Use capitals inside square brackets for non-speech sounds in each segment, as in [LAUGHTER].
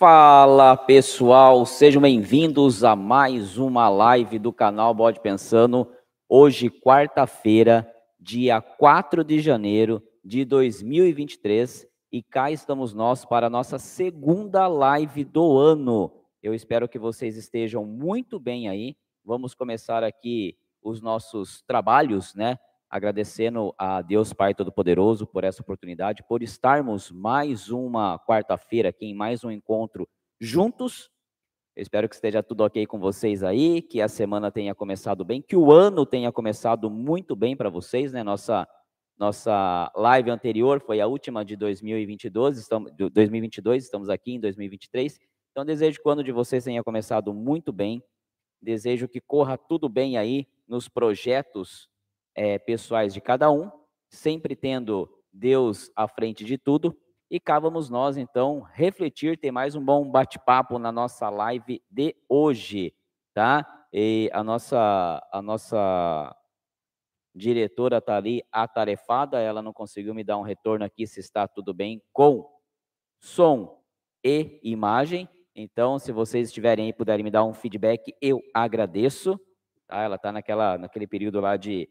Fala pessoal, sejam bem-vindos a mais uma live do canal Bode Pensando. Hoje, quarta-feira, dia 4 de janeiro de 2023, e cá estamos nós para a nossa segunda live do ano. Eu espero que vocês estejam muito bem aí. Vamos começar aqui os nossos trabalhos, né? Agradecendo a Deus Pai Todo-Poderoso por essa oportunidade, por estarmos mais uma quarta-feira aqui em mais um encontro juntos. Eu espero que esteja tudo ok com vocês aí, que a semana tenha começado bem, que o ano tenha começado muito bem para vocês, né? Nossa nossa live anterior foi a última de 2022, estamos 2022, estamos aqui em 2023. Então desejo que o ano de vocês tenha começado muito bem. Desejo que corra tudo bem aí nos projetos é, pessoais de cada um, sempre tendo Deus à frente de tudo. E cá vamos nós, então, refletir, ter mais um bom bate-papo na nossa live de hoje, tá? E a nossa, a nossa diretora está ali atarefada, ela não conseguiu me dar um retorno aqui se está tudo bem com som e imagem. Então, se vocês estiverem aí puderem me dar um feedback, eu agradeço. Tá? Ela está naquele período lá de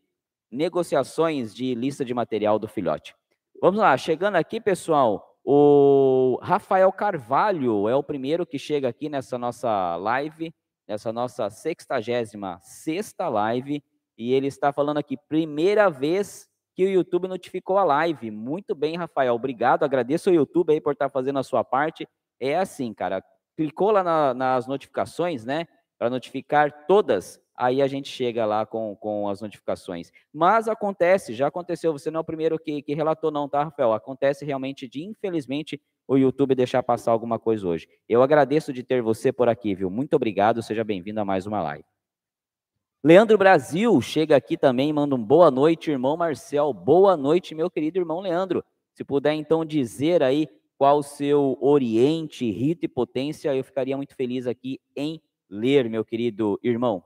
negociações de lista de material do filhote. Vamos lá, chegando aqui, pessoal, o Rafael Carvalho é o primeiro que chega aqui nessa nossa live, nessa nossa 66 sexta live, e ele está falando aqui, primeira vez que o YouTube notificou a live. Muito bem, Rafael, obrigado, agradeço ao YouTube aí por estar fazendo a sua parte. É assim, cara, clicou lá na, nas notificações, né, para notificar todas aí a gente chega lá com, com as notificações. Mas acontece, já aconteceu, você não é o primeiro que, que relatou não, tá, Rafael? Acontece realmente de, infelizmente, o YouTube deixar passar alguma coisa hoje. Eu agradeço de ter você por aqui, viu? Muito obrigado, seja bem-vindo a mais uma live. Leandro Brasil chega aqui também, manda um boa noite, irmão Marcel. Boa noite, meu querido irmão Leandro. Se puder então dizer aí qual o seu oriente, rito e potência, eu ficaria muito feliz aqui em ler, meu querido irmão.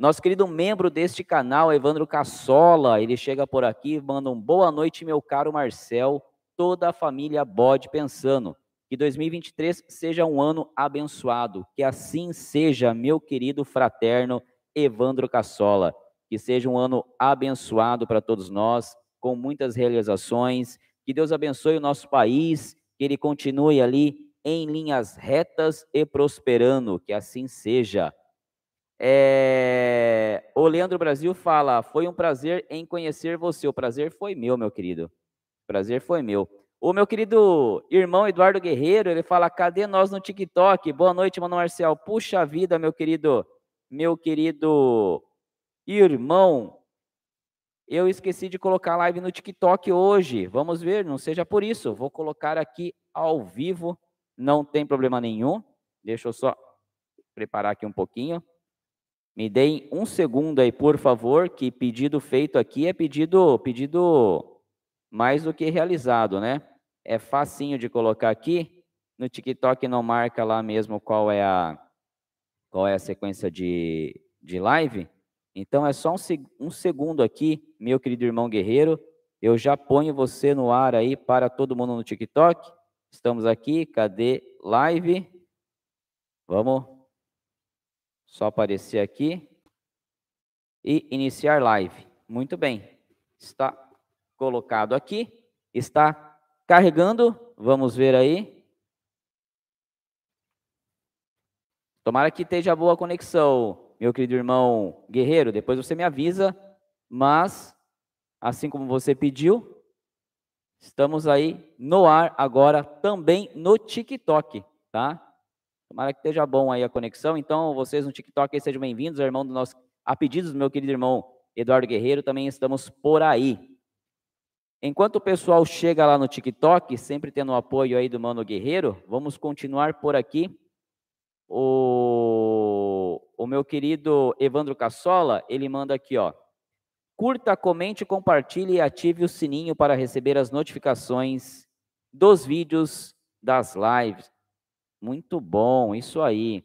Nosso querido membro deste canal, Evandro Cassola, ele chega por aqui, manda um boa noite, meu caro Marcel, toda a família Bode pensando. Que 2023 seja um ano abençoado. Que assim seja, meu querido fraterno Evandro Cassola. Que seja um ano abençoado para todos nós, com muitas realizações. Que Deus abençoe o nosso país, que ele continue ali em linhas retas e prosperando. Que assim seja. É... O Leandro Brasil fala: Foi um prazer em conhecer você. O prazer foi meu, meu querido. O prazer foi meu. O meu querido irmão Eduardo Guerreiro, ele fala: Cadê nós no TikTok? Boa noite, mano Marcel. Puxa vida, meu querido, meu querido irmão. Eu esqueci de colocar live no TikTok hoje. Vamos ver, não seja por isso. Vou colocar aqui ao vivo, não tem problema nenhum. Deixa eu só preparar aqui um pouquinho. Me deem um segundo aí, por favor, que pedido feito aqui é pedido, pedido mais do que realizado, né? É facinho de colocar aqui. No TikTok não marca lá mesmo qual é a, qual é a sequência de, de live. Então é só um, um segundo aqui, meu querido irmão guerreiro. Eu já ponho você no ar aí para todo mundo no TikTok. Estamos aqui, cadê live? Vamos só aparecer aqui e iniciar live. Muito bem. Está colocado aqui. Está carregando. Vamos ver aí. Tomara que esteja boa conexão, meu querido irmão guerreiro. Depois você me avisa. Mas, assim como você pediu, estamos aí no ar agora também no TikTok, tá? Tomara que esteja bom aí a conexão. Então, vocês no TikTok sejam bem-vindos, irmão do nosso, a pedidos do meu querido irmão Eduardo Guerreiro, também estamos por aí. Enquanto o pessoal chega lá no TikTok, sempre tendo o apoio aí do Mano Guerreiro, vamos continuar por aqui. O, o meu querido Evandro Cassola, ele manda aqui, ó. Curta, comente, compartilhe e ative o sininho para receber as notificações dos vídeos, das lives. Muito bom, isso aí.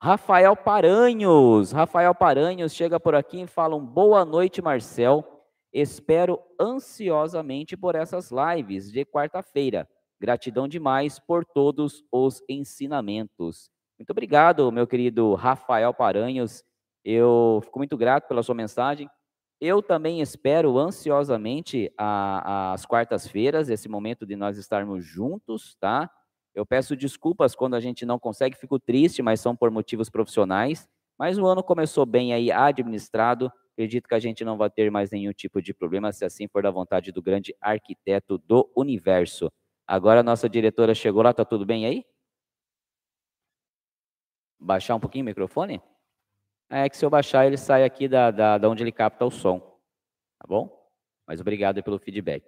Rafael Paranhos, Rafael Paranhos chega por aqui e fala um boa noite, Marcel. Espero ansiosamente por essas lives de quarta-feira. Gratidão demais por todos os ensinamentos. Muito obrigado, meu querido Rafael Paranhos. Eu fico muito grato pela sua mensagem. Eu também espero ansiosamente a, as quartas-feiras, esse momento de nós estarmos juntos, tá? Eu peço desculpas quando a gente não consegue, fico triste, mas são por motivos profissionais. Mas o ano começou bem aí, administrado. Acredito que a gente não vai ter mais nenhum tipo de problema, se assim for da vontade do grande arquiteto do universo. Agora a nossa diretora chegou lá, tá tudo bem aí? Baixar um pouquinho o microfone? É que se eu baixar, ele sai aqui da, da, da onde ele capta o som. Tá bom? Mas obrigado pelo feedback.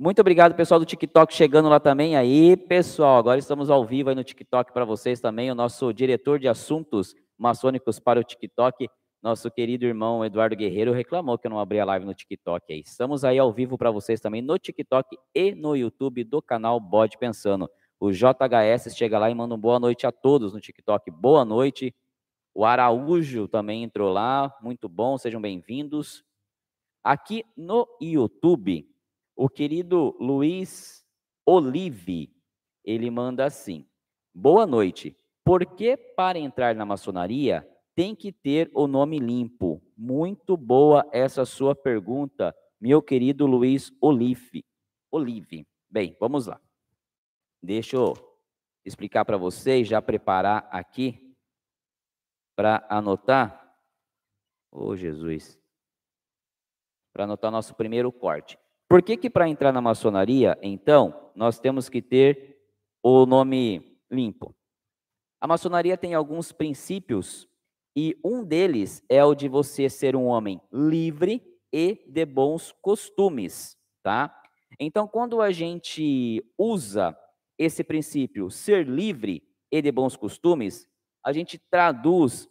Muito obrigado, pessoal do TikTok, chegando lá também. Aí, pessoal, agora estamos ao vivo aí no TikTok para vocês também. O nosso diretor de assuntos maçônicos para o TikTok, nosso querido irmão Eduardo Guerreiro, reclamou que eu não abri a live no TikTok. Aí. Estamos aí ao vivo para vocês também no TikTok e no YouTube do canal Bode Pensando. O JHS chega lá e manda uma boa noite a todos no TikTok. Boa noite. O Araújo também entrou lá, muito bom, sejam bem-vindos. Aqui no YouTube, o querido Luiz Olive, ele manda assim: Boa noite. Por que para entrar na maçonaria tem que ter o nome limpo? Muito boa essa sua pergunta, meu querido Luiz Olive. Olive. Bem, vamos lá. Deixa eu explicar para vocês, já preparar aqui para anotar. Ô oh, Jesus. Para anotar nosso primeiro corte. Por que que para entrar na maçonaria, então, nós temos que ter o nome limpo? A maçonaria tem alguns princípios e um deles é o de você ser um homem livre e de bons costumes, tá? Então, quando a gente usa esse princípio, ser livre e de bons costumes, a gente traduz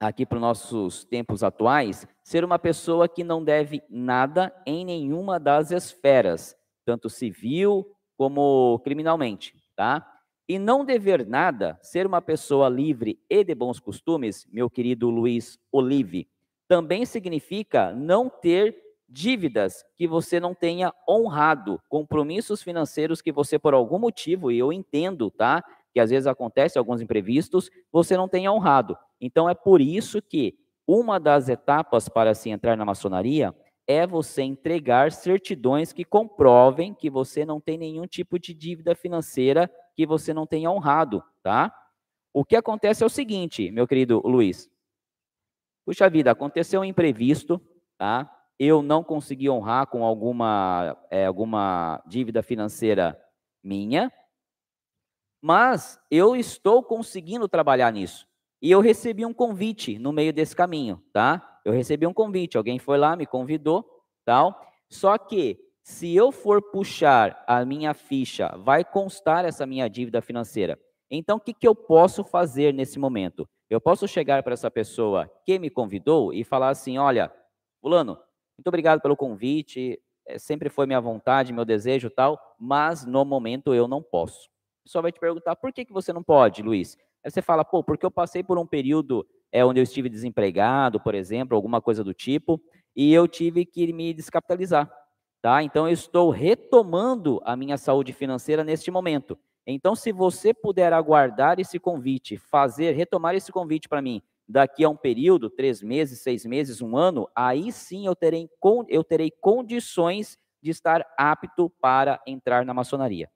aqui para os nossos tempos atuais, ser uma pessoa que não deve nada em nenhuma das esferas, tanto civil como criminalmente, tá? E não dever nada, ser uma pessoa livre e de bons costumes, meu querido Luiz Olive, também significa não ter dívidas que você não tenha honrado, compromissos financeiros que você por algum motivo, e eu entendo, tá? Que às vezes acontece alguns imprevistos, você não tenha honrado. Então é por isso que uma das etapas para se entrar na maçonaria é você entregar certidões que comprovem que você não tem nenhum tipo de dívida financeira que você não tenha honrado, tá? O que acontece é o seguinte, meu querido Luiz. Puxa vida, aconteceu um imprevisto, tá? Eu não consegui honrar com alguma, é, alguma dívida financeira minha, mas eu estou conseguindo trabalhar nisso. E eu recebi um convite no meio desse caminho, tá? Eu recebi um convite, alguém foi lá, me convidou, tal. Só que se eu for puxar a minha ficha, vai constar essa minha dívida financeira. Então, o que, que eu posso fazer nesse momento? Eu posso chegar para essa pessoa que me convidou e falar assim: olha, Fulano, muito obrigado pelo convite, é, sempre foi minha vontade, meu desejo tal, mas no momento eu não posso pessoal vai te perguntar, por que, que você não pode, Luiz? Aí você fala, pô, porque eu passei por um período é, onde eu estive desempregado, por exemplo, alguma coisa do tipo, e eu tive que me descapitalizar, tá? Então, eu estou retomando a minha saúde financeira neste momento. Então, se você puder aguardar esse convite, fazer, retomar esse convite para mim, daqui a um período, três meses, seis meses, um ano, aí sim eu terei, eu terei condições de estar apto para entrar na maçonaria.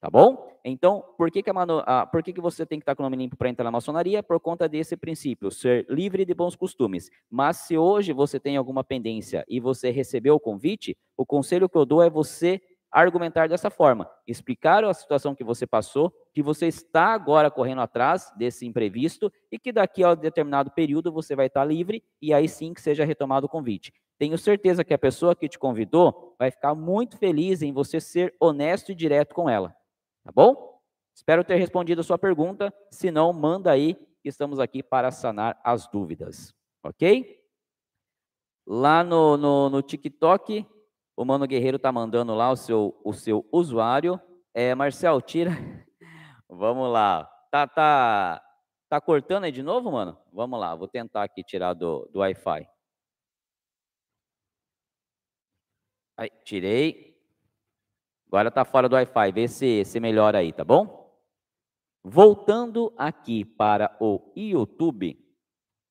Tá bom? Então, por que, que, a, por que, que você tem que estar com o nome limpo para entrar na maçonaria? Por conta desse princípio, ser livre de bons costumes. Mas se hoje você tem alguma pendência e você recebeu o convite, o conselho que eu dou é você argumentar dessa forma, explicar a situação que você passou, que você está agora correndo atrás desse imprevisto e que daqui a um determinado período você vai estar livre e aí sim que seja retomado o convite. Tenho certeza que a pessoa que te convidou vai ficar muito feliz em você ser honesto e direto com ela. Tá bom? Espero ter respondido a sua pergunta. Se não, manda aí, estamos aqui para sanar as dúvidas. Ok? Lá no, no, no TikTok, o Mano Guerreiro está mandando lá o seu, o seu usuário. É, Marcel, tira. [LAUGHS] Vamos lá. Tá, tá, tá cortando aí de novo, mano? Vamos lá, vou tentar aqui tirar do, do Wi-Fi. Aí, tirei. Agora tá fora do Wi-Fi, vê se, se melhora aí, tá bom? Voltando aqui para o YouTube,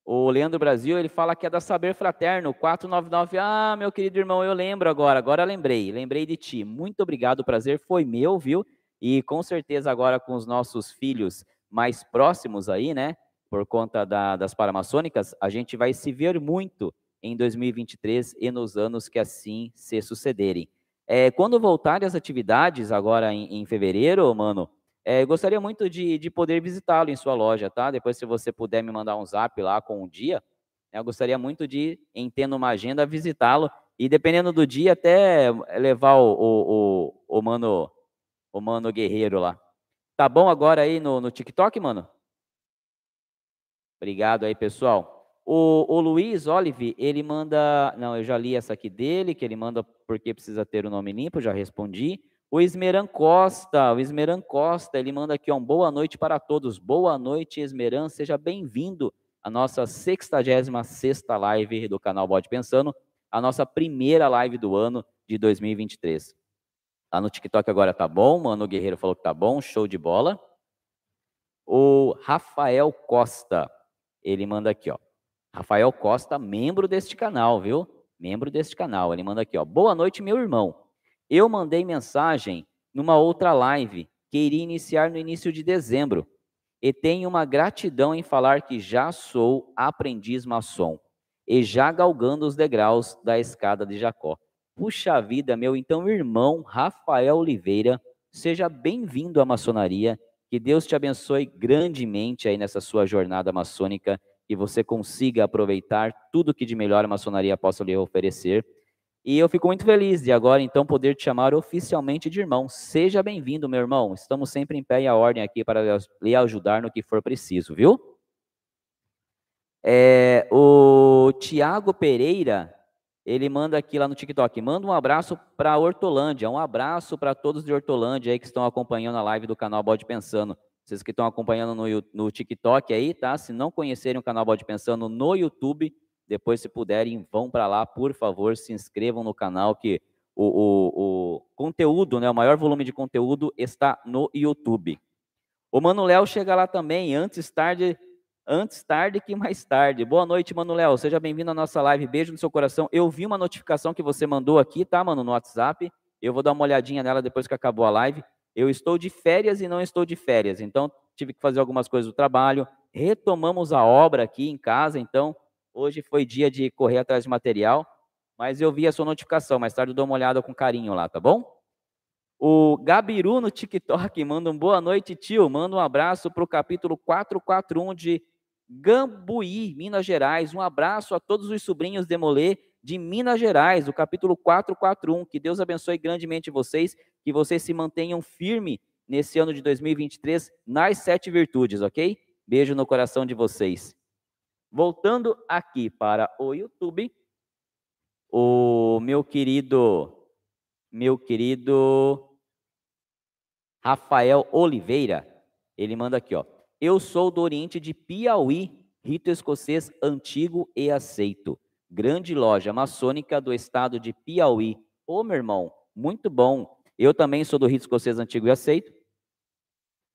o Leandro Brasil, ele fala que é da Saber Fraterno, 499. Ah, meu querido irmão, eu lembro agora, agora lembrei, lembrei de ti. Muito obrigado, o prazer foi meu, viu? E com certeza agora com os nossos filhos mais próximos aí, né? Por conta da, das paramaçônicas, a gente vai se ver muito em 2023 e nos anos que assim se sucederem. É, quando voltarem as atividades agora em, em fevereiro, mano, é, gostaria muito de, de poder visitá-lo em sua loja, tá? Depois, se você puder me mandar um zap lá com um dia, né, eu gostaria muito de, em tendo uma agenda, visitá-lo e, dependendo do dia, até levar o, o, o, o, mano, o mano guerreiro lá. Tá bom agora aí no, no TikTok, mano? Obrigado aí, pessoal. O, o Luiz Olive, ele manda. Não, eu já li essa aqui dele, que ele manda porque precisa ter o nome limpo, já respondi. O Esmeran Costa, o Esmeran Costa, ele manda aqui um boa noite para todos. Boa noite, Esmeran, seja bem-vindo à nossa 66 live do canal Bode Pensando, a nossa primeira live do ano de 2023. Lá no TikTok agora tá bom, Mano Guerreiro falou que tá bom, show de bola. O Rafael Costa, ele manda aqui, ó. Rafael Costa, membro deste canal, viu? Membro deste canal. Ele manda aqui, ó. Boa noite, meu irmão. Eu mandei mensagem numa outra live que iria iniciar no início de dezembro. E tenho uma gratidão em falar que já sou aprendiz maçom e já galgando os degraus da escada de Jacó. Puxa vida, meu então irmão Rafael Oliveira, seja bem-vindo à maçonaria. Que Deus te abençoe grandemente aí nessa sua jornada maçônica, que você consiga aproveitar tudo que de melhor a maçonaria possa lhe oferecer e eu fico muito feliz de agora, então, poder te chamar oficialmente de irmão. Seja bem-vindo, meu irmão. Estamos sempre em pé e a ordem aqui para lhe ajudar no que for preciso, viu? É, o Tiago Pereira, ele manda aqui lá no TikTok, manda um abraço para Hortolândia, um abraço para todos de Hortolândia aí que estão acompanhando a live do canal Bode Pensando. Vocês que estão acompanhando no, no TikTok aí, tá? Se não conhecerem o canal Bode Pensando no YouTube, depois, se puderem, vão para lá, por favor, se inscrevam no canal, que o, o, o, conteúdo, né, o maior volume de conteúdo está no YouTube. O Mano Léo chega lá também, antes tarde, antes tarde que mais tarde. Boa noite, Mano Léo, seja bem-vindo à nossa live, beijo no seu coração. Eu vi uma notificação que você mandou aqui, tá, mano, no WhatsApp, eu vou dar uma olhadinha nela depois que acabou a live. Eu estou de férias e não estou de férias, então tive que fazer algumas coisas do trabalho. Retomamos a obra aqui em casa, então Hoje foi dia de correr atrás de material, mas eu vi a sua notificação. Mais tarde eu dou uma olhada com carinho lá, tá bom? O Gabiru no TikTok [LAUGHS] manda um boa noite, tio. Manda um abraço para o capítulo 441 de Gambuí, Minas Gerais. Um abraço a todos os sobrinhos de Molê de Minas Gerais, o capítulo 441. Que Deus abençoe grandemente vocês, que vocês se mantenham firme nesse ano de 2023 nas sete virtudes, ok? Beijo no coração de vocês. Voltando aqui para o YouTube, o meu querido, meu querido Rafael Oliveira, ele manda aqui, ó. Eu sou do Oriente de Piauí, rito escocês antigo e aceito. Grande loja maçônica do estado de Piauí. Ô, meu irmão, muito bom. Eu também sou do rito escocês antigo e aceito,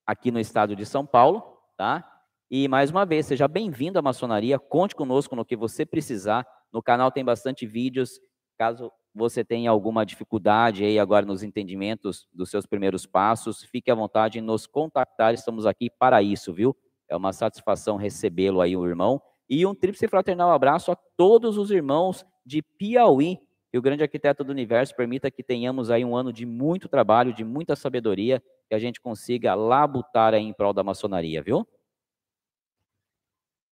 aqui no estado de São Paulo, tá? E mais uma vez, seja bem-vindo à maçonaria, conte conosco no que você precisar. No canal tem bastante vídeos, caso você tenha alguma dificuldade aí agora nos entendimentos dos seus primeiros passos, fique à vontade em nos contactar, estamos aqui para isso, viu? É uma satisfação recebê-lo aí, o irmão. E um tríplice fraternal abraço a todos os irmãos de Piauí, que o grande arquiteto do universo permita que tenhamos aí um ano de muito trabalho, de muita sabedoria, que a gente consiga labutar aí em prol da maçonaria, viu?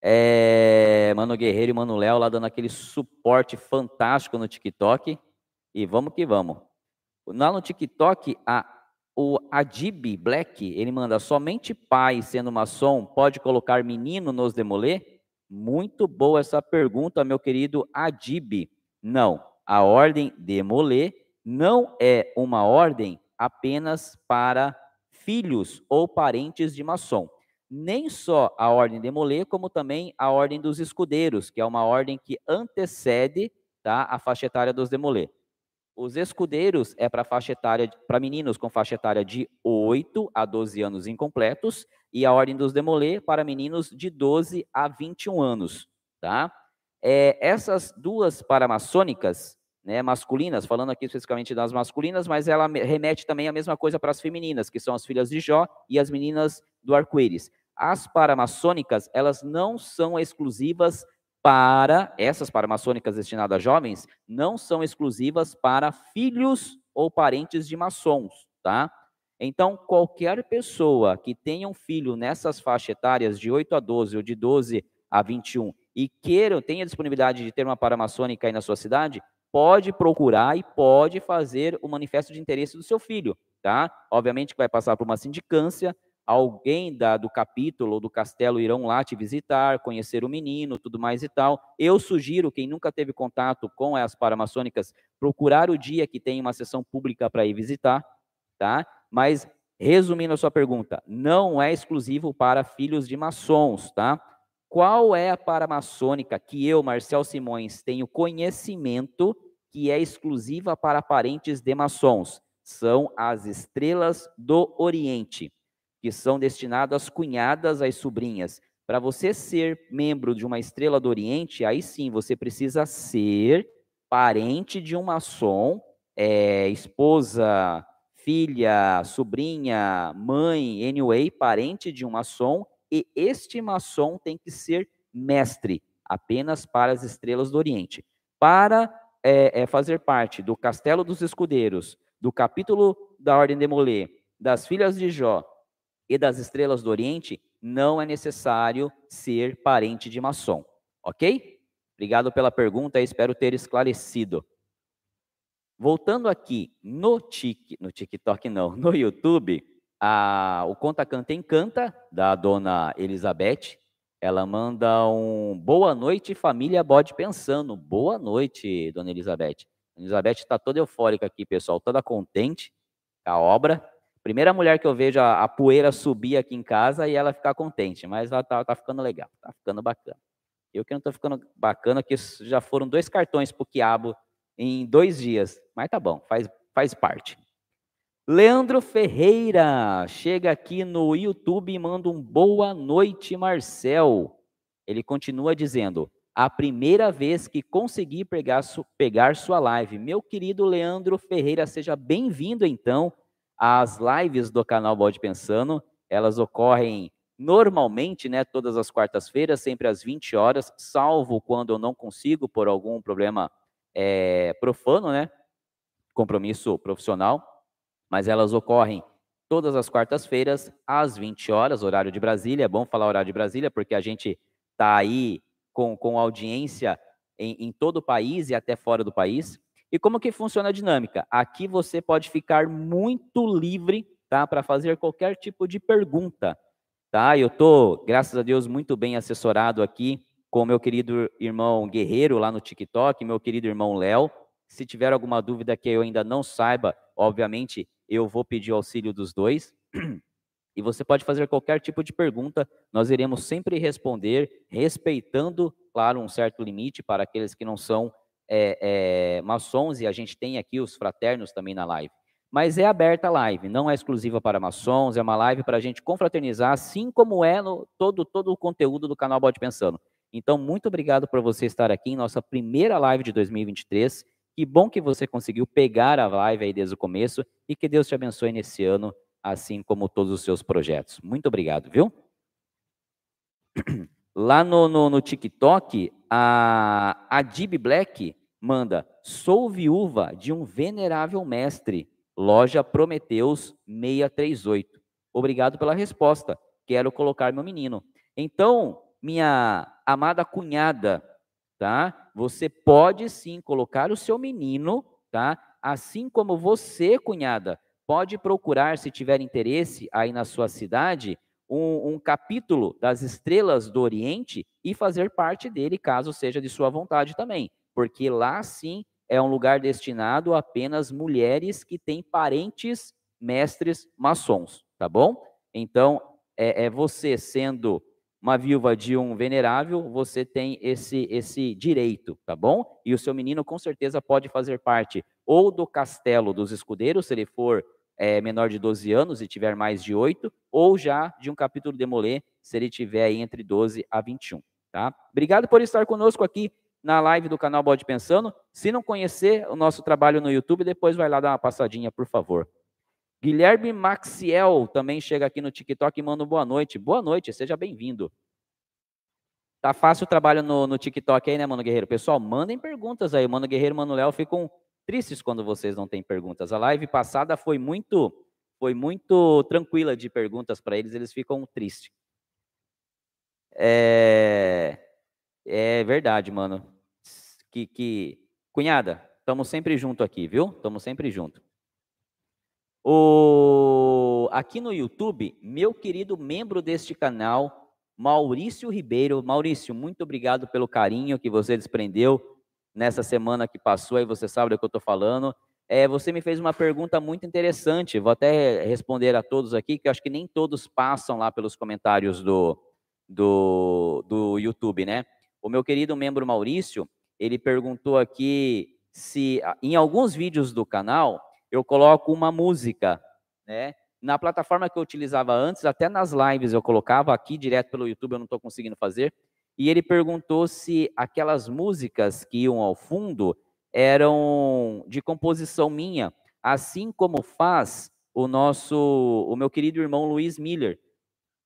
É, Mano Guerreiro e Mano Léo lá dando aquele suporte fantástico no TikTok. E vamos que vamos. Lá no TikTok, a, o Adib Black, ele manda, somente pai sendo maçom pode colocar menino nos demolê? Muito boa essa pergunta, meu querido Adib. Não, a ordem demolê não é uma ordem apenas para filhos ou parentes de maçom nem só a ordem de Molê, como também a ordem dos escudeiros, que é uma ordem que antecede tá, a faixa etária dos Demolê. Os escudeiros é para faixa etária para meninos com faixa etária de 8 a 12 anos incompletos e a ordem dos demolê para meninos de 12 a 21 anos, tá? É, essas duas paramaçônicas, né, masculinas, falando aqui especificamente das masculinas, mas ela remete também a mesma coisa para as femininas, que são as filhas de Jó e as meninas do arco-íris. As paramaçônicas, elas não são exclusivas para, essas paramaçônicas destinadas a jovens, não são exclusivas para filhos ou parentes de maçons, tá? Então, qualquer pessoa que tenha um filho nessas faixas etárias de 8 a 12 ou de 12 a 21 e queira, tenha disponibilidade de ter uma paramaçônica aí na sua cidade, pode procurar e pode fazer o manifesto de interesse do seu filho, tá? Obviamente que vai passar por uma sindicância, alguém da, do capítulo ou do castelo irão lá te visitar, conhecer o menino, tudo mais e tal. Eu sugiro, quem nunca teve contato com as paramaçônicas, procurar o dia que tem uma sessão pública para ir visitar, tá? Mas, resumindo a sua pergunta, não é exclusivo para filhos de maçons, tá? Qual é a paramaçônica que eu, Marcel Simões, tenho conhecimento que é exclusiva para parentes de maçons? São as estrelas do Oriente que são destinadas às cunhadas, às sobrinhas. Para você ser membro de uma estrela do Oriente, aí sim você precisa ser parente de um maçom, é, esposa, filha, sobrinha, mãe, anyway, parente de um maçom, e este maçom tem que ser mestre, apenas para as estrelas do Oriente. Para é, é, fazer parte do Castelo dos Escudeiros, do capítulo da Ordem de Molê, das Filhas de Jó, e das estrelas do Oriente, não é necessário ser parente de maçom, ok? Obrigado pela pergunta, espero ter esclarecido. Voltando aqui no, tic, no TikTok, não, [LAUGHS] no YouTube, a, o Conta Canta Encanta, da dona Elizabeth, ela manda um boa noite, família Bode Pensando. Boa noite, dona Elizabeth. A Elizabeth está toda eufórica aqui, pessoal, toda contente com a obra. Primeira mulher que eu vejo a, a, poeira subir aqui em casa e ela ficar contente, mas ela tá, tá ficando legal, tá ficando bacana. Eu que não tô ficando bacana, que já foram dois cartões pro quiabo em dois dias, mas tá bom, faz, faz parte. Leandro Ferreira chega aqui no YouTube e manda um boa noite, Marcel. Ele continua dizendo: a primeira vez que consegui pegar, pegar sua live. Meu querido Leandro Ferreira, seja bem-vindo então as lives do canal Bode Pensando, elas ocorrem normalmente, né, todas as quartas-feiras, sempre às 20 horas, salvo quando eu não consigo por algum problema é, profano, né, compromisso profissional, mas elas ocorrem todas as quartas-feiras às 20 horas, horário de Brasília. É bom falar horário de Brasília porque a gente está aí com, com audiência em, em todo o país e até fora do país. E como que funciona a dinâmica? Aqui você pode ficar muito livre, tá, para fazer qualquer tipo de pergunta, tá? Eu tô, graças a Deus, muito bem assessorado aqui com meu querido irmão Guerreiro lá no TikTok, meu querido irmão Léo. Se tiver alguma dúvida que eu ainda não saiba, obviamente eu vou pedir o auxílio dos dois. E você pode fazer qualquer tipo de pergunta, nós iremos sempre responder, respeitando, claro, um certo limite para aqueles que não são é, é, maçons e a gente tem aqui os fraternos também na live. Mas é aberta a live, não é exclusiva para maçons, é uma live para a gente confraternizar, assim como é no, todo, todo o conteúdo do canal Bode Pensando. Então, muito obrigado por você estar aqui em nossa primeira live de 2023. Que bom que você conseguiu pegar a live aí desde o começo e que Deus te abençoe nesse ano, assim como todos os seus projetos. Muito obrigado, viu? [CLEARS THROAT] Lá no, no, no TikTok, a, a Dib Black manda: Sou viúva de um venerável mestre, loja Prometeus 638. Obrigado pela resposta. Quero colocar meu menino. Então, minha amada cunhada, tá? Você pode sim colocar o seu menino, tá? Assim como você, cunhada, pode procurar, se tiver interesse aí na sua cidade, um, um, capítulo das estrelas do Oriente e fazer parte dele, caso seja de sua vontade também, porque lá sim é um lugar destinado a apenas mulheres que têm parentes mestres maçons, tá bom? Então, é, é você sendo uma viúva de um venerável, você tem esse, esse direito, tá bom? E o seu menino com certeza pode fazer parte ou do castelo dos escudeiros, se ele for é, menor de 12 anos e tiver mais de 8, ou já de um capítulo de Molê, se ele tiver aí entre 12 a 21, tá? Obrigado por estar conosco aqui na live do canal Bode Pensando. Se não conhecer o nosso trabalho no YouTube, depois vai lá dar uma passadinha, por favor. Guilherme Maxiel também chega aqui no TikTok e manda boa noite. Boa noite, seja bem-vindo. Tá fácil o trabalho no, no TikTok aí, né, Mano Guerreiro? Pessoal, mandem perguntas aí. Mano Guerreiro e Mano Léo ficam tristes quando vocês não têm perguntas. A live passada foi muito foi muito tranquila de perguntas para eles, eles ficam tristes. É, é verdade, mano. Que, que... Cunhada, estamos sempre junto aqui, viu? Estamos sempre junto. O... Aqui no YouTube, meu querido membro deste canal, Maurício Ribeiro. Maurício, muito obrigado pelo carinho que você desprendeu nessa semana que passou, aí você sabe do que eu estou falando. É, você me fez uma pergunta muito interessante, vou até responder a todos aqui, que eu acho que nem todos passam lá pelos comentários do, do, do YouTube, né? O meu querido membro Maurício, ele perguntou aqui se em alguns vídeos do canal eu coloco uma música, né? Na plataforma que eu utilizava antes, até nas lives eu colocava, aqui direto pelo YouTube eu não estou conseguindo fazer. E ele perguntou se aquelas músicas que iam ao fundo eram de composição minha, assim como faz o nosso, o meu querido irmão Luiz Miller.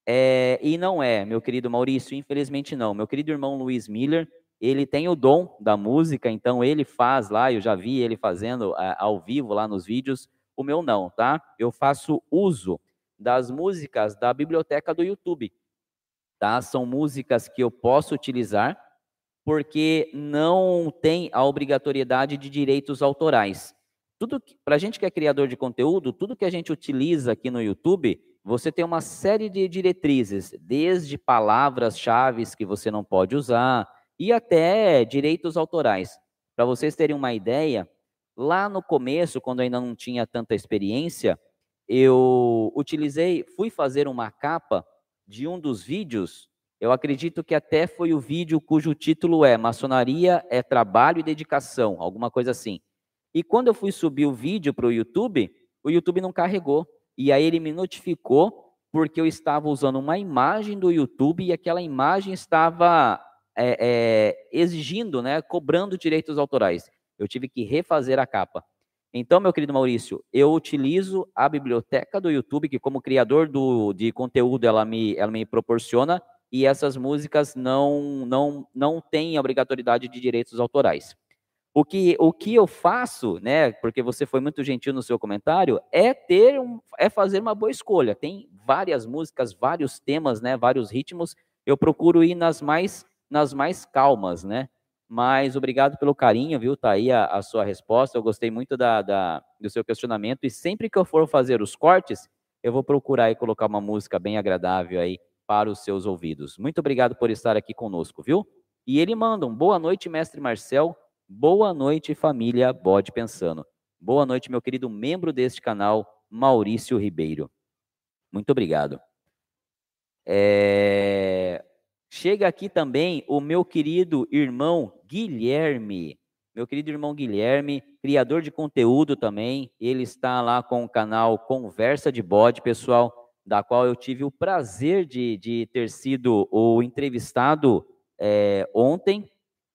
É, e não é, meu querido Maurício, infelizmente não. Meu querido irmão Luiz Miller, ele tem o dom da música, então ele faz lá, eu já vi ele fazendo uh, ao vivo lá nos vídeos, o meu não, tá? Eu faço uso das músicas da biblioteca do YouTube, tá? São músicas que eu posso utilizar porque não tem a obrigatoriedade de direitos autorais. Tudo para a gente que é criador de conteúdo, tudo que a gente utiliza aqui no YouTube, você tem uma série de diretrizes, desde palavras-chave que você não pode usar, e até direitos autorais. Para vocês terem uma ideia, lá no começo, quando ainda não tinha tanta experiência, eu utilizei, fui fazer uma capa de um dos vídeos. Eu acredito que até foi o vídeo cujo título é Maçonaria é trabalho e dedicação, alguma coisa assim. E quando eu fui subir o vídeo para o YouTube, o YouTube não carregou. E aí ele me notificou porque eu estava usando uma imagem do YouTube e aquela imagem estava é, é, exigindo, né, cobrando direitos autorais. Eu tive que refazer a capa. Então, meu querido Maurício, eu utilizo a biblioteca do YouTube, que como criador do, de conteúdo ela me, ela me proporciona, e essas músicas não, não, não têm obrigatoriedade de direitos autorais. O que, o que eu faço, né, porque você foi muito gentil no seu comentário, é ter um, é fazer uma boa escolha. Tem várias músicas, vários temas, né, vários ritmos. Eu procuro ir nas mais nas mais calmas, né? Mas obrigado pelo carinho, viu? Tá aí a, a sua resposta. Eu gostei muito da, da, do seu questionamento. E sempre que eu for fazer os cortes, eu vou procurar aí colocar uma música bem agradável aí para os seus ouvidos. Muito obrigado por estar aqui conosco, viu? E ele manda um boa noite, mestre Marcel. Boa noite, família Bode Pensando. Boa noite, meu querido membro deste canal, Maurício Ribeiro. Muito obrigado. É... Chega aqui também o meu querido irmão Guilherme. Meu querido irmão Guilherme, criador de conteúdo também. Ele está lá com o canal Conversa de Bode, pessoal, da qual eu tive o prazer de, de ter sido o entrevistado é, ontem.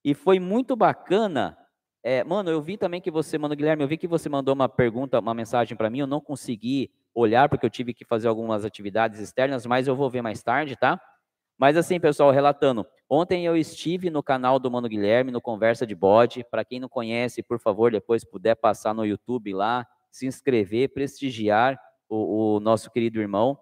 E foi muito bacana. É, mano, eu vi também que você, mano, Guilherme, eu vi que você mandou uma pergunta, uma mensagem para mim. Eu não consegui olhar porque eu tive que fazer algumas atividades externas, mas eu vou ver mais tarde, tá? Mas assim, pessoal, relatando, ontem eu estive no canal do Mano Guilherme, no Conversa de Bode. Para quem não conhece, por favor, depois puder passar no YouTube lá, se inscrever, prestigiar o, o nosso querido irmão.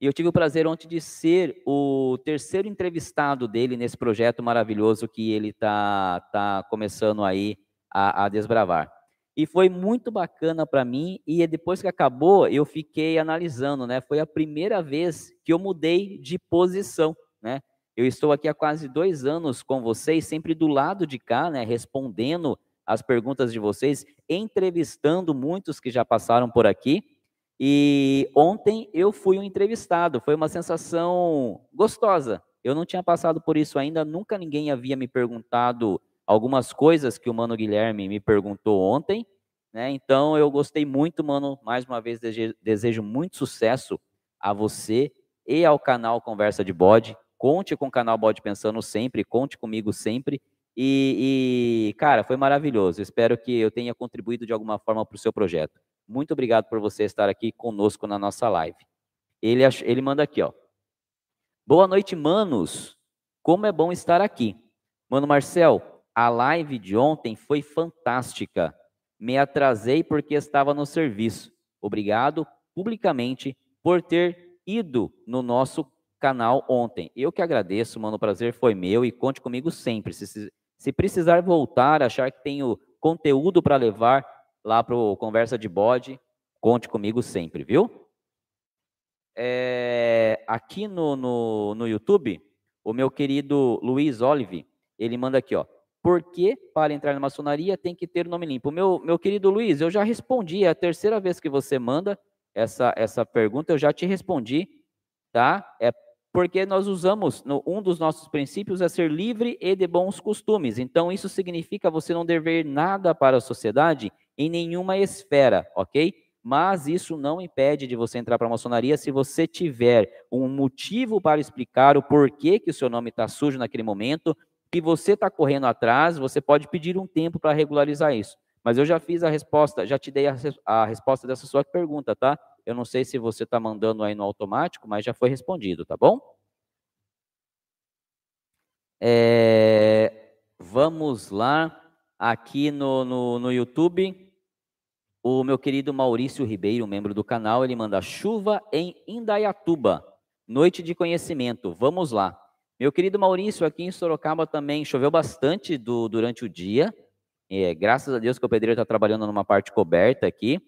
E eu tive o prazer ontem de ser o terceiro entrevistado dele nesse projeto maravilhoso que ele está tá começando aí a, a desbravar. E foi muito bacana para mim. E depois que acabou, eu fiquei analisando, né? Foi a primeira vez que eu mudei de posição, né? Eu estou aqui há quase dois anos com vocês, sempre do lado de cá, né? Respondendo as perguntas de vocês, entrevistando muitos que já passaram por aqui. E ontem eu fui um entrevistado, foi uma sensação gostosa. Eu não tinha passado por isso ainda, nunca ninguém havia me perguntado algumas coisas que o Mano Guilherme me perguntou ontem, né? Então eu gostei muito, mano. Mais uma vez desejo muito sucesso a você e ao canal Conversa de Bode. Conte com o canal Bode Pensando sempre, conte comigo sempre. E, e, cara, foi maravilhoso. Espero que eu tenha contribuído de alguma forma para o seu projeto. Muito obrigado por você estar aqui conosco na nossa live. Ele, ele manda aqui, ó. Boa noite, manos. Como é bom estar aqui. Mano Marcel, a live de ontem foi fantástica. Me atrasei porque estava no serviço. Obrigado publicamente por ter ido no nosso canal ontem. Eu que agradeço, mano. O prazer foi meu e conte comigo sempre. Se, se precisar voltar, achar que tenho conteúdo para levar lá para o Conversa de Bode, conte comigo sempre, viu? É, aqui no, no, no YouTube, o meu querido Luiz Olive, ele manda aqui, ó. Por que para entrar na maçonaria tem que ter nome limpo? Meu, meu querido Luiz, eu já respondi, é a terceira vez que você manda essa, essa pergunta, eu já te respondi, tá? É porque nós usamos, no, um dos nossos princípios é ser livre e de bons costumes. Então, isso significa você não dever nada para a sociedade em nenhuma esfera, ok? Mas isso não impede de você entrar para a maçonaria se você tiver um motivo para explicar o porquê que o seu nome está sujo naquele momento, que você está correndo atrás, você pode pedir um tempo para regularizar isso. Mas eu já fiz a resposta, já te dei a, a resposta dessa sua pergunta, tá? Eu não sei se você está mandando aí no automático, mas já foi respondido, tá bom? É, vamos lá, aqui no, no, no YouTube, o meu querido Maurício Ribeiro, membro do canal, ele manda chuva em Indaiatuba, noite de conhecimento, vamos lá. Meu querido Maurício, aqui em Sorocaba também choveu bastante do, durante o dia, é, graças a Deus que o pedreiro está trabalhando numa parte coberta aqui,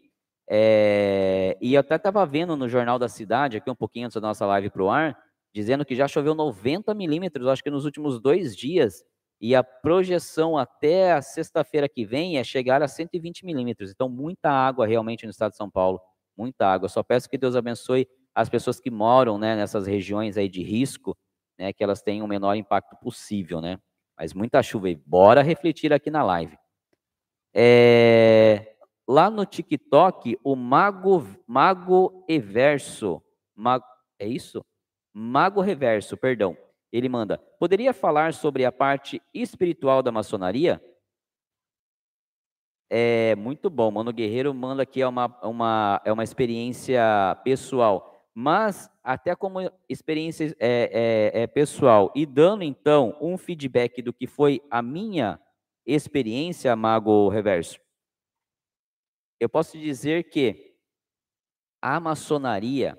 é, e eu até estava vendo no Jornal da Cidade, aqui um pouquinho antes da nossa live para o ar, dizendo que já choveu 90 milímetros, acho que nos últimos dois dias, e a projeção até a sexta-feira que vem é chegar a 120 milímetros. Então, muita água realmente no estado de São Paulo, muita água. só peço que Deus abençoe as pessoas que moram né, nessas regiões aí de risco, né, que elas tenham o menor impacto possível, né? Mas muita chuva e bora refletir aqui na live. É, Lá no TikTok, o Mago, Mago Everso, Mago, é isso? Mago Reverso, perdão. Ele manda: Poderia falar sobre a parte espiritual da maçonaria? É muito bom. Mano Guerreiro manda aqui é uma, uma, é uma experiência pessoal. Mas, até como experiência é, é, é pessoal, e dando então um feedback do que foi a minha experiência, Mago Reverso, eu posso dizer que a maçonaria,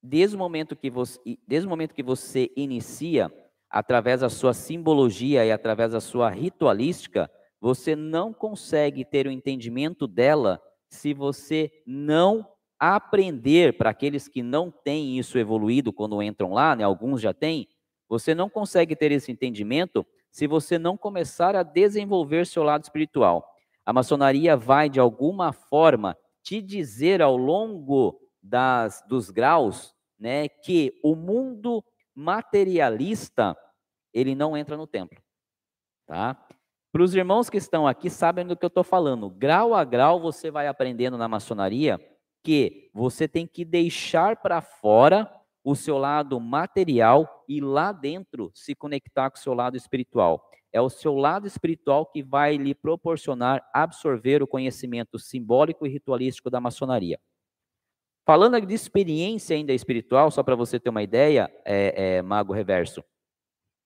desde o momento que você, desde o momento que você inicia, através da sua simbologia e através da sua ritualística, você não consegue ter o entendimento dela se você não aprender para aqueles que não têm isso evoluído quando entram lá, né, alguns já têm, você não consegue ter esse entendimento se você não começar a desenvolver seu lado espiritual. A maçonaria vai, de alguma forma, te dizer ao longo das, dos graus né, que o mundo materialista ele não entra no templo. Tá? Para os irmãos que estão aqui, sabem do que eu estou falando. Grau a grau, você vai aprendendo na maçonaria que você tem que deixar para fora o seu lado material e lá dentro se conectar com o seu lado espiritual. É o seu lado espiritual que vai lhe proporcionar absorver o conhecimento simbólico e ritualístico da maçonaria. Falando de experiência ainda espiritual, só para você ter uma ideia, é, é, Mago Reverso,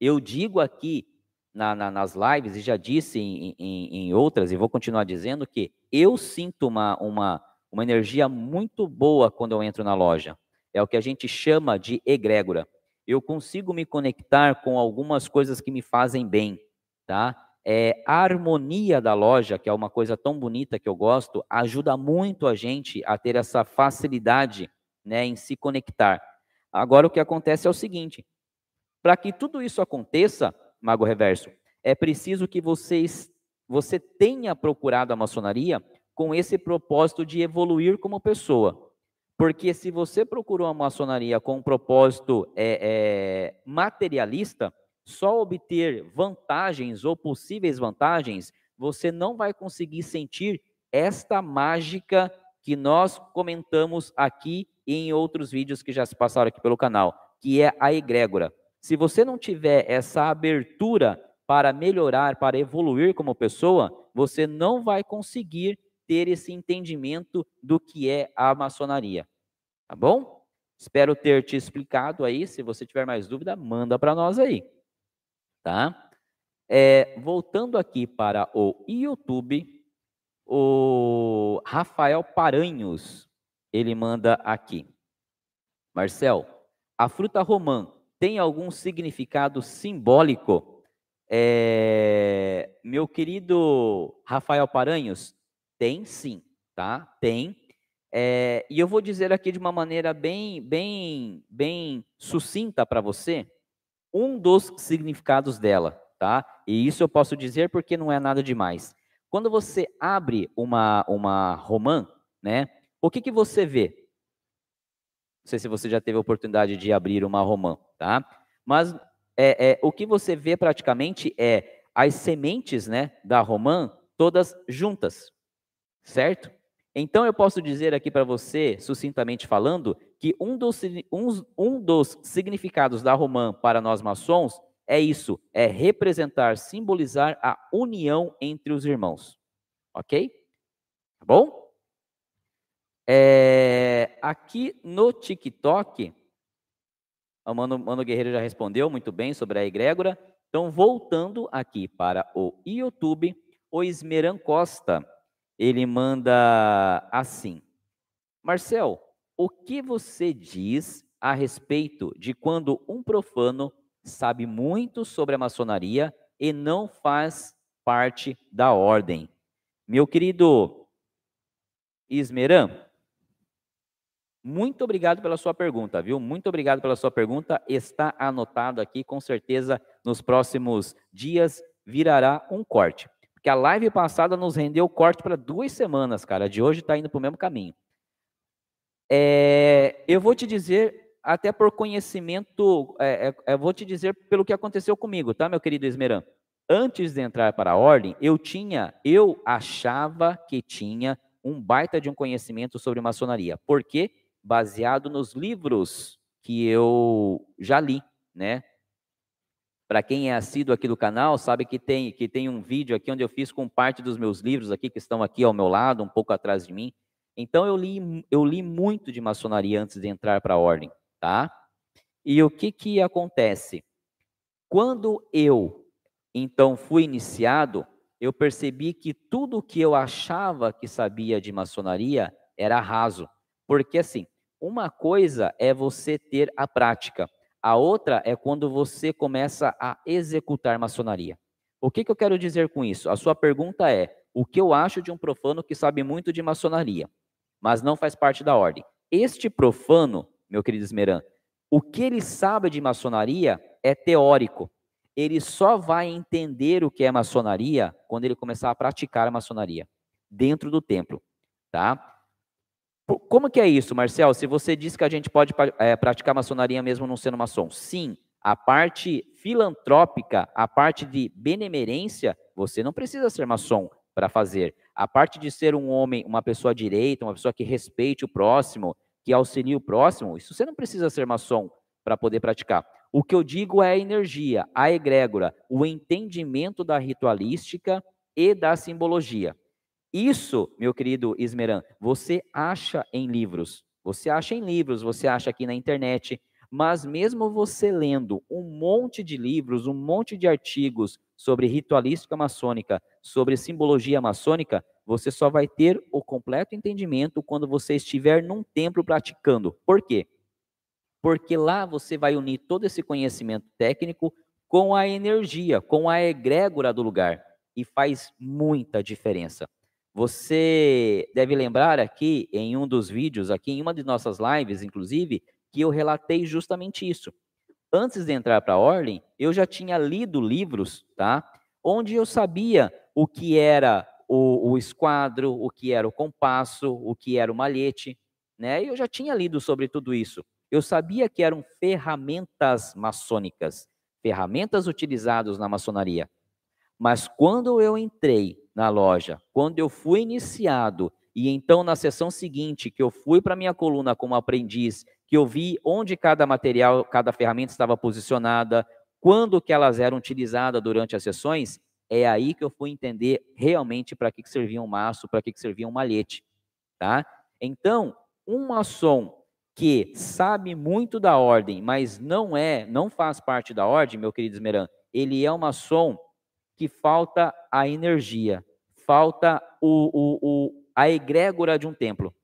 eu digo aqui na, na, nas lives, e já disse em, em, em, outras, e vou continuar dizendo, que eu sinto uma, uma, uma energia muito boa quando eu entro na loja. É o que a gente chama de egrégora. Eu consigo me conectar com algumas coisas que me fazem bem tá? É, a harmonia da loja, que é uma coisa tão bonita que eu gosto, ajuda muito a gente a ter essa facilidade né, em se conectar. Agora, o que acontece é o seguinte: para que tudo isso aconteça, Mago Reverso, é preciso que vocês, você tenha procurado a maçonaria com esse propósito de evoluir como pessoa. Porque se você procurou a maçonaria com um propósito é, é, materialista, só obter vantagens ou possíveis vantagens, você não vai conseguir sentir esta mágica que nós comentamos aqui e em outros vídeos que já se passaram aqui pelo canal, que é a egrégora. Se você não tiver essa abertura para melhorar, para evoluir como pessoa, você não vai conseguir ter esse entendimento do que é a maçonaria. Tá bom? Espero ter te explicado aí. Se você tiver mais dúvida, manda para nós aí. Tá? É, voltando aqui para o YouTube, o Rafael Paranhos, ele manda aqui. Marcel, a fruta romã tem algum significado simbólico? É, meu querido Rafael Paranhos, tem sim, tá? Tem. É, e eu vou dizer aqui de uma maneira bem, bem, bem sucinta para você um dos significados dela, tá? E isso eu posso dizer porque não é nada demais. Quando você abre uma, uma romã, né? O que, que você vê? Não sei se você já teve a oportunidade de abrir uma romã, tá? Mas é, é, o que você vê praticamente é as sementes, né, da romã todas juntas, certo? Então eu posso dizer aqui para você, sucintamente falando, que um dos, um, um dos significados da romã para nós maçons é isso, é representar, simbolizar a união entre os irmãos. Ok? Tá bom? É, aqui no TikTok, o Mano, Mano Guerreiro já respondeu muito bem sobre a egrégora. Então, voltando aqui para o YouTube, o Esmeran Costa, ele manda assim. Marcel, o que você diz a respeito de quando um profano sabe muito sobre a maçonaria e não faz parte da ordem. Meu querido Ismeran, muito obrigado pela sua pergunta, viu? Muito obrigado pela sua pergunta. Está anotado aqui, com certeza nos próximos dias virará um corte. Porque a live passada nos rendeu corte para duas semanas, cara. De hoje está indo para o mesmo caminho. É, eu vou te dizer até por conhecimento, é, é, é, vou te dizer pelo que aconteceu comigo, tá, meu querido Esmeran? Antes de entrar para a ordem, eu tinha, eu achava que tinha um baita de um conhecimento sobre maçonaria. Por quê? Baseado nos livros que eu já li, né? Para quem é assíduo aqui do canal, sabe que tem, que tem um vídeo aqui onde eu fiz com parte dos meus livros aqui, que estão aqui ao meu lado, um pouco atrás de mim. Então eu li, eu li muito de maçonaria antes de entrar para a ordem tá? E o que que acontece? Quando eu então fui iniciado, eu percebi que tudo que eu achava que sabia de maçonaria era raso. Porque assim, uma coisa é você ter a prática, a outra é quando você começa a executar maçonaria. O que, que eu quero dizer com isso? A sua pergunta é: o que eu acho de um profano que sabe muito de maçonaria, mas não faz parte da ordem? Este profano, meu querido Esmeran, o que ele sabe de maçonaria é teórico. Ele só vai entender o que é maçonaria quando ele começar a praticar a maçonaria dentro do templo, tá? Como que é isso, Marcel? Se você diz que a gente pode é, praticar maçonaria mesmo não sendo maçom, sim. A parte filantrópica, a parte de benemerência, você não precisa ser maçom para fazer. A parte de ser um homem, uma pessoa direita, uma pessoa que respeite o próximo, que auxilia o próximo, isso você não precisa ser maçom para poder praticar. O que eu digo é a energia, a egrégora, o entendimento da ritualística e da simbologia. Isso, meu querido Ismeran, você acha em livros. Você acha em livros, você acha aqui na internet, mas mesmo você lendo um monte de livros, um monte de artigos sobre ritualística maçônica, sobre simbologia maçônica, você só vai ter o completo entendimento quando você estiver num templo praticando. Por quê? Porque lá você vai unir todo esse conhecimento técnico com a energia, com a egrégora do lugar. E faz muita diferença. Você deve lembrar aqui, em um dos vídeos, aqui em uma de nossas lives, inclusive, que eu relatei justamente isso. Antes de entrar para a Ordem, eu já tinha lido livros, tá? Onde eu sabia o que era o, o esquadro, o que era o compasso, o que era o malhete. né? Eu já tinha lido sobre tudo isso. Eu sabia que eram ferramentas maçônicas, ferramentas utilizadas na maçonaria. Mas quando eu entrei na loja, quando eu fui iniciado, e então na sessão seguinte, que eu fui para minha coluna como aprendiz, que eu vi onde cada material, cada ferramenta estava posicionada, quando que elas eram utilizadas durante as sessões, é aí que eu fui entender realmente para que, que servia um maço, para que, que servia um malhete, tá? Então, um maçom que sabe muito da ordem, mas não é, não faz parte da ordem, meu querido Esmeran, ele é um maçom que falta a energia, falta o, o, o, a egrégora de um templo,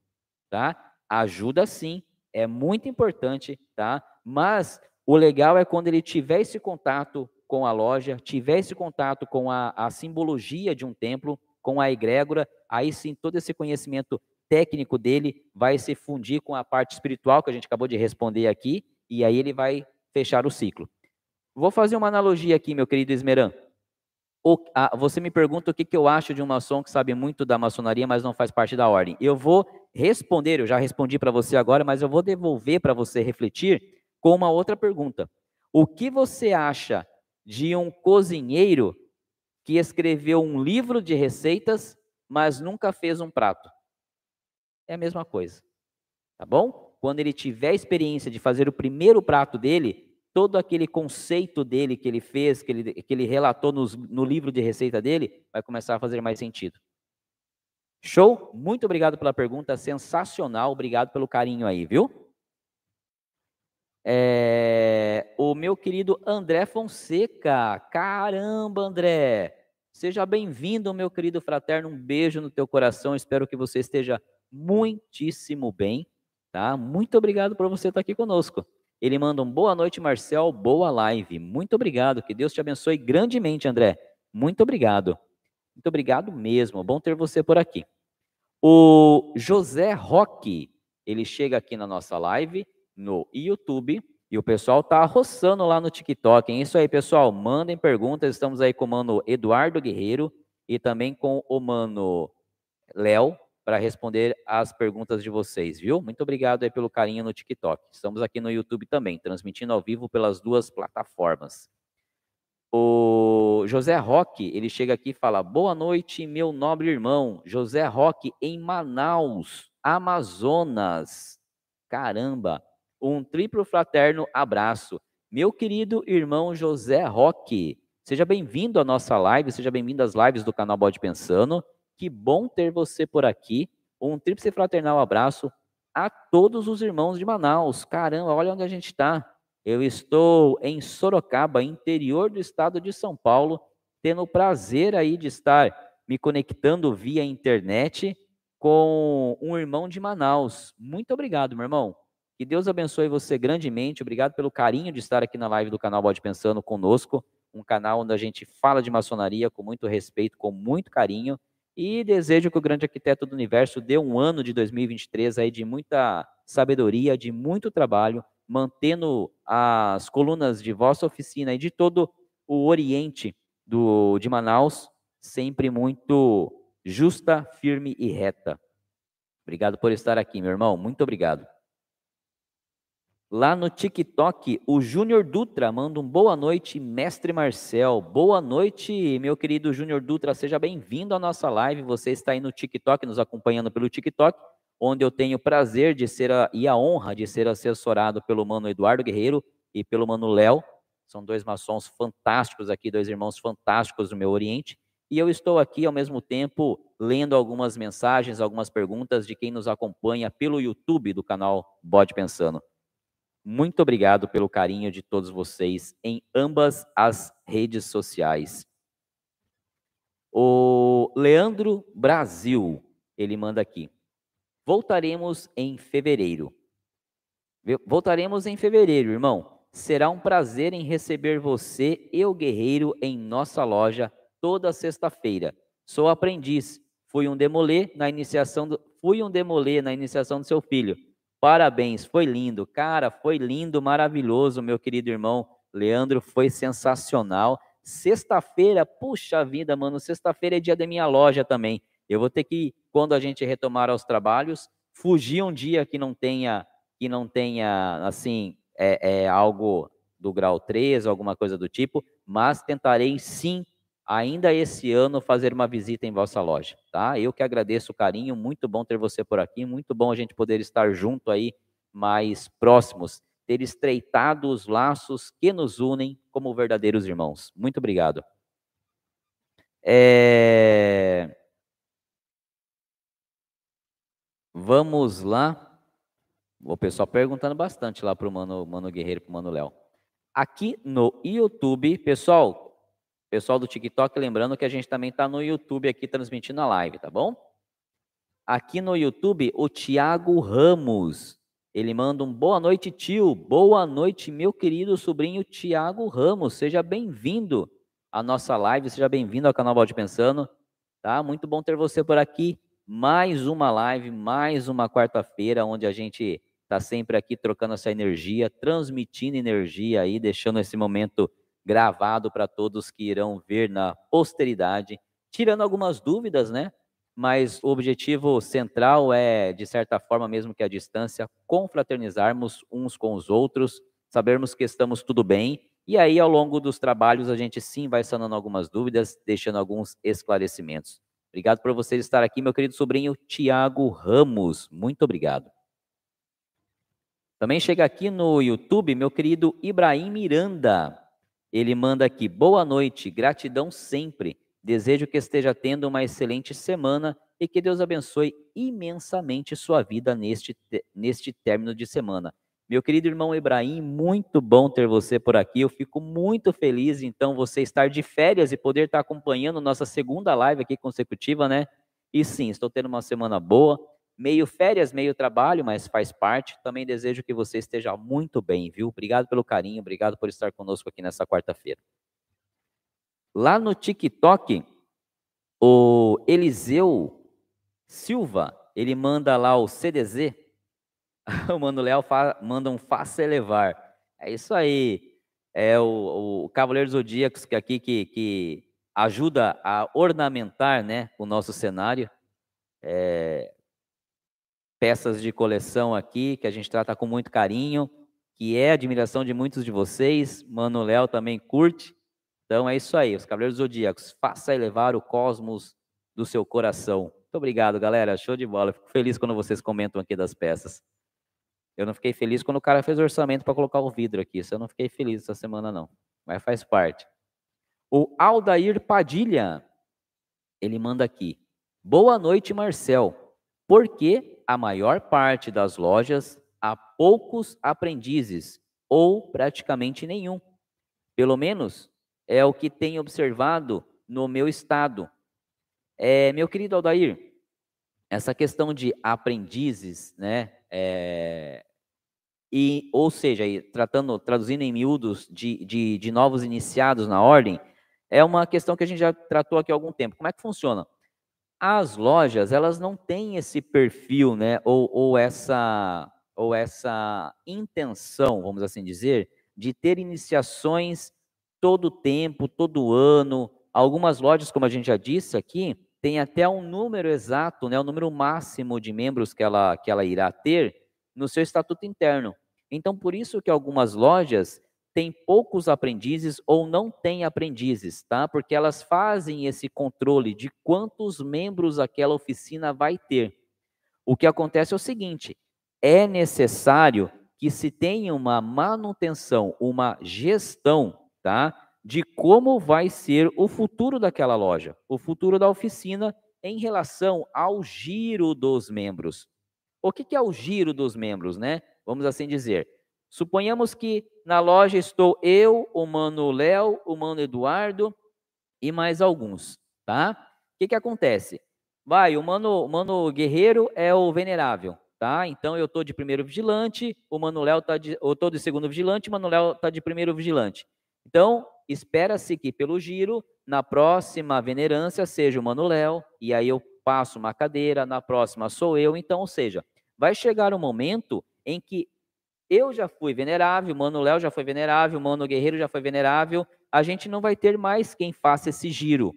tá? Ajuda sim, é muito importante, tá? Mas o legal é quando ele tiver esse contato com a loja, tiver esse contato com a, a simbologia de um templo, com a egrégora, aí sim todo esse conhecimento técnico dele vai se fundir com a parte espiritual que a gente acabou de responder aqui, e aí ele vai fechar o ciclo. Vou fazer uma analogia aqui, meu querido Esmeran. O, a, você me pergunta o que, que eu acho de um maçom que sabe muito da maçonaria, mas não faz parte da ordem. Eu vou responder, eu já respondi para você agora, mas eu vou devolver para você refletir com uma outra pergunta. O que você acha de um cozinheiro que escreveu um livro de receitas, mas nunca fez um prato? É a mesma coisa. Tá bom? Quando ele tiver experiência de fazer o primeiro prato dele, todo aquele conceito dele que ele fez, que ele, que ele relatou nos, no livro de receita dele, vai começar a fazer mais sentido. Show? Muito obrigado pela pergunta, sensacional. Obrigado pelo carinho aí, viu? É, o meu querido André Fonseca. Caramba, André. Seja bem-vindo, meu querido fraterno. Um beijo no teu coração. Espero que você esteja muitíssimo bem, tá? Muito obrigado por você estar aqui conosco. Ele manda um boa noite, Marcel, boa live. Muito obrigado, que Deus te abençoe grandemente, André. Muito obrigado. Muito obrigado mesmo. Bom ter você por aqui. O José Roque, ele chega aqui na nossa live no YouTube e o pessoal tá roçando lá no TikTok. É isso aí, pessoal. Mandem perguntas. Estamos aí com o mano Eduardo Guerreiro e também com o mano Léo para responder as perguntas de vocês, viu? Muito obrigado aí pelo carinho no TikTok. Estamos aqui no YouTube também, transmitindo ao vivo pelas duas plataformas. O José Roque, ele chega aqui e fala: Boa noite, meu nobre irmão. José Roque, em Manaus, Amazonas. Caramba, um triplo fraterno abraço. Meu querido irmão José Roque, seja bem-vindo à nossa live, seja bem-vindo às lives do canal Bode Pensando. Que bom ter você por aqui. Um tríplice fraternal abraço a todos os irmãos de Manaus. Caramba, olha onde a gente está. Eu estou em Sorocaba, interior do estado de São Paulo, tendo o prazer aí de estar me conectando via internet com um irmão de Manaus. Muito obrigado, meu irmão. Que Deus abençoe você grandemente. Obrigado pelo carinho de estar aqui na live do canal Bode Pensando conosco, um canal onde a gente fala de maçonaria com muito respeito, com muito carinho e desejo que o grande arquiteto do universo dê um ano de 2023 aí de muita sabedoria, de muito trabalho, mantendo as colunas de vossa oficina e de todo o Oriente do, de Manaus sempre muito justa, firme e reta. Obrigado por estar aqui, meu irmão. Muito obrigado. Lá no TikTok, o Júnior Dutra manda um boa noite, mestre Marcel. Boa noite, meu querido Júnior Dutra. Seja bem-vindo à nossa live. Você está aí no TikTok, nos acompanhando pelo TikTok, onde eu tenho o prazer de ser a, e a honra de ser assessorado pelo mano Eduardo Guerreiro e pelo mano Léo. São dois maçons fantásticos aqui, dois irmãos fantásticos do meu Oriente. E eu estou aqui ao mesmo tempo lendo algumas mensagens, algumas perguntas de quem nos acompanha pelo YouTube do canal Bode Pensando. Muito obrigado pelo carinho de todos vocês em ambas as redes sociais. O Leandro Brasil, ele manda aqui. Voltaremos em fevereiro. Voltaremos em fevereiro, irmão. Será um prazer em receber você e o guerreiro em nossa loja toda sexta-feira. Sou aprendiz. Fui um demolê na iniciação do, fui um demolê na iniciação do seu filho Parabéns, foi lindo. Cara, foi lindo, maravilhoso, meu querido irmão Leandro, foi sensacional. Sexta-feira, puxa vida, mano, sexta-feira é dia da minha loja também. Eu vou ter que, quando a gente retomar os trabalhos, fugir um dia que não tenha, que não tenha, assim, é, é algo do grau 3, alguma coisa do tipo, mas tentarei sim, ainda esse ano, fazer uma visita em vossa loja, tá? Eu que agradeço o carinho, muito bom ter você por aqui, muito bom a gente poder estar junto aí, mais próximos, ter estreitado os laços que nos unem como verdadeiros irmãos. Muito obrigado. É... Vamos lá. O pessoal perguntando bastante lá para o Mano, Mano Guerreiro para o Mano Léo. Aqui no YouTube, pessoal, pessoal do TikTok, lembrando que a gente também está no YouTube aqui transmitindo a live, tá bom? Aqui no YouTube, o Tiago Ramos, ele manda um boa noite, tio. Boa noite, meu querido sobrinho Tiago Ramos. Seja bem-vindo à nossa live, seja bem-vindo ao canal Balde Pensando. Tá? Muito bom ter você por aqui. Mais uma live, mais uma quarta-feira, onde a gente está sempre aqui trocando essa energia, transmitindo energia aí, deixando esse momento gravado para todos que irão ver na posteridade, tirando algumas dúvidas, né? Mas o objetivo central é, de certa forma, mesmo que a distância, confraternizarmos uns com os outros, sabermos que estamos tudo bem, e aí ao longo dos trabalhos a gente sim vai sanando algumas dúvidas, deixando alguns esclarecimentos. Obrigado por você estar aqui, meu querido sobrinho Tiago Ramos. Muito obrigado. Também chega aqui no YouTube meu querido Ibrahim Miranda. Ele manda aqui: boa noite, gratidão sempre. Desejo que esteja tendo uma excelente semana e que Deus abençoe imensamente sua vida neste, neste término de semana. Meu querido irmão Ibrahim, muito bom ter você por aqui. Eu fico muito feliz, então, você estar de férias e poder estar acompanhando nossa segunda live aqui consecutiva, né? E sim, estou tendo uma semana boa meio férias, meio trabalho, mas faz parte. Também desejo que você esteja muito bem, viu? Obrigado pelo carinho, obrigado por estar conosco aqui nessa quarta-feira. Lá no TikTok, o Eliseu Silva, ele manda lá o CDZ. [LAUGHS] o Mano Léo manda um faça elevar. É isso aí. É o, o Cavaleiro Zodíacos que aqui que, que ajuda a ornamentar né, o nosso cenário. É, peças de coleção aqui, que a gente trata com muito carinho, que é admiração de muitos de vocês. Mano Léo também curte. Então é isso aí, os Cavaleiros Zodíacos. Faça elevar o cosmos do seu coração. Muito obrigado, galera. Show de bola. Fico feliz quando vocês comentam aqui das peças. Eu não fiquei feliz quando o cara fez orçamento para colocar o vidro aqui. Isso eu não fiquei feliz essa semana, não. Mas faz parte. O Aldair Padilha, ele manda aqui. Boa noite, Marcel. Por que a maior parte das lojas há poucos aprendizes ou praticamente nenhum. Pelo menos é o que tenho observado no meu estado. É, meu querido Aldair, essa questão de aprendizes, né? É, e, ou seja, tratando, traduzindo em miúdos de, de, de novos iniciados na ordem, é uma questão que a gente já tratou aqui há algum tempo. Como é que funciona? As lojas, elas não têm esse perfil, né, ou, ou essa ou essa intenção, vamos assim dizer, de ter iniciações todo tempo, todo ano. Algumas lojas, como a gente já disse aqui, tem até um número exato, né, o número máximo de membros que ela, que ela irá ter no seu estatuto interno. Então, por isso que algumas lojas tem poucos aprendizes ou não tem aprendizes, tá? Porque elas fazem esse controle de quantos membros aquela oficina vai ter. O que acontece é o seguinte: é necessário que se tenha uma manutenção, uma gestão, tá? De como vai ser o futuro daquela loja, o futuro da oficina em relação ao giro dos membros. O que, é o giro dos membros, né? Vamos assim dizer. Suponhamos que na loja estou eu, o mano Léo, o mano Eduardo e mais alguns, tá? O que que acontece? Vai, o mano, o mano Guerreiro é o venerável, tá? Então eu tô de primeiro vigilante, o mano Léo tá de, eu tô de segundo vigilante, o mano Léo tá de primeiro vigilante. Então, espera-se que pelo giro, na próxima venerância seja o mano Léo, e aí eu passo uma cadeira, na próxima sou eu, então, ou seja, vai chegar um momento em que eu já fui venerável, Mano Léo já foi venerável, Mano Guerreiro já foi venerável. A gente não vai ter mais quem faça esse giro.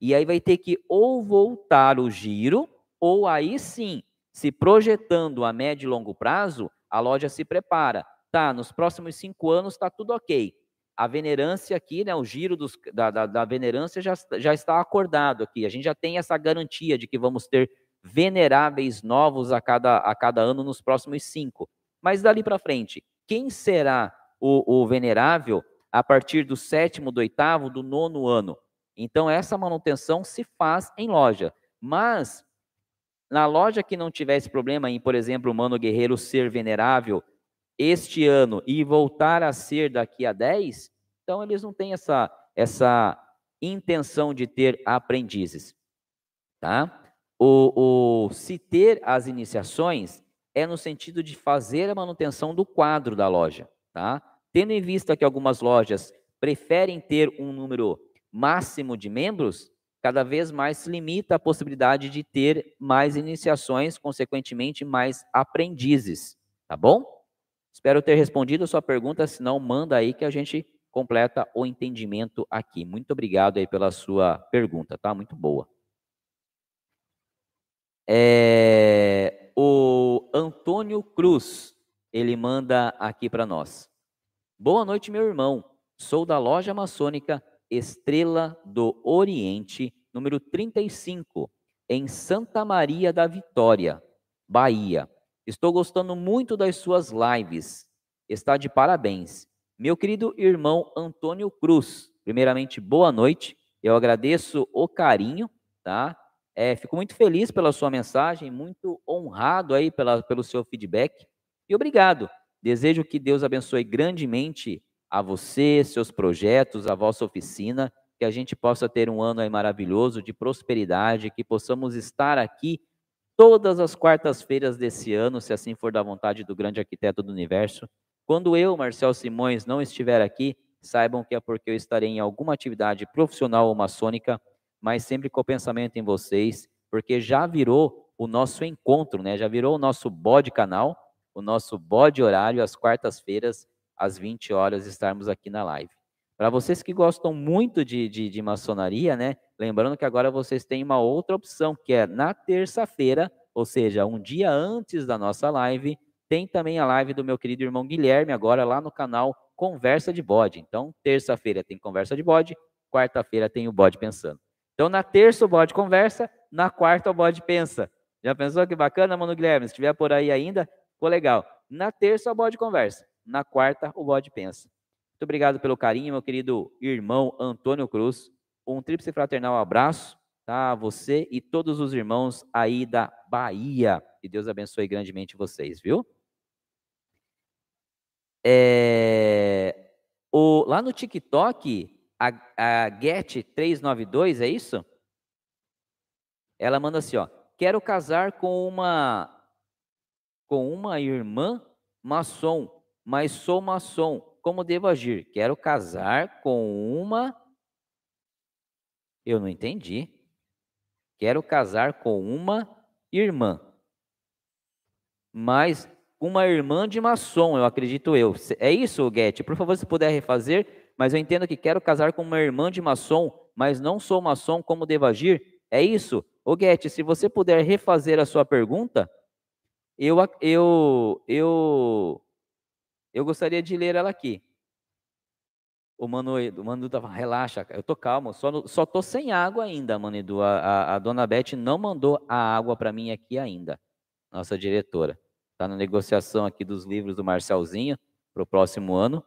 E aí vai ter que ou voltar o giro, ou aí sim se projetando a médio e longo prazo, a loja se prepara. Tá, nos próximos cinco anos está tudo ok. A venerância aqui, né, o giro dos, da, da, da venerância já, já está acordado aqui. A gente já tem essa garantia de que vamos ter veneráveis novos a cada, a cada ano nos próximos cinco. Mas dali para frente, quem será o, o venerável a partir do sétimo, do oitavo, do nono ano? Então, essa manutenção se faz em loja. Mas, na loja que não tivesse problema em, por exemplo, o Mano Guerreiro ser venerável este ano e voltar a ser daqui a 10, então eles não têm essa, essa intenção de ter aprendizes. Tá? O, o, se ter as iniciações é no sentido de fazer a manutenção do quadro da loja. Tá? Tendo em vista que algumas lojas preferem ter um número máximo de membros, cada vez mais se limita a possibilidade de ter mais iniciações, consequentemente, mais aprendizes. Tá bom? Espero ter respondido a sua pergunta, se não, manda aí que a gente completa o entendimento aqui. Muito obrigado aí pela sua pergunta, tá? Muito boa. É, o Antônio Cruz, ele manda aqui para nós. Boa noite, meu irmão. Sou da loja maçônica Estrela do Oriente, número 35, em Santa Maria da Vitória, Bahia. Estou gostando muito das suas lives. Está de parabéns. Meu querido irmão Antônio Cruz, primeiramente, boa noite. Eu agradeço o carinho, tá? É, fico muito feliz pela sua mensagem, muito honrado aí pela, pelo seu feedback. E obrigado. Desejo que Deus abençoe grandemente a você, seus projetos, a vossa oficina, que a gente possa ter um ano aí maravilhoso de prosperidade, que possamos estar aqui todas as quartas-feiras desse ano, se assim for da vontade do grande arquiteto do universo. Quando eu, Marcel Simões, não estiver aqui, saibam que é porque eu estarei em alguma atividade profissional ou maçônica, mas sempre com o pensamento em vocês, porque já virou o nosso encontro, né? Já virou o nosso bode canal, o nosso bode horário, às quartas-feiras, às 20 horas, estarmos aqui na live. Para vocês que gostam muito de, de, de maçonaria, né? Lembrando que agora vocês têm uma outra opção, que é na terça-feira, ou seja, um dia antes da nossa live, tem também a live do meu querido irmão Guilherme, agora lá no canal Conversa de Bode. Então, terça-feira tem Conversa de Bode, quarta-feira tem o Bode Pensando. Então, na terça o Bode conversa, na quarta o Bode pensa. Já pensou que bacana, mano Guilherme? Se estiver por aí ainda, ficou legal. Na terça o Bode conversa, na quarta o Bode pensa. Muito obrigado pelo carinho, meu querido irmão Antônio Cruz. Um tríplice fraternal abraço, tá? Você e todos os irmãos aí da Bahia. Que Deus abençoe grandemente vocês, viu? É, o, lá no TikTok, a, a Get392, é isso? Ela manda assim, ó. Quero casar com uma com uma irmã maçom, mas sou maçom. Como devo agir? Quero casar com uma eu não entendi. Quero casar com uma irmã. Mas uma irmã de maçom, eu acredito eu. É isso, Guete? Por favor, se puder refazer, mas eu entendo que quero casar com uma irmã de maçom, mas não sou maçom, como devo agir? É isso? Ô Guete, se você puder refazer a sua pergunta, eu, eu, eu, eu gostaria de ler ela aqui. O Mano, o Mano tava, relaxa, eu tô calmo, só, só tô sem água ainda, Mano Edu. A, a, a dona Beth não mandou a água para mim aqui ainda, nossa diretora. Está na negociação aqui dos livros do Marcelzinho para o próximo ano.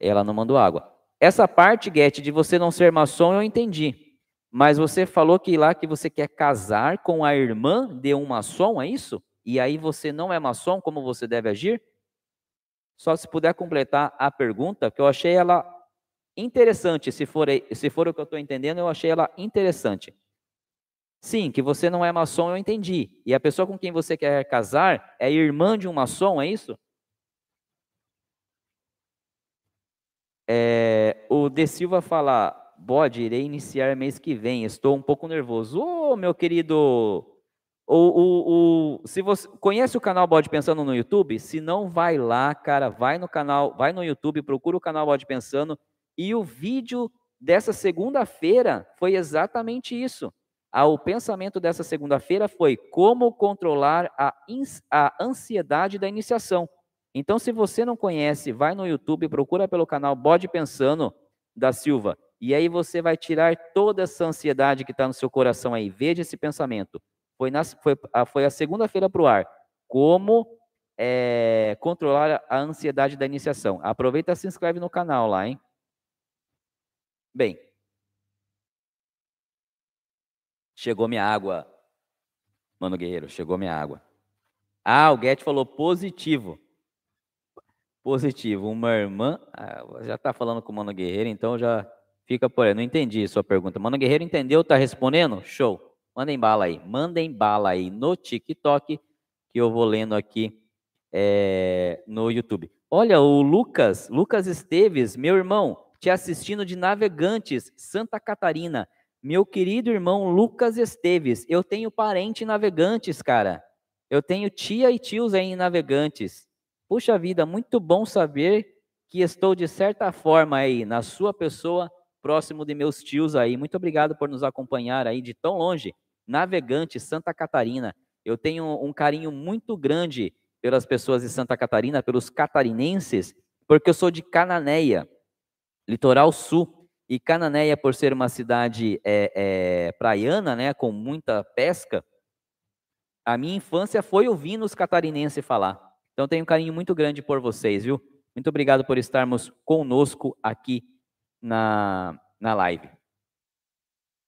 Ela não mandou água. Essa parte, Guete, de você não ser maçom, eu entendi. Mas você falou que lá que você quer casar com a irmã de um maçom, é isso? E aí você não é maçom, como você deve agir? Só se puder completar a pergunta, que eu achei ela interessante, se for, se for o que eu estou entendendo, eu achei ela interessante. Sim, que você não é maçom, eu entendi. E a pessoa com quem você quer casar é irmã de um maçom, é isso? É, o De Silva fala, bode, irei iniciar mês que vem, estou um pouco nervoso. Ô, oh, meu querido o, o, o, se você conhece o canal Bode Pensando no YouTube, se não vai lá, cara, vai no canal, vai no YouTube, procura o canal Bode Pensando e o vídeo dessa segunda-feira foi exatamente isso. O pensamento dessa segunda-feira foi como controlar a, a ansiedade da iniciação. Então, se você não conhece, vai no YouTube, procura pelo canal Bode Pensando da Silva. E aí você vai tirar toda essa ansiedade que está no seu coração aí. Veja esse pensamento. Foi, na, foi, foi a segunda-feira para o ar. Como é, controlar a ansiedade da iniciação. Aproveita e se inscreve no canal lá, hein? Bem, chegou minha água. Mano Guerreiro, chegou minha água. Ah, o Guedes falou positivo. Positivo. Uma irmã, ah, já está falando com o Mano Guerreiro, então já fica por aí. Não entendi sua pergunta. Mano Guerreiro entendeu? Está respondendo? Show. Mandem bala aí. Mandem bala aí no TikTok, que eu vou lendo aqui é, no YouTube. Olha, o Lucas, Lucas Esteves, meu irmão, te assistindo de Navegantes, Santa Catarina. Meu querido irmão Lucas Esteves, eu tenho parente em Navegantes, cara. Eu tenho tia e tios aí em Navegantes. Puxa vida, muito bom saber que estou de certa forma aí na sua pessoa, próximo de meus tios aí. Muito obrigado por nos acompanhar aí de tão longe. Navegantes, Santa Catarina. Eu tenho um carinho muito grande pelas pessoas de Santa Catarina, pelos catarinenses, porque eu sou de Cananéia, litoral sul. E Cananéia, por ser uma cidade é, é, praiana, né, com muita pesca, a minha infância foi ouvindo os catarinenses falar. Então, tenho um carinho muito grande por vocês, viu? Muito obrigado por estarmos conosco aqui na, na live.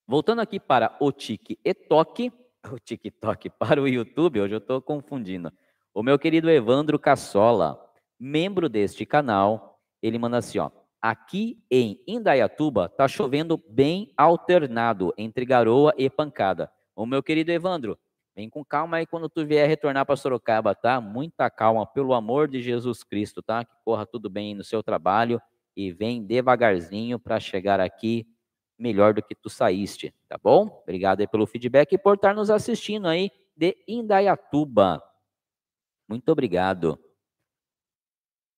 Voltando aqui para o TikTok, [LAUGHS] o TikTok para o YouTube, hoje eu estou confundindo. O meu querido Evandro Cassola, membro deste canal, ele manda assim, ó. Aqui em Indaiatuba tá chovendo bem alternado entre garoa e pancada. O meu querido Evandro, vem com calma aí quando tu vier retornar para Sorocaba, tá? Muita calma, pelo amor de Jesus Cristo, tá? Que corra tudo bem no seu trabalho e vem devagarzinho para chegar aqui melhor do que tu saíste, tá bom? Obrigado aí pelo feedback e por estar nos assistindo aí de Indaiatuba. Muito obrigado.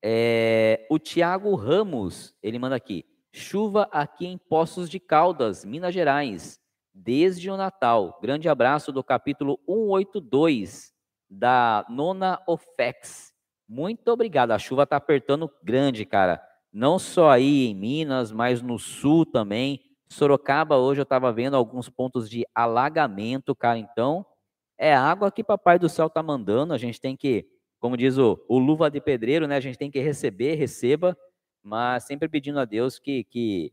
É, o Tiago Ramos, ele manda aqui. Chuva aqui em Poços de Caldas, Minas Gerais, desde o Natal. Grande abraço do capítulo 182 da Nona OFEX. Muito obrigado. A chuva está apertando grande, cara. Não só aí em Minas, mas no sul também. Sorocaba, hoje eu estava vendo alguns pontos de alagamento, cara. Então, é água que Papai do Céu está mandando, a gente tem que, como diz o, o, luva de pedreiro, né? A gente tem que receber, receba, mas sempre pedindo a Deus que, que,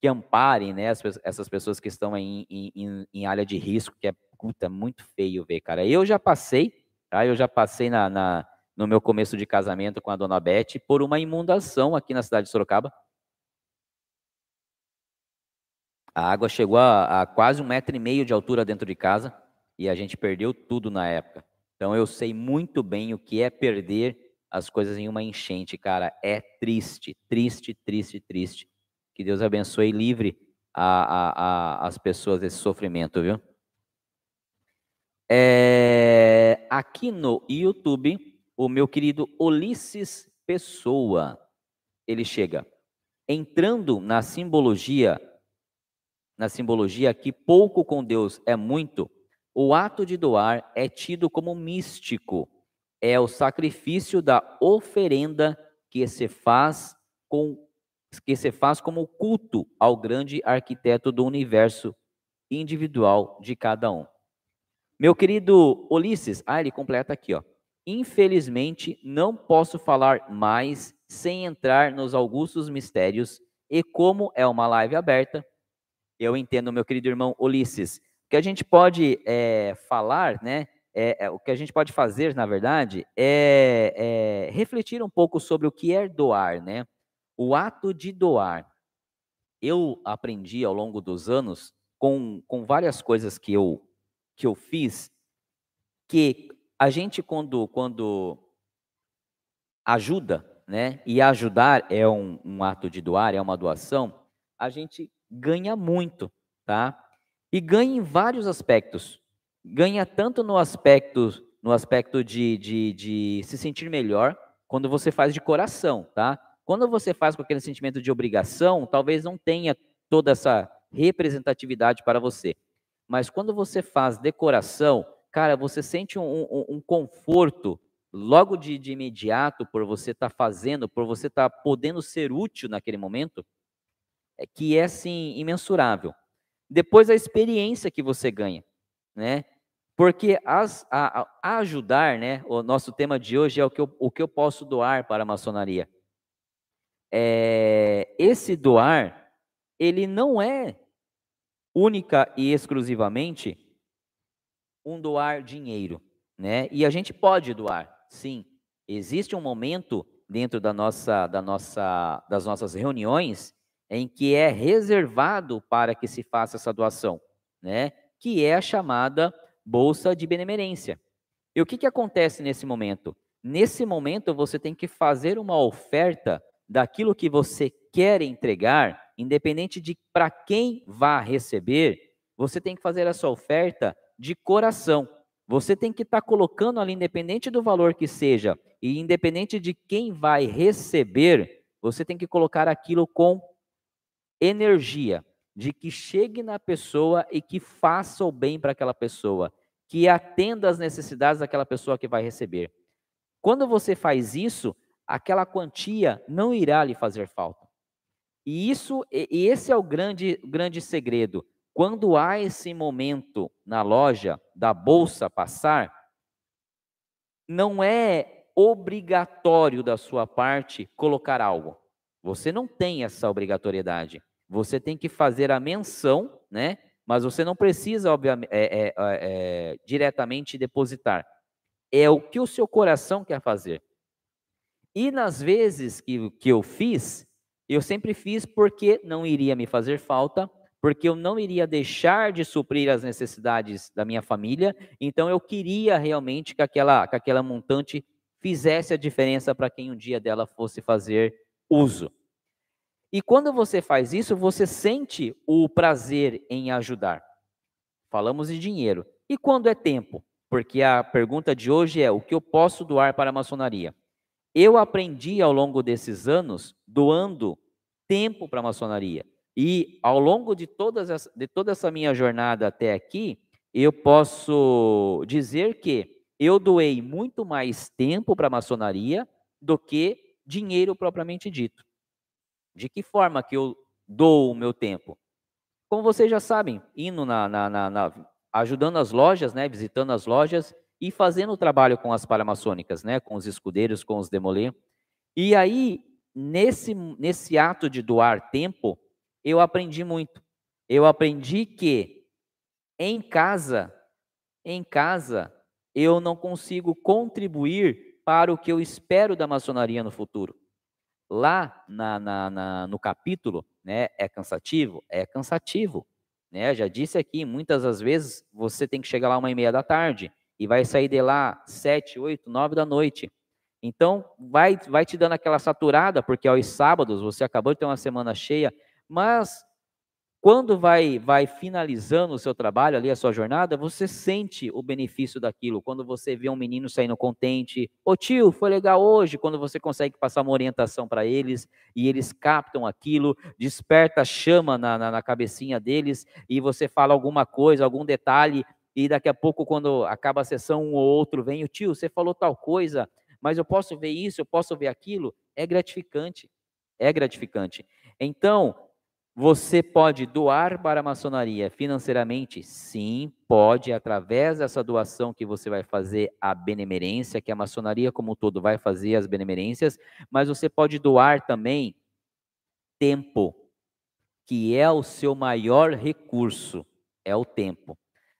que amparem né, as, essas pessoas que estão em, em, em, área de risco, que é puta, muito feio ver, cara. Eu já passei, tá? Eu já passei na, na, no meu começo de casamento com a dona Beth por uma inundação aqui na cidade de Sorocaba. A água chegou a, a quase um metro e meio de altura dentro de casa e a gente perdeu tudo na época. Então eu sei muito bem o que é perder as coisas em uma enchente, cara. É triste, triste, triste, triste. Que Deus abençoe e livre a, a, a, as pessoas desse sofrimento, viu? É, aqui no YouTube, o meu querido Ulisses Pessoa, ele chega entrando na simbologia, na simbologia que pouco com Deus é muito, o ato de doar é tido como místico. É o sacrifício da oferenda que se faz com que se faz como culto ao grande arquiteto do universo individual de cada um. Meu querido Ulisses, ah, ele completa aqui, ó. Infelizmente, não posso falar mais sem entrar nos augustos mistérios e como é uma live aberta, eu entendo, meu querido irmão Ulisses, o que a gente pode é, falar, né? É, é, o que a gente pode fazer, na verdade, é, é, refletir um pouco sobre o que é doar, né? O ato de doar. Eu aprendi ao longo dos anos, com, com várias coisas que eu, que eu fiz, que a gente, quando, quando ajuda, né? E ajudar é um, um ato de doar, é uma doação, a gente ganha muito, tá? E ganha em vários aspectos. Ganha tanto no aspecto, no aspecto de, de, de se sentir melhor, quando você faz de coração, tá? Quando você faz com aquele sentimento de obrigação, talvez não tenha toda essa representatividade para você. mas quando você faz decoração, cara, você sente um, um, um conforto logo de, de, imediato por você estar tá fazendo, por você estar tá podendo ser útil naquele momento, é que é assim imensurável. Depois a experiência que você ganha, né? Porque as, a, a ajudar, né? O nosso tema de hoje é o que eu, o que eu posso doar para a maçonaria. É, esse doar, ele não é única e exclusivamente um doar dinheiro, né? E a gente pode doar, sim. Existe um momento dentro da nossa, da nossa, das nossas reuniões em que é reservado para que se faça essa doação, né? Que é a chamada bolsa de benemerência. E o que, que acontece nesse momento? Nesse momento, você tem que fazer uma oferta daquilo que você quer entregar, independente de para quem vá receber, você tem que fazer essa oferta de coração. Você tem que estar tá colocando ali, independente do valor que seja, e independente de quem vai receber, você tem que colocar aquilo com energia, de que chegue na pessoa e que faça o bem para aquela pessoa, que atenda às necessidades daquela pessoa que vai receber. Quando você faz isso, aquela quantia não irá lhe fazer falta. E isso, e esse é o grande, grande segredo. Quando há esse momento na loja da bolsa passar, não é obrigatório da sua parte colocar algo. Você não tem essa obrigatoriedade. Você tem que fazer a menção, né? Mas você não precisa, obviamente, é, é, é, diretamente depositar. É o que o seu coração quer fazer. E nas vezes que, que eu fiz, eu sempre fiz porque não iria me fazer falta, porque eu não iria deixar de suprir as necessidades da minha família, então eu queria realmente que aquela, que aquela montante fizesse a diferença para quem um dia dela fosse fazer uso. E quando você faz isso, você sente o prazer em ajudar. Falamos de dinheiro. E quando é tempo? Porque a pergunta de hoje é: o que eu posso doar para a maçonaria? Eu aprendi ao longo desses anos doando tempo para a maçonaria. E ao longo de, todas de toda essa minha jornada até aqui, eu posso dizer que eu doei muito mais tempo para a maçonaria do que dinheiro propriamente dito. De que forma que eu dou o meu tempo? Como vocês já sabem, indo na, na, na, na ajudando as lojas, né, visitando as lojas, e fazendo o trabalho com as paramaçônicas, né, com os escudeiros, com os demolê. E aí, nesse, nesse ato de doar tempo, eu aprendi muito. Eu aprendi que em casa, em casa, eu não consigo contribuir para o que eu espero da maçonaria no futuro. Lá na, na, na, no capítulo, né, é cansativo? É cansativo. Né? Já disse aqui, muitas das vezes você tem que chegar lá uma e meia da tarde e vai sair de lá sete, oito, nove da noite. Então, vai, vai te dando aquela saturada, porque aos sábados você acabou de ter uma semana cheia, mas quando vai, vai finalizando o seu trabalho ali, a sua jornada, você sente o benefício daquilo. Quando você vê um menino saindo contente, ô tio, foi legal hoje, quando você consegue passar uma orientação para eles e eles captam aquilo, desperta chama na, na, na cabecinha deles e você fala alguma coisa, algum detalhe e daqui a pouco, quando acaba a sessão, um ou outro vem, o tio, você falou tal coisa, mas eu posso ver isso, eu posso ver aquilo, é gratificante, é gratificante. Então, você pode doar para a maçonaria financeiramente? Sim, pode, através dessa doação que você vai fazer a benemerência, que a maçonaria como um todo vai fazer as benemerências, mas você pode doar também tempo, que é o seu maior recurso, é o tempo.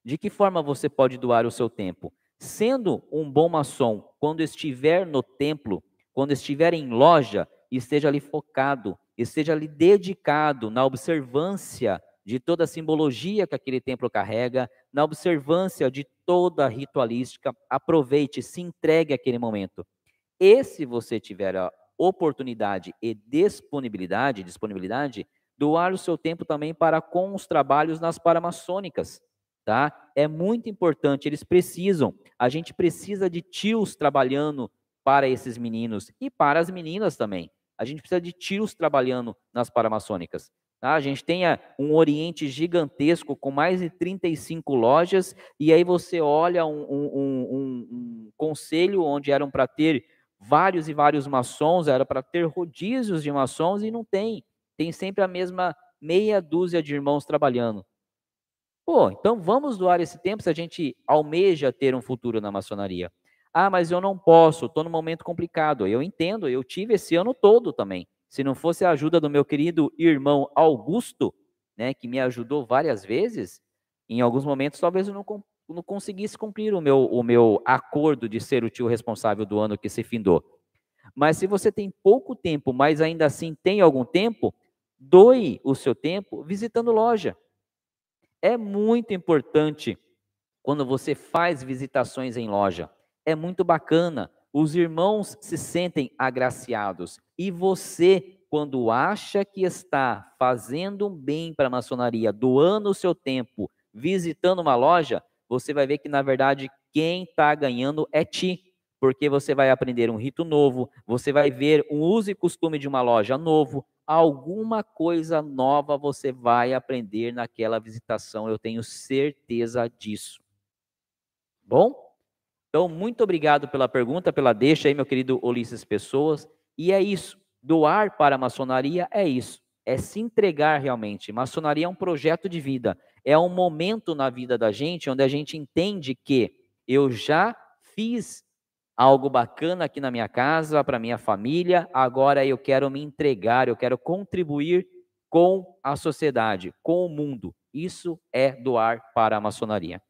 De que forma você pode doar o seu tempo? Sendo um bom maçom, quando estiver no templo, quando estiver em loja, esteja ali focado, esteja ali dedicado na observância de toda a simbologia que aquele templo carrega, na observância de toda a ritualística, aproveite, se entregue àquele momento. E se você tiver a oportunidade e disponibilidade, disponibilidade, doar o seu tempo também para com os trabalhos nas paramaçônicas tá? É muito importante, eles precisam, a gente precisa de tios trabalhando para esses meninos e para as meninas também. A gente precisa de tios trabalhando nas paramaçônicas. Tá? A gente tem um Oriente gigantesco com mais de 35 lojas, e aí você olha um, um, um, um conselho onde eram para ter vários e vários maçons, era para ter rodízios de maçons e não tem. Tem sempre a mesma meia dúzia de irmãos trabalhando. Pô, então vamos doar esse tempo se a gente almeja ter um futuro na maçonaria. Ah, mas eu não posso, estou num momento complicado. Eu entendo, eu tive esse ano todo também. Se não fosse a ajuda do meu querido irmão Augusto, né, que me ajudou várias vezes, em alguns momentos talvez eu não, não conseguisse cumprir o meu, o meu acordo de ser o tio responsável do ano que se findou. Mas se você tem pouco tempo, mas ainda assim tem algum tempo, doe o seu tempo visitando loja. É muito importante quando você faz visitações em loja. É muito bacana. Os irmãos se sentem agraciados. E você, quando acha que está fazendo um bem para a maçonaria, doando o seu tempo, visitando uma loja, você vai ver que, na verdade, quem está ganhando é ti. Porque você vai aprender um rito novo, você vai ver um uso e costume de uma loja novo, alguma coisa nova você vai aprender naquela visitação, eu tenho certeza disso. Bom? Então, muito obrigado pela pergunta, pela deixa aí, meu querido Ulisses Pessoas. E é isso. Doar para a maçonaria é isso. É se entregar realmente. Maçonaria é um projeto de vida. É um momento na vida da gente onde a gente entende que eu já fiz algo bacana aqui na minha casa, para minha família, agora eu quero me entregar, eu quero contribuir com a sociedade, com o mundo. Isso é doar para a maçonaria.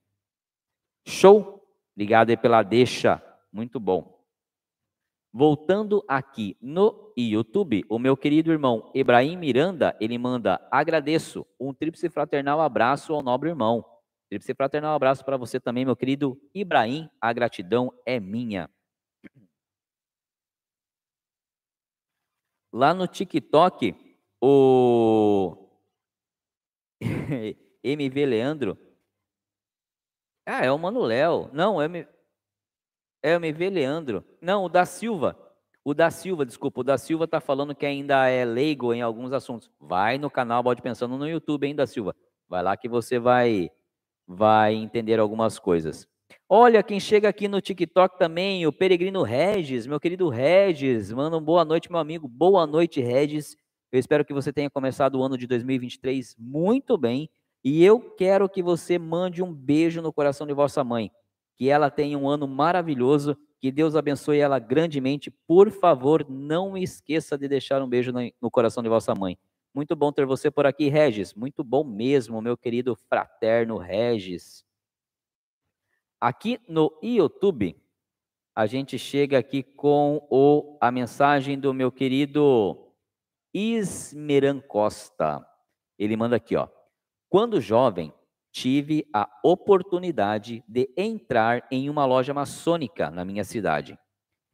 Show? Obrigado aí pela deixa. Muito bom. Voltando aqui no YouTube, o meu querido irmão Ebrahim Miranda, ele manda, agradeço, um tríplice fraternal abraço ao nobre irmão. Tríplice fraternal abraço para você também, meu querido Ibrahim, a gratidão é minha. Lá no TikTok, o [LAUGHS] MV Leandro, ah, é o Mano Léo, não, é o é o MV Leandro. Não, o da Silva. O da Silva, desculpa, o da Silva está falando que ainda é leigo em alguns assuntos. Vai no canal Bode Pensando no YouTube, hein, da Silva. Vai lá que você vai, vai entender algumas coisas. Olha, quem chega aqui no TikTok também, o Peregrino Regis, meu querido Regis, manda um boa noite, meu amigo. Boa noite, Regis. Eu espero que você tenha começado o ano de 2023 muito bem. E eu quero que você mande um beijo no coração de vossa mãe que ela tenha um ano maravilhoso, que Deus abençoe ela grandemente. Por favor, não esqueça de deixar um beijo no coração de vossa mãe. Muito bom ter você por aqui, Regis. Muito bom mesmo, meu querido fraterno Regis. Aqui no YouTube, a gente chega aqui com o, a mensagem do meu querido Ismeran Costa. Ele manda aqui, ó. Quando jovem, tive a oportunidade de entrar em uma loja maçônica na minha cidade.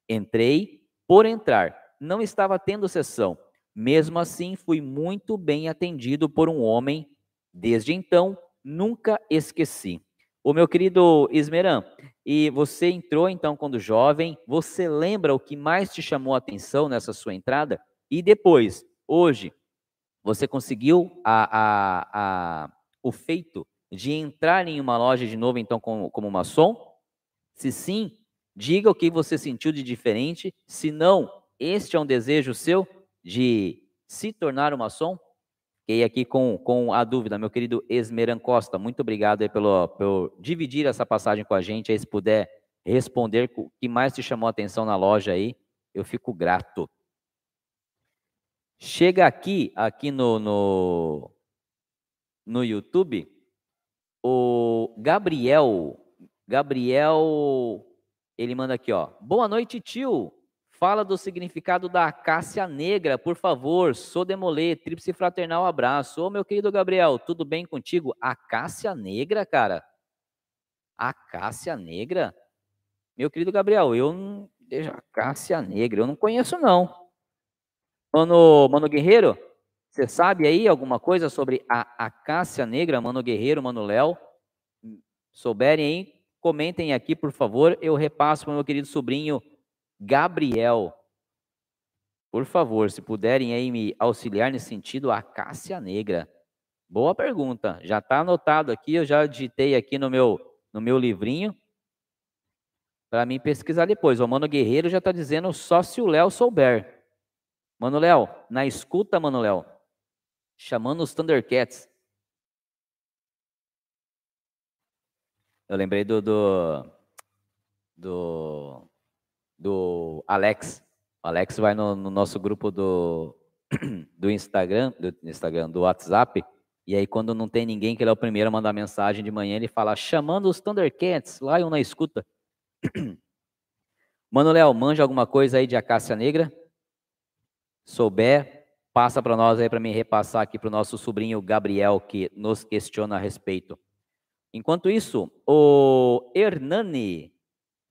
Entrei por entrar, não estava tendo sessão. Mesmo assim, fui muito bem atendido por um homem. Desde então, nunca esqueci. O meu querido Ismeran, e você entrou então quando jovem, você lembra o que mais te chamou a atenção nessa sua entrada? E depois, hoje, você conseguiu a, a, a, o feito de entrar em uma loja de novo, então, como, como maçom? Se sim, diga o que você sentiu de diferente. Se não, este é um desejo seu de se tornar um maçom? Fiquei aqui com, com a dúvida, meu querido Esmeran Costa. Muito obrigado pelo, pelo dividir essa passagem com a gente. Aí, se puder responder o que mais te chamou a atenção na loja aí, eu fico grato. Chega aqui, aqui no, no, no YouTube, o Gabriel, Gabriel, ele manda aqui, ó. Boa noite, tio. Fala do significado da acácia negra, por favor. Sou Demolê, tríplice fraternal abraço. Ô, meu querido Gabriel, tudo bem contigo? Acácia negra, cara? Acácia negra? Meu querido Gabriel, eu não. Acácia negra, eu não conheço, não. Mano, mano Guerreiro, você sabe aí alguma coisa sobre a acácia negra, Mano Guerreiro, Mano Léo? Souberem aí, comentem aqui, por favor. Eu repasso para o meu querido sobrinho Gabriel. Por favor, se puderem aí me auxiliar nesse sentido, a Cássia Negra. Boa pergunta. Já está anotado aqui, eu já digitei aqui no meu, no meu livrinho para mim pesquisar depois. O Mano Guerreiro já está dizendo só se o Léo souber. Mano Léo, na escuta, Mano Léo, chamando os Thundercats. Eu lembrei do, do, do, do Alex. O Alex vai no, no nosso grupo do, [CLEARS THROAT] do Instagram, do Instagram, do WhatsApp, e aí quando não tem ninguém, que ele é o primeiro a mandar mensagem de manhã, ele fala, chamando os Thundercats, lá eu na escuta. [CLEARS THROAT] Mano Léo, manja alguma coisa aí de acácia negra? Souber, passa para nós aí para me repassar aqui para o nosso sobrinho Gabriel, que nos questiona a respeito. Enquanto isso, o Hernani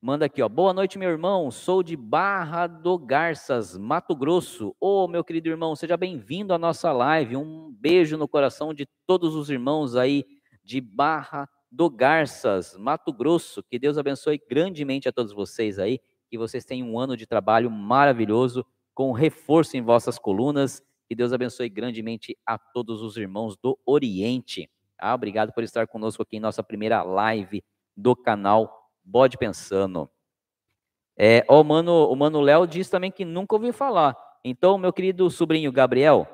Manda aqui, ó. Boa noite, meu irmão. Sou de Barra do Garças, Mato Grosso. Ô, oh, meu querido irmão, seja bem-vindo à nossa live. Um beijo no coração de todos os irmãos aí de Barra do Garças, Mato Grosso. Que Deus abençoe grandemente a todos vocês aí. Que vocês tenham um ano de trabalho maravilhoso, com reforço em vossas colunas. Que Deus abençoe grandemente a todos os irmãos do Oriente. Ah, obrigado por estar conosco aqui em nossa primeira live do canal bode pensando. É, ó, o mano, o mano Léo diz também que nunca ouviu falar. Então, meu querido sobrinho Gabriel,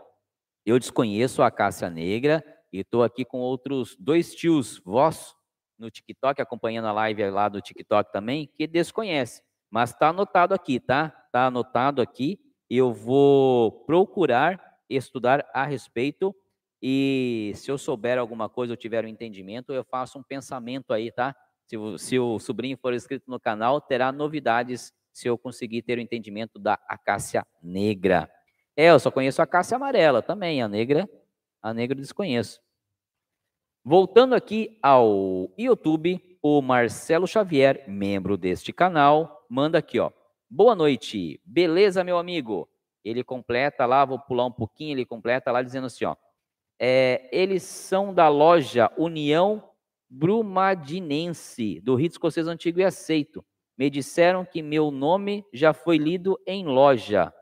eu desconheço a Cássia Negra e estou aqui com outros dois tios vossos no TikTok, acompanhando a live lá do TikTok também, que desconhece. Mas está anotado aqui, tá? Está anotado aqui. Eu vou procurar estudar a respeito e se eu souber alguma coisa, eu tiver um entendimento, eu faço um pensamento aí, tá? Se o, se o sobrinho for inscrito no canal, terá novidades se eu conseguir ter o entendimento da acácia negra. É, eu só conheço a acácia amarela também, a negra, a negra desconheço. Voltando aqui ao YouTube, o Marcelo Xavier, membro deste canal, manda aqui, ó. Boa noite, beleza, meu amigo? Ele completa lá, vou pular um pouquinho, ele completa lá dizendo assim, ó. É, eles são da loja União Brumadinense, do rito escocês antigo e aceito. Me disseram que meu nome já foi lido em loja.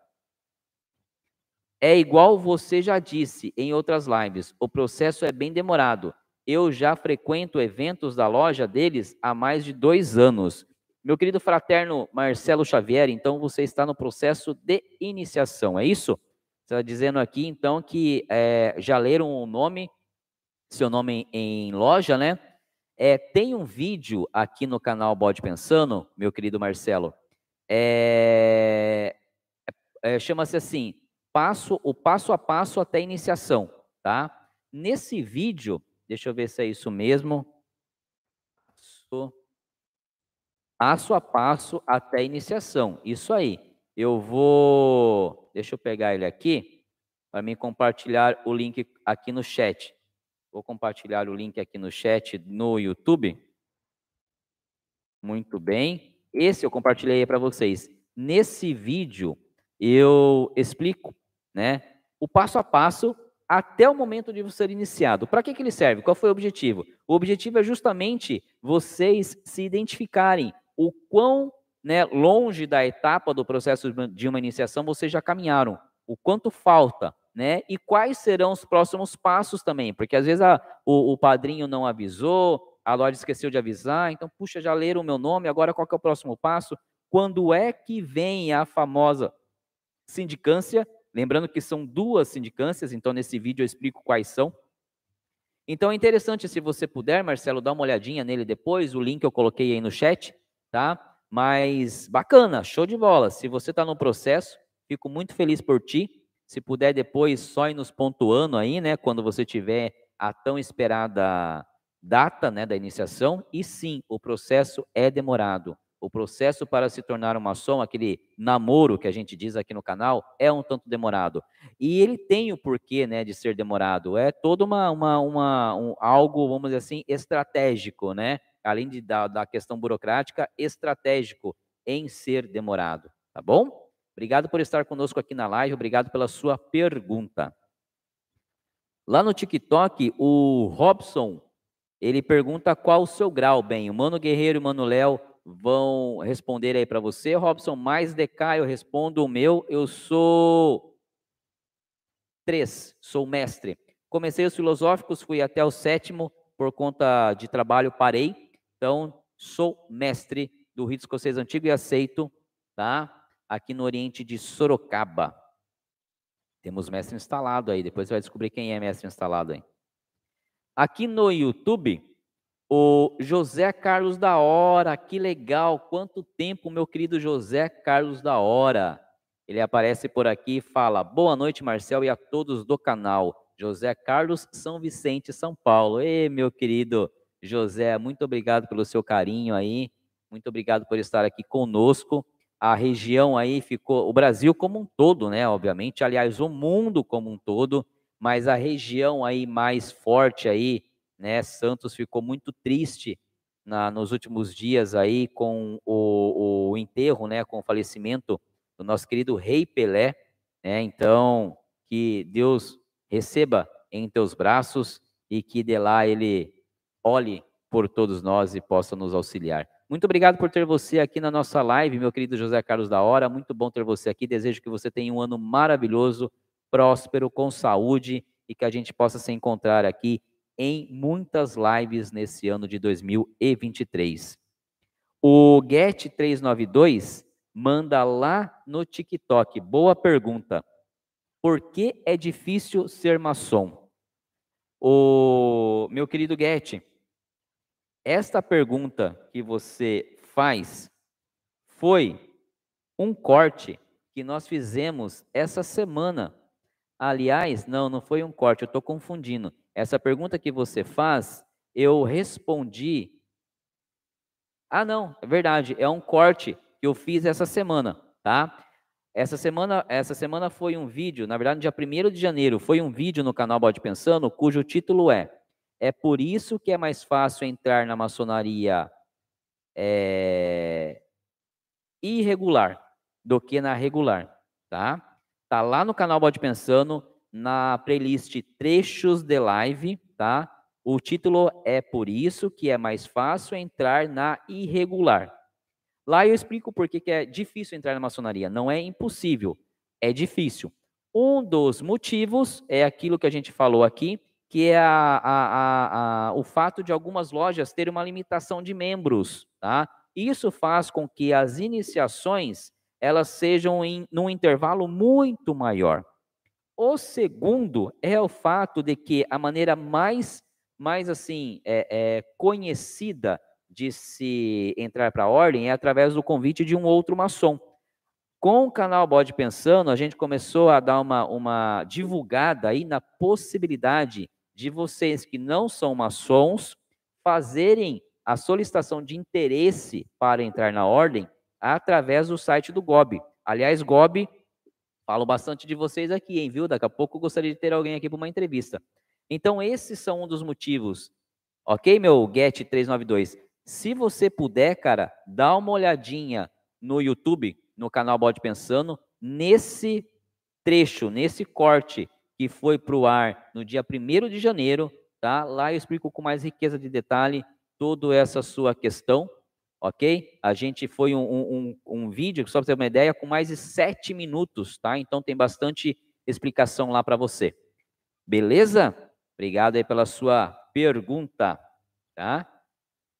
É igual você já disse em outras lives, o processo é bem demorado. Eu já frequento eventos da loja deles há mais de dois anos. Meu querido fraterno Marcelo Xavier, então você está no processo de iniciação, é isso? Você está dizendo aqui, então, que é, já leram o nome, seu nome em loja, né? É, tem um vídeo aqui no canal Bode Pensando, meu querido Marcelo, é, é, chama-se assim, passo, o passo a passo até a iniciação, tá? Nesse vídeo, deixa eu ver se é isso mesmo, passo a passo até a iniciação, isso aí. Eu vou, deixa eu pegar ele aqui, para me compartilhar o link aqui no chat. Vou compartilhar o link aqui no chat no YouTube. Muito bem. Esse eu compartilhei para vocês. Nesse vídeo eu explico, né, o passo a passo até o momento de você ser iniciado. Para que, que ele serve? Qual foi o objetivo? O objetivo é justamente vocês se identificarem o quão né, longe da etapa do processo de uma iniciação vocês já caminharam, o quanto falta, né? E quais serão os próximos passos também? Porque às vezes a, o, o, padrinho não avisou, a loja esqueceu de avisar, então, puxa, já leram o meu nome, agora qual é o próximo passo? Quando é que vem a famosa sindicância? Lembrando que são duas sindicâncias, então nesse vídeo eu explico quais são. Então é interessante, se você puder, Marcelo, dar uma olhadinha nele depois, o link eu coloquei aí no chat, tá? Mas bacana, show de bola. Se você está no processo, fico muito feliz por ti. Se puder depois só ir nos pontuando aí, né, quando você tiver a tão esperada data, né, da iniciação, e sim, o processo é demorado. O processo para se tornar uma maçom, aquele namoro que a gente diz aqui no canal, é um tanto demorado. E ele tem o porquê, né, de ser demorado. É todo uma, uma, uma um, algo, vamos dizer assim, estratégico, né? Além de, da, da questão burocrática, estratégico em ser demorado, tá bom? Obrigado por estar conosco aqui na live, obrigado pela sua pergunta. Lá no TikTok, o Robson, ele pergunta qual o seu grau, bem. O Mano Guerreiro e o Mano Léo vão responder aí para você. Robson, mais DK, eu respondo o meu. Eu sou três, sou mestre. Comecei os filosóficos, fui até o sétimo, por conta de trabalho parei. Então, sou mestre do rito escocês antigo e aceito, tá? Aqui no Oriente de Sorocaba. Temos mestre instalado aí, depois você vai descobrir quem é mestre instalado aí. Aqui no YouTube, o José Carlos da Hora, que legal, quanto tempo, meu querido José Carlos da Hora. Ele aparece por aqui e fala: Boa noite, Marcel, e a todos do canal. José Carlos, São Vicente, São Paulo. Ei, meu querido José, muito obrigado pelo seu carinho aí. Muito obrigado por estar aqui conosco. A região aí ficou, o Brasil como um todo, né? Obviamente, aliás, o mundo como um todo, mas a região aí mais forte aí né? Santos ficou muito triste na, nos últimos dias aí com o, o, enterro, né? Com o falecimento do nosso querido Rei Pelé, né? Então, que Deus receba em teus braços e que de lá ele olhe por todos nós e possa nos auxiliar. Muito obrigado por ter você aqui na nossa live, meu querido José Carlos da Hora. Muito bom ter você aqui. Desejo que você tenha um ano maravilhoso, próspero, com saúde e que a gente possa se encontrar aqui em muitas lives nesse ano de 2023. O Get392 manda lá no TikTok. Boa pergunta. Por que é difícil ser maçom? O meu querido Get, esta pergunta que você faz foi um corte que nós fizemos essa semana. Aliás, não, não foi um corte, eu estou confundindo. Essa pergunta que você faz, eu respondi. Ah, não, é verdade, é um corte que eu fiz essa semana, tá? Essa semana, essa semana foi um vídeo, na verdade, no dia 1 de janeiro, foi um vídeo no canal Bode Pensando, cujo título é É por isso que é mais fácil entrar na maçonaria é, irregular do que na regular, tá? Tá lá no canal Bode Pensando, na playlist Trechos de Live, tá? O título é Por isso que é mais fácil entrar na irregular. Lá eu explico por que é difícil entrar na maçonaria. Não é impossível, é difícil. Um dos motivos é aquilo que a gente falou aqui, que é a, a, a, o fato de algumas lojas terem uma limitação de membros, tá? Isso faz com que as iniciações elas sejam em num intervalo muito maior. O segundo é o fato de que a maneira mais, mais assim, é, é conhecida de se entrar para a ordem é através do convite de um outro maçom. Com o canal Bode Pensando, a gente começou a dar uma, uma divulgada aí na possibilidade de vocês que não são maçons fazerem a solicitação de interesse para entrar na ordem através do site do GOB. Aliás, GOB Falo bastante de vocês aqui, hein, viu? Daqui a pouco eu gostaria de ter alguém aqui para uma entrevista. Então, esses são um dos motivos. Ok, meu Get 392? Se você puder, cara, dá uma olhadinha no YouTube, no canal Bode Pensando, nesse trecho, nesse corte que foi para o ar no dia 1 de janeiro, tá? Lá eu explico com mais riqueza de detalhe toda essa sua questão ok? A gente foi um, um, um vídeo, só para ter uma ideia, com mais de sete minutos, tá? Então tem bastante explicação lá para você. Beleza? Obrigado aí pela sua pergunta, tá?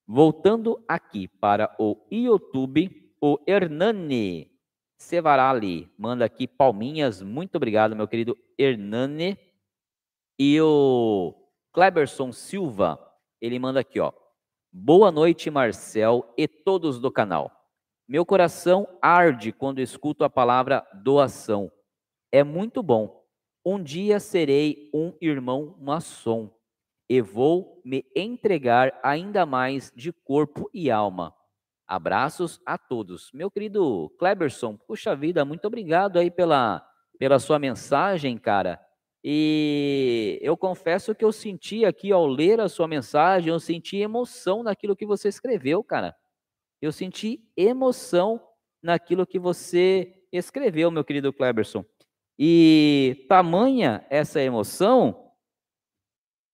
Voltando aqui para o YouTube, o Hernani Sevarali manda aqui palminhas. Muito obrigado, meu querido Hernani. E o Kleberson Silva, ele manda aqui, ó. Boa noite, Marcel e todos do canal. Meu coração arde quando escuto a palavra doação. É muito bom. Um dia serei um irmão maçom e vou me entregar ainda mais de corpo e alma. Abraços a todos. Meu querido Kleberson, puxa vida, muito obrigado aí pela, pela sua mensagem, cara. E eu confesso que eu senti aqui, ao ler a sua mensagem, eu senti emoção naquilo que você escreveu, cara. Eu senti emoção naquilo que você escreveu, meu querido Kleberson. E tamanha essa emoção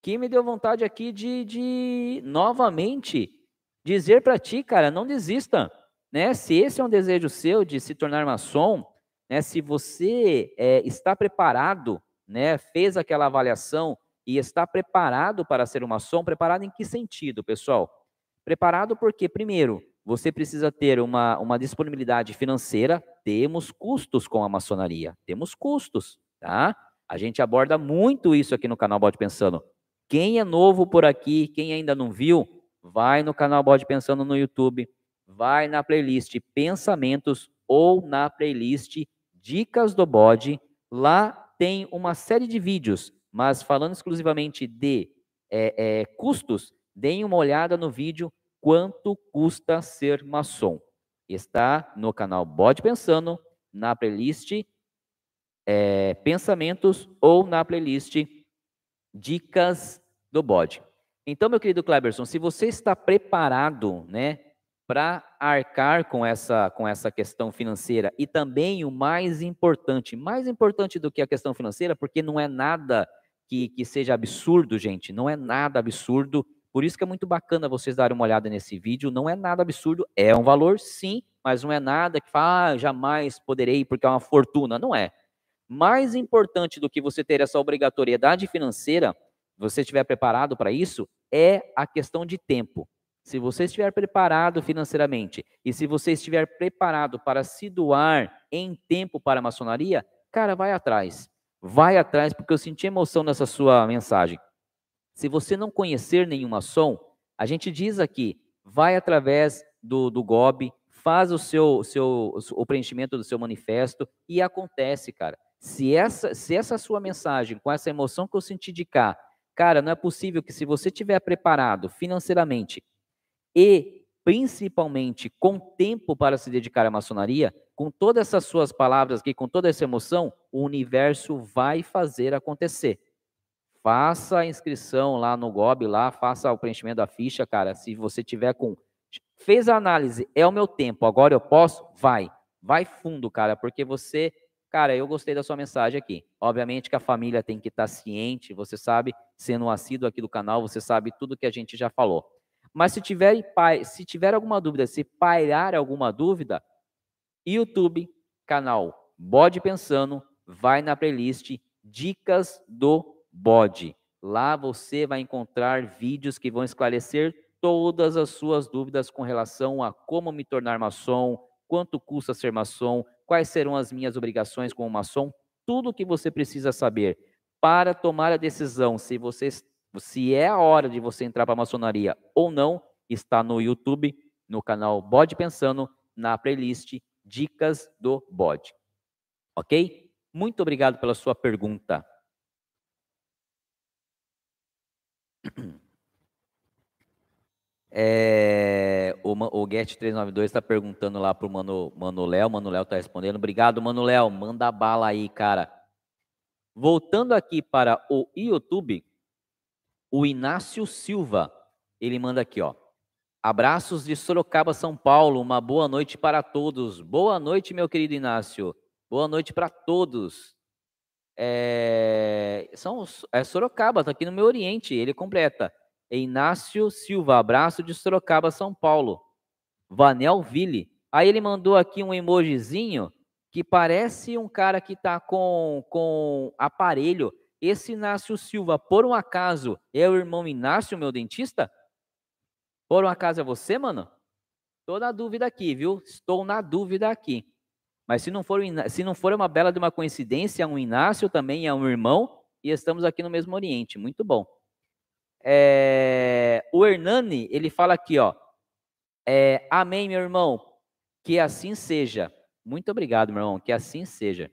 que me deu vontade aqui de, de novamente dizer para ti, cara, não desista, né? Se esse é um desejo seu de se tornar maçom, né? Se você é, está preparado, né? Fez aquela avaliação e está preparado para ser um maçom, preparado em que sentido, pessoal? Preparado porque, primeiro, você precisa ter uma, uma disponibilidade financeira, temos custos com a maçonaria, temos custos, tá? A gente aborda muito isso aqui no canal Bode Pensando. Quem é novo por aqui, quem ainda não viu, vai no canal Bode Pensando no YouTube, vai na playlist Pensamentos ou na playlist Dicas do Bode. Lá tem uma série de vídeos, mas falando exclusivamente de é, é, custos, deem uma olhada no vídeo Quanto custa ser maçom. Está no canal Bode Pensando, na playlist é, Pensamentos ou na playlist Dicas do Bode. Então, meu querido Cleberson, se você está preparado, né, para arcar com essa, com essa questão financeira e também o mais importante, mais importante do que a questão financeira, porque não é nada que, que seja absurdo, gente, não é nada absurdo, por isso que é muito bacana vocês darem uma olhada nesse vídeo, não é nada absurdo, é um valor sim, mas não é nada que fala, ah, jamais poderei porque é uma fortuna, não é. Mais importante do que você ter essa obrigatoriedade financeira, você estiver preparado para isso, é a questão de tempo. Se você estiver preparado financeiramente e se você estiver preparado para se doar em tempo para a maçonaria, cara, vai atrás. Vai atrás, porque eu senti emoção nessa sua mensagem. Se você não conhecer nenhum maçom, a gente diz aqui, vai através do, do GOB, faz o seu, seu o preenchimento do seu manifesto e acontece, cara. Se essa, se essa sua mensagem, com essa emoção que eu senti de cá, cara, não é possível que se você estiver preparado financeiramente e principalmente com tempo para se dedicar à maçonaria, com todas essas suas palavras aqui, com toda essa emoção, o universo vai fazer acontecer. Faça a inscrição lá no GOB, lá, faça o preenchimento da ficha, cara. Se você tiver com. Fez a análise, é o meu tempo, agora eu posso? Vai. Vai fundo, cara, porque você. Cara, eu gostei da sua mensagem aqui. Obviamente que a família tem que estar ciente, você sabe, sendo um assíduo aqui do canal, você sabe tudo que a gente já falou. Mas se tiver, se tiver alguma dúvida, se pairar alguma dúvida, YouTube, canal Bode Pensando, vai na playlist Dicas do Bode. Lá você vai encontrar vídeos que vão esclarecer todas as suas dúvidas com relação a como me tornar maçom, quanto custa ser maçom, quais serão as minhas obrigações como maçom, tudo o que você precisa saber para tomar a decisão se você se é a hora de você entrar para a maçonaria ou não, está no YouTube, no canal Bode Pensando, na playlist Dicas do Bode. Ok? Muito obrigado pela sua pergunta. É, o, o Get392 está perguntando lá para o Mano, Léo. Mano Léo está respondendo. Obrigado, Mano Léo. Manda bala aí, cara. Voltando aqui para o YouTube, o Inácio Silva, ele manda aqui, ó. Abraços de Sorocaba, São Paulo. Uma boa noite para todos. Boa noite, meu querido Inácio. Boa noite para todos. É, são, é Sorocaba, está aqui no meu Oriente. Ele completa. Inácio Silva, abraço de Sorocaba, São Paulo. Vanel Ville. Aí ele mandou aqui um emojizinho que parece um cara que está com, com aparelho esse Inácio Silva, por um acaso, é o irmão Inácio, meu dentista? Por um acaso é você, mano? Estou na dúvida aqui, viu? Estou na dúvida aqui. Mas se não for, se não for uma bela de uma coincidência, um Inácio também é um irmão e estamos aqui no mesmo Oriente. Muito bom. É, o Hernani, ele fala aqui, ó. É, Amém, meu irmão. Que assim seja. Muito obrigado, meu irmão. Que assim seja.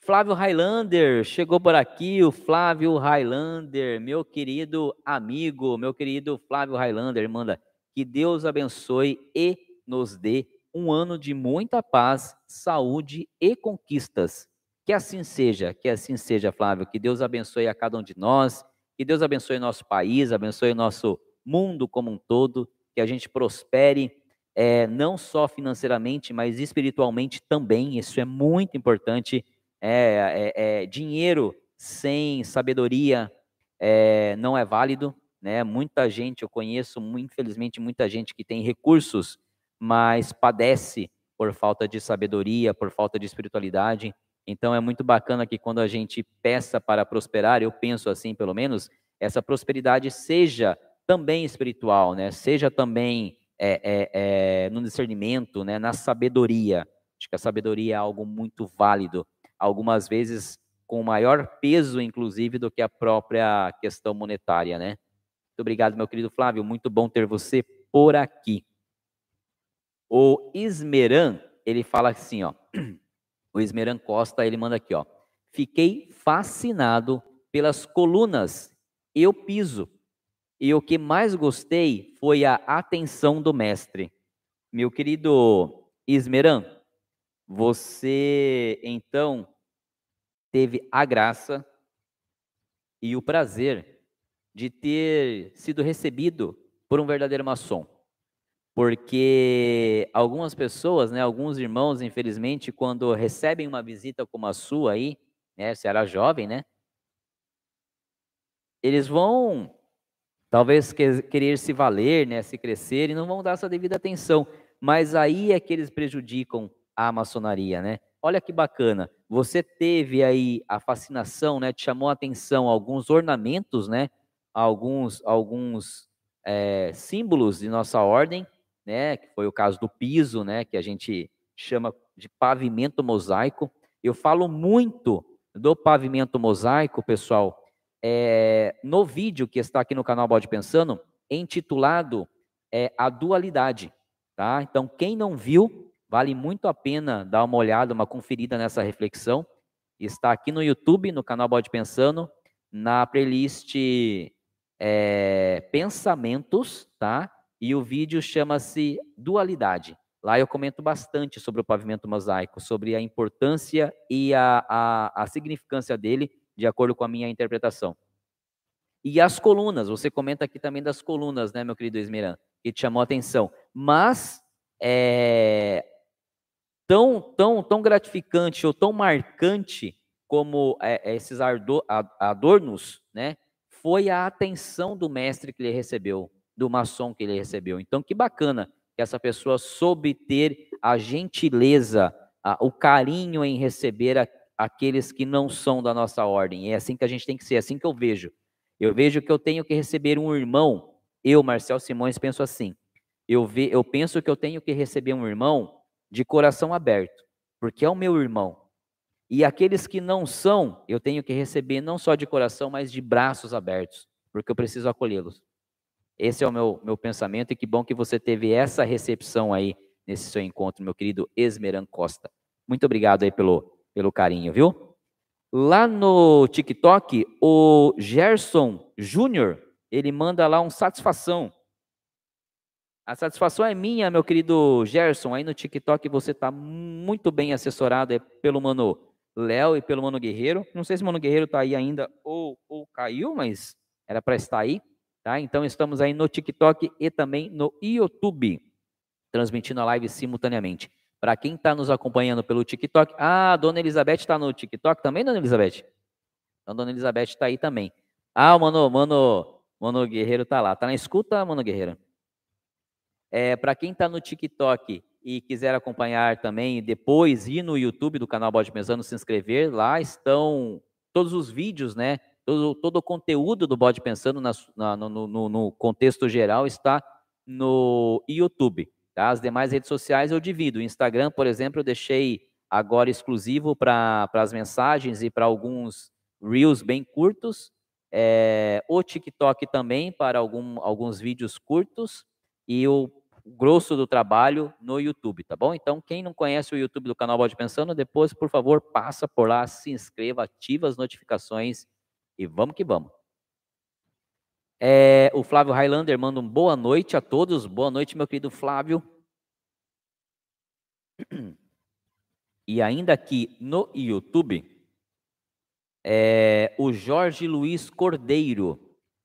Flávio Highlander, chegou por aqui o Flávio Highlander, meu querido amigo, meu querido Flávio Highlander, manda que Deus abençoe e nos dê um ano de muita paz, saúde e conquistas. Que assim seja, que assim seja, Flávio, que Deus abençoe a cada um de nós, que Deus abençoe nosso país, abençoe nosso mundo como um todo, que a gente prospere é, não só financeiramente, mas espiritualmente também, isso é muito importante é, é, é, dinheiro sem sabedoria é, não é válido. né? Muita gente, eu conheço, infelizmente, muita gente que tem recursos, mas padece por falta de sabedoria, por falta de espiritualidade. Então é muito bacana que quando a gente peça para prosperar, eu penso assim, pelo menos, essa prosperidade seja também espiritual, né? Seja também é, é, é, no discernimento, né? Na sabedoria. Acho que a sabedoria é algo muito válido. Algumas vezes com maior peso, inclusive, do que a própria questão monetária, né? Muito obrigado, meu querido Flávio. Muito bom ter você por aqui. O Ismeran, ele fala assim, ó. [CLEARS THROAT] O Ismeran Costa, ele manda aqui, ó. Fiquei fascinado pelas colunas e o piso. E o que mais gostei foi a atenção do mestre. Meu querido Ismeran, você então teve a graça e o prazer de ter sido recebido por um verdadeiro maçom. Porque algumas pessoas, né, alguns irmãos, infelizmente, quando recebem uma visita como a sua aí, né, você era jovem, né? Eles vão talvez querer se valer, né, se crescer e não vão dar essa devida atenção. Mas aí é que eles prejudicam a maçonaria, né? Olha que bacana. Você teve aí a fascinação, né? Te chamou a atenção alguns ornamentos, né? Alguns, alguns é, símbolos de nossa ordem, né? Que foi o caso do piso, né? Que a gente chama de pavimento mosaico. Eu falo muito do pavimento mosaico, pessoal, é, no vídeo que está aqui no canal Bode Pensando, intitulado é, A Dualidade. Tá? Então, quem não viu, Vale muito a pena dar uma olhada, uma conferida nessa reflexão. Está aqui no YouTube, no canal Bode Pensando, na playlist é, Pensamentos, tá? E o vídeo chama-se Dualidade. Lá eu comento bastante sobre o pavimento mosaico, sobre a importância e a, a, a significância dele, de acordo com a minha interpretação. E as colunas, você comenta aqui também das colunas, né, meu querido Esmeran, que te chamou a atenção. Mas é, tão, tão, tão gratificante ou tão marcante como é, é esses adornos, né? Foi a atenção do mestre que ele recebeu, do maçom que ele recebeu. Então, que bacana que essa pessoa soube ter a gentileza, a, o carinho em receber a, aqueles que não são da nossa ordem. É assim que a gente tem que ser, é assim que eu vejo. Eu vejo que eu tenho que receber um irmão. Eu, Marcel Simões, penso assim. Eu, ve, eu penso que eu tenho que receber um irmão de coração aberto, porque é o meu irmão. E aqueles que não são, eu tenho que receber não só de coração, mas de braços abertos, porque eu preciso acolhê-los. Esse é o meu, meu pensamento, e que bom que você teve essa recepção aí nesse seu encontro, meu querido Esmeran Costa. Muito obrigado aí pelo, pelo carinho, viu? Lá no TikTok, o Gerson Júnior, ele manda lá um satisfação. A satisfação é minha, meu querido Gerson. Aí no TikTok você está muito bem assessorado é pelo mano Léo e pelo mano Guerreiro. Não sei se o mano Guerreiro está aí ainda ou, ou caiu, mas era para estar aí. Tá? Então estamos aí no TikTok e também no YouTube, transmitindo a live simultaneamente. Para quem está nos acompanhando pelo TikTok, ah, a Dona Elizabeth está no TikTok também, Dona Elizabeth? Então, Dona Elizabeth está aí também. Ah, o mano, mano, mano Guerreiro está lá. Está na escuta, mano Guerreiro? É, Para quem está no TikTok e quiser acompanhar também depois, ir no YouTube do canal Bode Pensando, se inscrever, lá estão todos os vídeos, né? Todo, todo o conteúdo do Bode Pensando na, na, no, no, no, contexto geral está no YouTube. Tá? As demais redes sociais eu divido. O Instagram, por exemplo, eu deixei agora exclusivo para as mensagens e para alguns reels bem curtos. É, o TikTok também para algum, alguns vídeos curtos e o grosso do trabalho no YouTube, tá bom? Então, quem não conhece o YouTube do canal Bode Pensando, depois, por favor, passa por lá, se inscreva, ativa as notificações e vamos que vamos. É, o Flávio Highlander manda um boa noite a todos. Boa noite, meu querido Flávio. E ainda aqui no YouTube, é, o Jorge Luiz Cordeiro,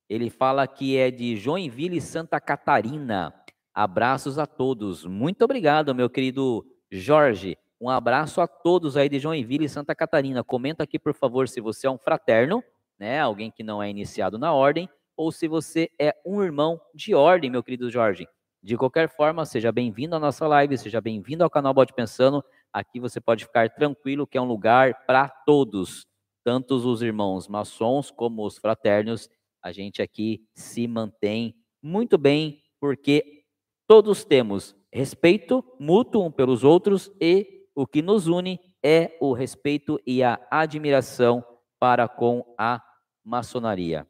ele fala que é de Joinville, Santa Catarina. Abraços a todos. Muito obrigado, meu querido Jorge. Um abraço a todos aí de Joinville Santa Catarina. Comenta aqui, por favor, se você é um fraterno, né? Alguém que não é iniciado na ordem, ou se você é um irmão de ordem, meu querido Jorge. De qualquer forma, seja bem-vindo à nossa live, seja bem-vindo ao canal Bode Pensando. Aqui você pode ficar tranquilo que é um lugar para todos, tanto os irmãos maçons como os fraternos. A gente aqui se mantém muito bem, porque todos temos respeito mútuo um pelos outros e o que nos une é o respeito e a admiração para com a maçonaria.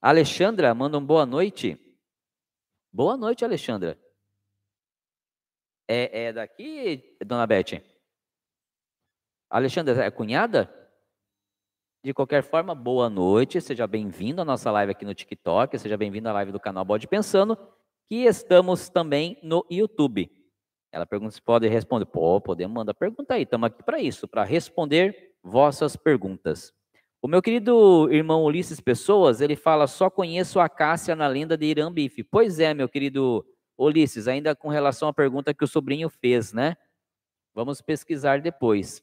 Alexandra manda um boa noite. Boa noite, Alexandra. É, é daqui, dona Beth? Alexandra, é cunhada? De qualquer forma, boa noite, seja bem-vindo à nossa live aqui no TikTok, seja bem-vindo à live do canal Bode Pensando, que estamos também no YouTube. Ela pergunta se pode responder. Pô, podemos mandar pergunta aí, estamos aqui para isso, para responder vossas perguntas. O meu querido irmão Ulisses Pessoas, ele fala, só conheço a Cássia na lenda de Irambife. Pois é, meu querido Ulisses, ainda com relação à pergunta que o sobrinho fez, né? Vamos pesquisar depois.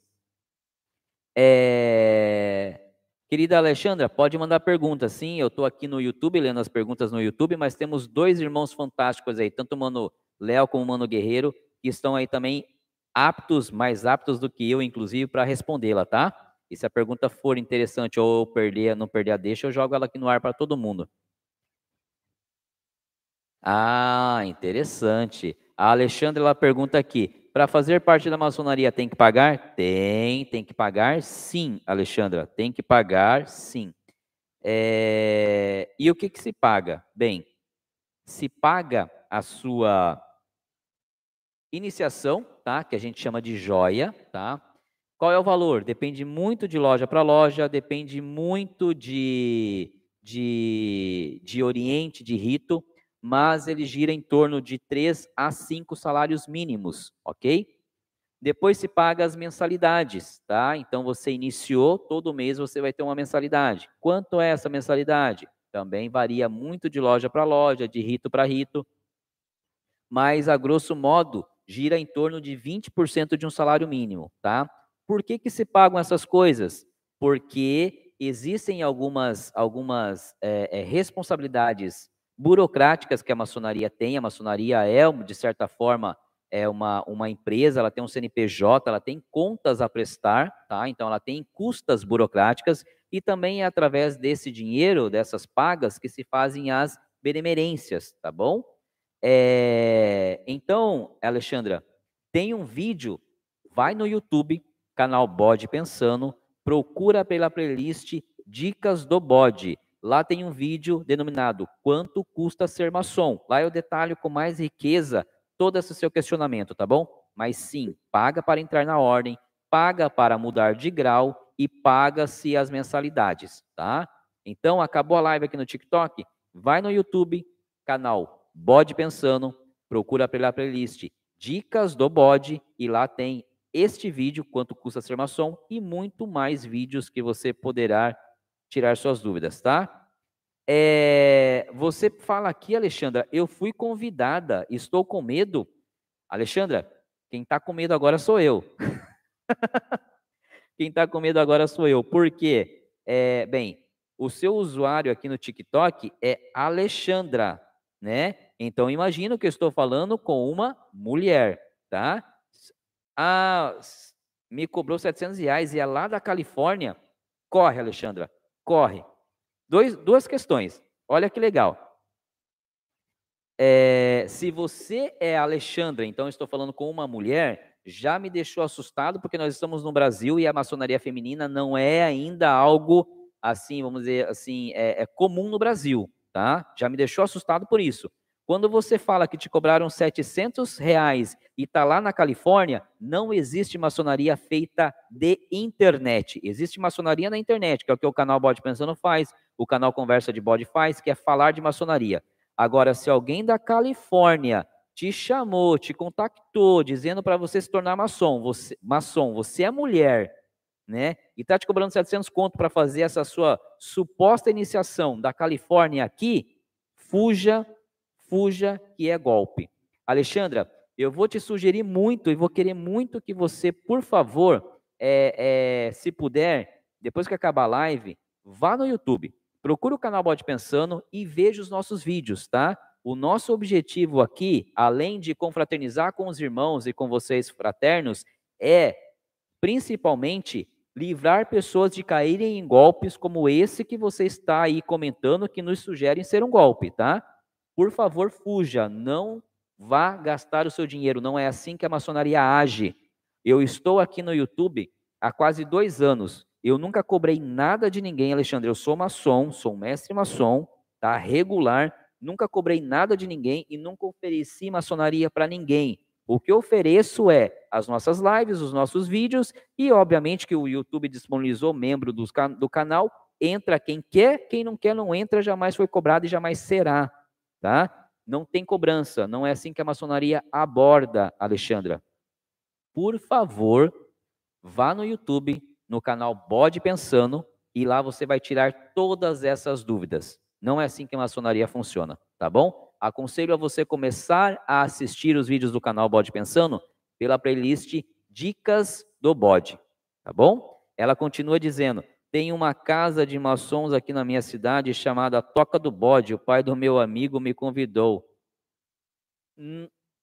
É... Querida Alexandra, pode mandar pergunta. Sim, eu estou aqui no YouTube, lendo as perguntas no YouTube, mas temos dois irmãos fantásticos aí, tanto o Mano Léo como o Mano Guerreiro, que estão aí também aptos, mais aptos do que eu, inclusive, para respondê-la, tá? E se a pergunta for interessante ou perder, não perder a deixa, eu jogo ela aqui no ar para todo mundo. Ah, interessante. A Alexandra ela pergunta aqui: para fazer parte da maçonaria tem que pagar? Tem, tem que pagar sim, Alexandra, tem que pagar sim. É... E o que, que se paga? Bem, se paga a sua iniciação, tá? Que a gente chama de joia, tá? Qual é o valor? Depende muito de loja para loja, depende muito de, de, de oriente, de rito, mas ele gira em torno de 3 a 5 salários mínimos, ok? Depois se paga as mensalidades, tá? Então você iniciou, todo mês você vai ter uma mensalidade. Quanto é essa mensalidade? Também varia muito de loja para loja, de rito para rito, mas a grosso modo gira em torno de 20% de um salário mínimo, tá? Por que, que se pagam essas coisas? Porque existem algumas, algumas é, é, responsabilidades burocráticas que a maçonaria tem. A maçonaria é, de certa forma, é uma, uma empresa, ela tem um CNPJ, ela tem contas a prestar, tá? Então ela tem custas burocráticas e também é através desse dinheiro, dessas pagas, que se fazem as benemerências, tá bom? É, então, Alexandra, tem um vídeo, vai no YouTube, canal Bode Pensando, procura pela playlist Dicas do Bode. Lá tem um vídeo denominado Quanto custa ser maçom? Lá eu detalho com mais riqueza todo esse seu questionamento, tá bom? Mas sim, paga para entrar na ordem, paga para mudar de grau e paga-se as mensalidades, tá? Então, acabou a live aqui no TikTok? Vai no YouTube, canal Bode Pensando, procura pela playlist Dicas do Bode e lá tem este vídeo, quanto custa ser maçom, e muito mais vídeos que você poderá tirar suas dúvidas, tá? É, você fala aqui, Alexandra, eu fui convidada, estou com medo. Alexandra, quem está com medo agora sou eu. [LAUGHS] quem está com medo agora sou eu. Por quê? É, bem, o seu usuário aqui no TikTok é Alexandra, né? Então imagino que eu estou falando com uma mulher, tá? Ah, me cobrou 700 reais e é lá da Califórnia. Corre, Alexandra, corre. Dois, duas questões. Olha que legal. É, se você é Alexandra, então estou falando com uma mulher, já me deixou assustado porque nós estamos no Brasil e a maçonaria feminina não é ainda algo assim, vamos dizer assim, é, é comum no Brasil, tá? Já me deixou assustado por isso. Quando você fala que te cobraram 700 reais e está lá na Califórnia, não existe maçonaria feita de internet. Existe maçonaria na internet, que é o que o canal Bode Pensando faz, o canal Conversa de Bode faz, que é falar de maçonaria. Agora, se alguém da Califórnia te chamou, te contactou, dizendo para você se tornar maçom, você, maçom, você é mulher, né? E está te cobrando 700 conto para fazer essa sua suposta iniciação da Califórnia aqui, fuja fuja que é golpe. Alexandra, eu vou te sugerir muito e vou querer muito que você, por favor, é, é, se puder, depois que acabar a live, vá no YouTube, procura o canal Bode Pensando e veja os nossos vídeos, tá? O nosso objetivo aqui, além de confraternizar com os irmãos e com vocês fraternos, é principalmente livrar pessoas de caírem em golpes como esse que você está aí comentando que nos sugerem ser um golpe, tá? Por favor, fuja, não vá gastar o seu dinheiro, não é assim que a maçonaria age. Eu estou aqui no YouTube há quase dois anos, eu nunca cobrei nada de ninguém, Alexandre, eu sou maçom, sou mestre maçom, tá? Regular, nunca cobrei nada de ninguém e nunca ofereci maçonaria para ninguém. O que eu ofereço é as nossas lives, os nossos vídeos e, obviamente, que o YouTube disponibilizou membro do, do canal. Entra quem quer, quem não quer não entra, jamais foi cobrado e jamais será, tá? Não tem cobrança, não é assim que a maçonaria aborda, Alexandra. Por favor, vá no YouTube, no canal Bode Pensando, e lá você vai tirar todas essas dúvidas. Não é assim que a maçonaria funciona, tá bom? aconselho a você começar a assistir os vídeos do canal Bode Pensando pela playlist Dicas do Bode, tá bom? Ela continua dizendo: tem uma casa de maçons aqui na minha cidade chamada Toca do Bode. O pai do meu amigo me convidou.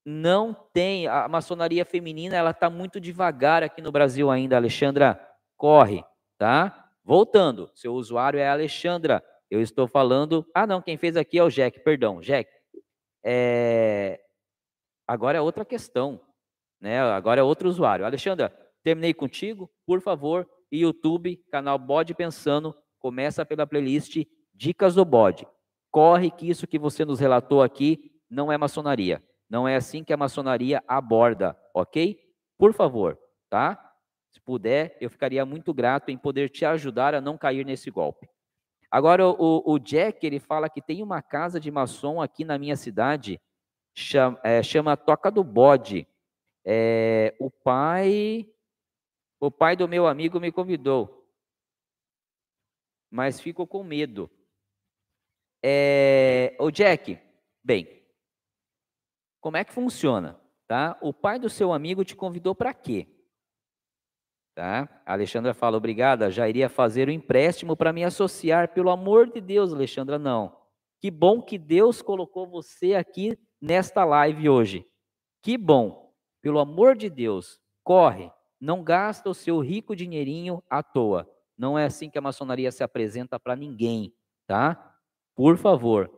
Não tem a maçonaria feminina, ela está muito devagar aqui no Brasil ainda. Alexandra, corre, tá? Voltando, seu usuário é Alexandra. Eu estou falando. Ah, não, quem fez aqui é o Jack, perdão, Jack. É... Agora é outra questão, né? Agora é outro usuário. Alexandra, terminei contigo, por favor, YouTube, canal Bode Pensando, começa pela playlist Dicas do Bode. Corre que isso que você nos relatou aqui não é maçonaria. Não é assim que a maçonaria aborda, ok? Por favor, tá? Se puder, eu ficaria muito grato em poder te ajudar a não cair nesse golpe. Agora, o, o, Jack, ele fala que tem uma casa de maçom aqui na minha cidade, chama, é, chama Toca do Bode. É, o pai, o pai do meu amigo me convidou, mas ficou com medo. É, o Jack, bem, como é que funciona? Tá? O pai do seu amigo te convidou para quê? Tá? A Alexandra fala, obrigada, já iria fazer o um empréstimo para me associar. Pelo amor de Deus, Alexandra, não. Que bom que Deus colocou você aqui nesta live hoje. Que bom. Pelo amor de Deus, corre. Não gasta o seu rico dinheirinho à toa. Não é assim que a maçonaria se apresenta para ninguém, tá? Por favor.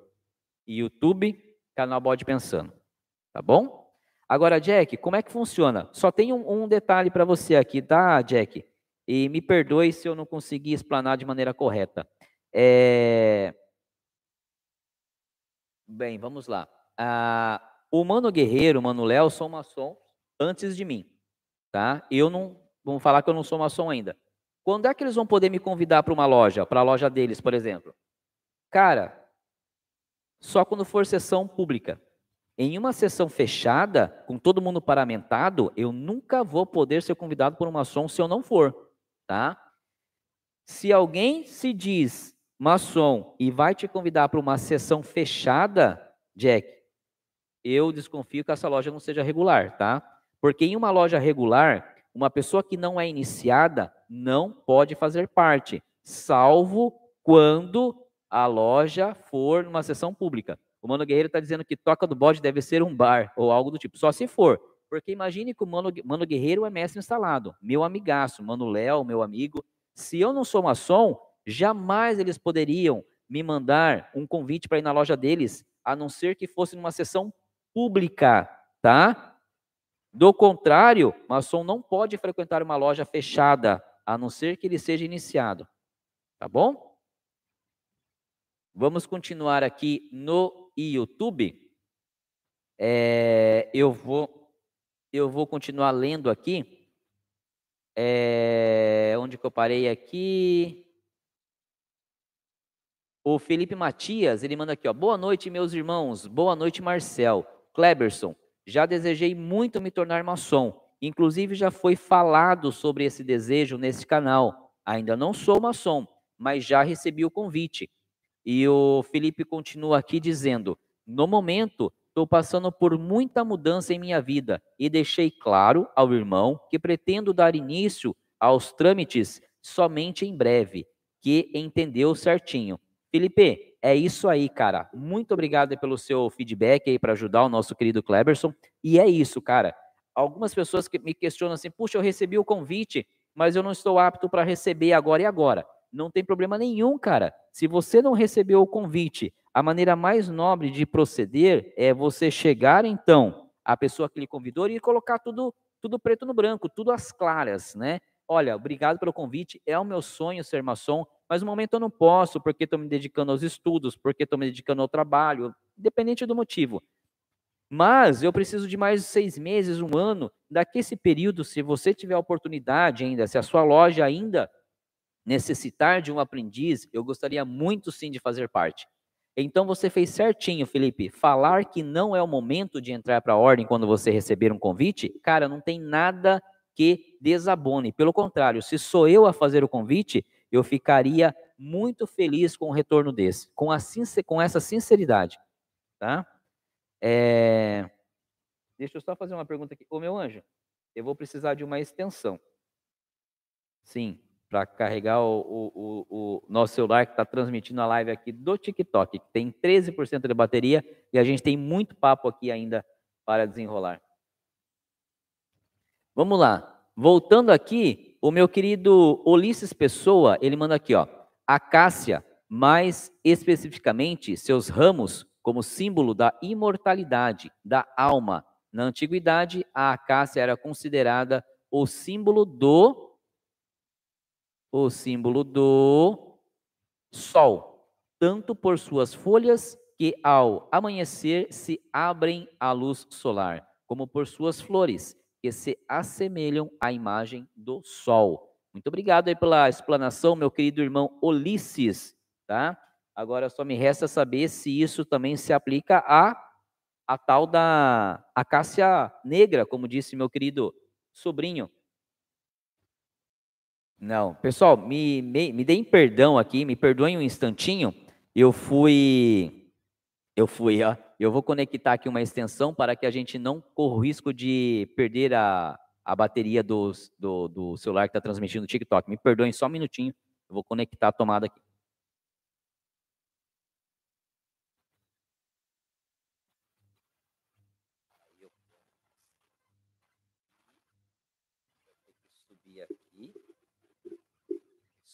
YouTube, canal Bode Pensando. Tá bom? Agora, Jack, como é que funciona? Só tem um, um detalhe para você aqui, tá, Jack? E me perdoe se eu não conseguir explanar de maneira correta. É... Bem, vamos lá. Ah, o Mano Guerreiro, o Mano Léo, são maçom antes de mim, tá? Eu não, vamos falar que eu não sou maçom ainda. Quando é que eles vão poder me convidar para uma loja, para a loja deles, por exemplo? Cara, só quando for sessão pública. Em uma sessão fechada, com todo mundo paramentado, eu nunca vou poder ser convidado por um maçom se eu não for, tá? Se alguém se diz maçom e vai te convidar para uma sessão fechada, Jack, eu desconfio que essa loja não seja regular, tá? Porque em uma loja regular, uma pessoa que não é iniciada não pode fazer parte, salvo quando a loja for numa sessão pública. O Mano Guerreiro está dizendo que Toca do Bode deve ser um bar ou algo do tipo. Só se for. Porque imagine que o Mano, Mano Guerreiro é mestre instalado. Meu amigaço, Mano Léo, meu amigo. Se eu não sou maçom, jamais eles poderiam me mandar um convite para ir na loja deles, a não ser que fosse numa sessão pública, tá? Do contrário, maçom não pode frequentar uma loja fechada, a não ser que ele seja iniciado. Tá bom? Vamos continuar aqui no YouTube, é, eu vou eu vou continuar lendo aqui. É, onde que eu parei aqui? O Felipe Matias, ele manda aqui, ó. Boa noite, meus irmãos. Boa noite, Marcel. Kleberson, já desejei muito me tornar maçom. Inclusive, já foi falado sobre esse desejo nesse canal. Ainda não sou maçom, mas já recebi o convite. E o Felipe continua aqui dizendo: No momento, estou passando por muita mudança em minha vida e deixei claro ao irmão que pretendo dar início aos trâmites somente em breve, que entendeu certinho. Felipe, é isso aí, cara. Muito obrigado pelo seu feedback aí para ajudar o nosso querido Kleberson. E é isso, cara. Algumas pessoas que me questionam assim: puxa, eu recebi o convite, mas eu não estou apto para receber agora e agora. Não tem problema nenhum, cara. Se você não recebeu o convite, a maneira mais nobre de proceder é você chegar, então, a pessoa que lhe convidou e colocar tudo, tudo preto no branco, tudo às claras, né? Olha, obrigado pelo convite, é o meu sonho ser maçom, mas no momento eu não posso, porque estou me dedicando aos estudos, porque estou me dedicando ao trabalho, independente do motivo. Mas eu preciso de mais seis meses, um ano. Daqui esse período, se você tiver a oportunidade ainda, se a sua loja ainda necessitar de um aprendiz, eu gostaria muito sim de fazer parte. Então você fez certinho, Felipe. Falar que não é o momento de entrar para a ordem quando você receber um convite, cara, não tem nada que desabone. Pelo contrário, se sou eu a fazer o convite, eu ficaria muito feliz com o retorno desse, com, a, com essa sinceridade. Tá? É... Deixa eu só fazer uma pergunta aqui. Ô, meu anjo, eu vou precisar de uma extensão. Sim, para carregar o, o, o, nosso celular que está transmitindo a live aqui do TikTok, que tem 13% de bateria e a gente tem muito papo aqui ainda para desenrolar. Vamos lá. Voltando aqui, o meu querido Ulisses Pessoa, ele manda aqui, ó. Acácia, mais especificamente seus ramos como símbolo da imortalidade da alma. Na antiguidade, a acácia era considerada o símbolo do o símbolo do sol, tanto por suas folhas que ao amanhecer se abrem à luz solar, como por suas flores que se assemelham à imagem do sol. Muito obrigado aí pela explanação, meu querido irmão Ulisses, tá? Agora só me resta saber se isso também se aplica a a tal da acácia negra, como disse meu querido sobrinho. Não, pessoal, me, me, me deem perdão aqui, me perdoem um instantinho. Eu fui, eu fui, ó, eu vou conectar aqui uma extensão para que a gente não corra o risco de perder a, a bateria do, do, do celular que está transmitindo o TikTok. Me perdoem só um minutinho, eu vou conectar a tomada aqui.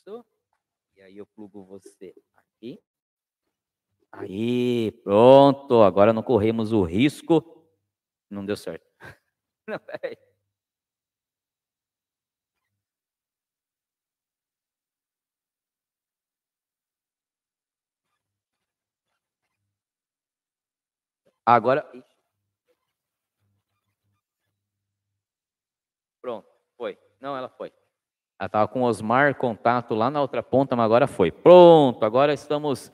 Isso. E aí eu plugo você aqui. Aí, pronto. Agora não corremos o risco. Não deu certo. [LAUGHS] Não, peraí. Agora. Pronto, foi. Não, ela foi. Ela estava com o Osmar contato lá na outra ponta, mas agora foi. Pronto, agora estamos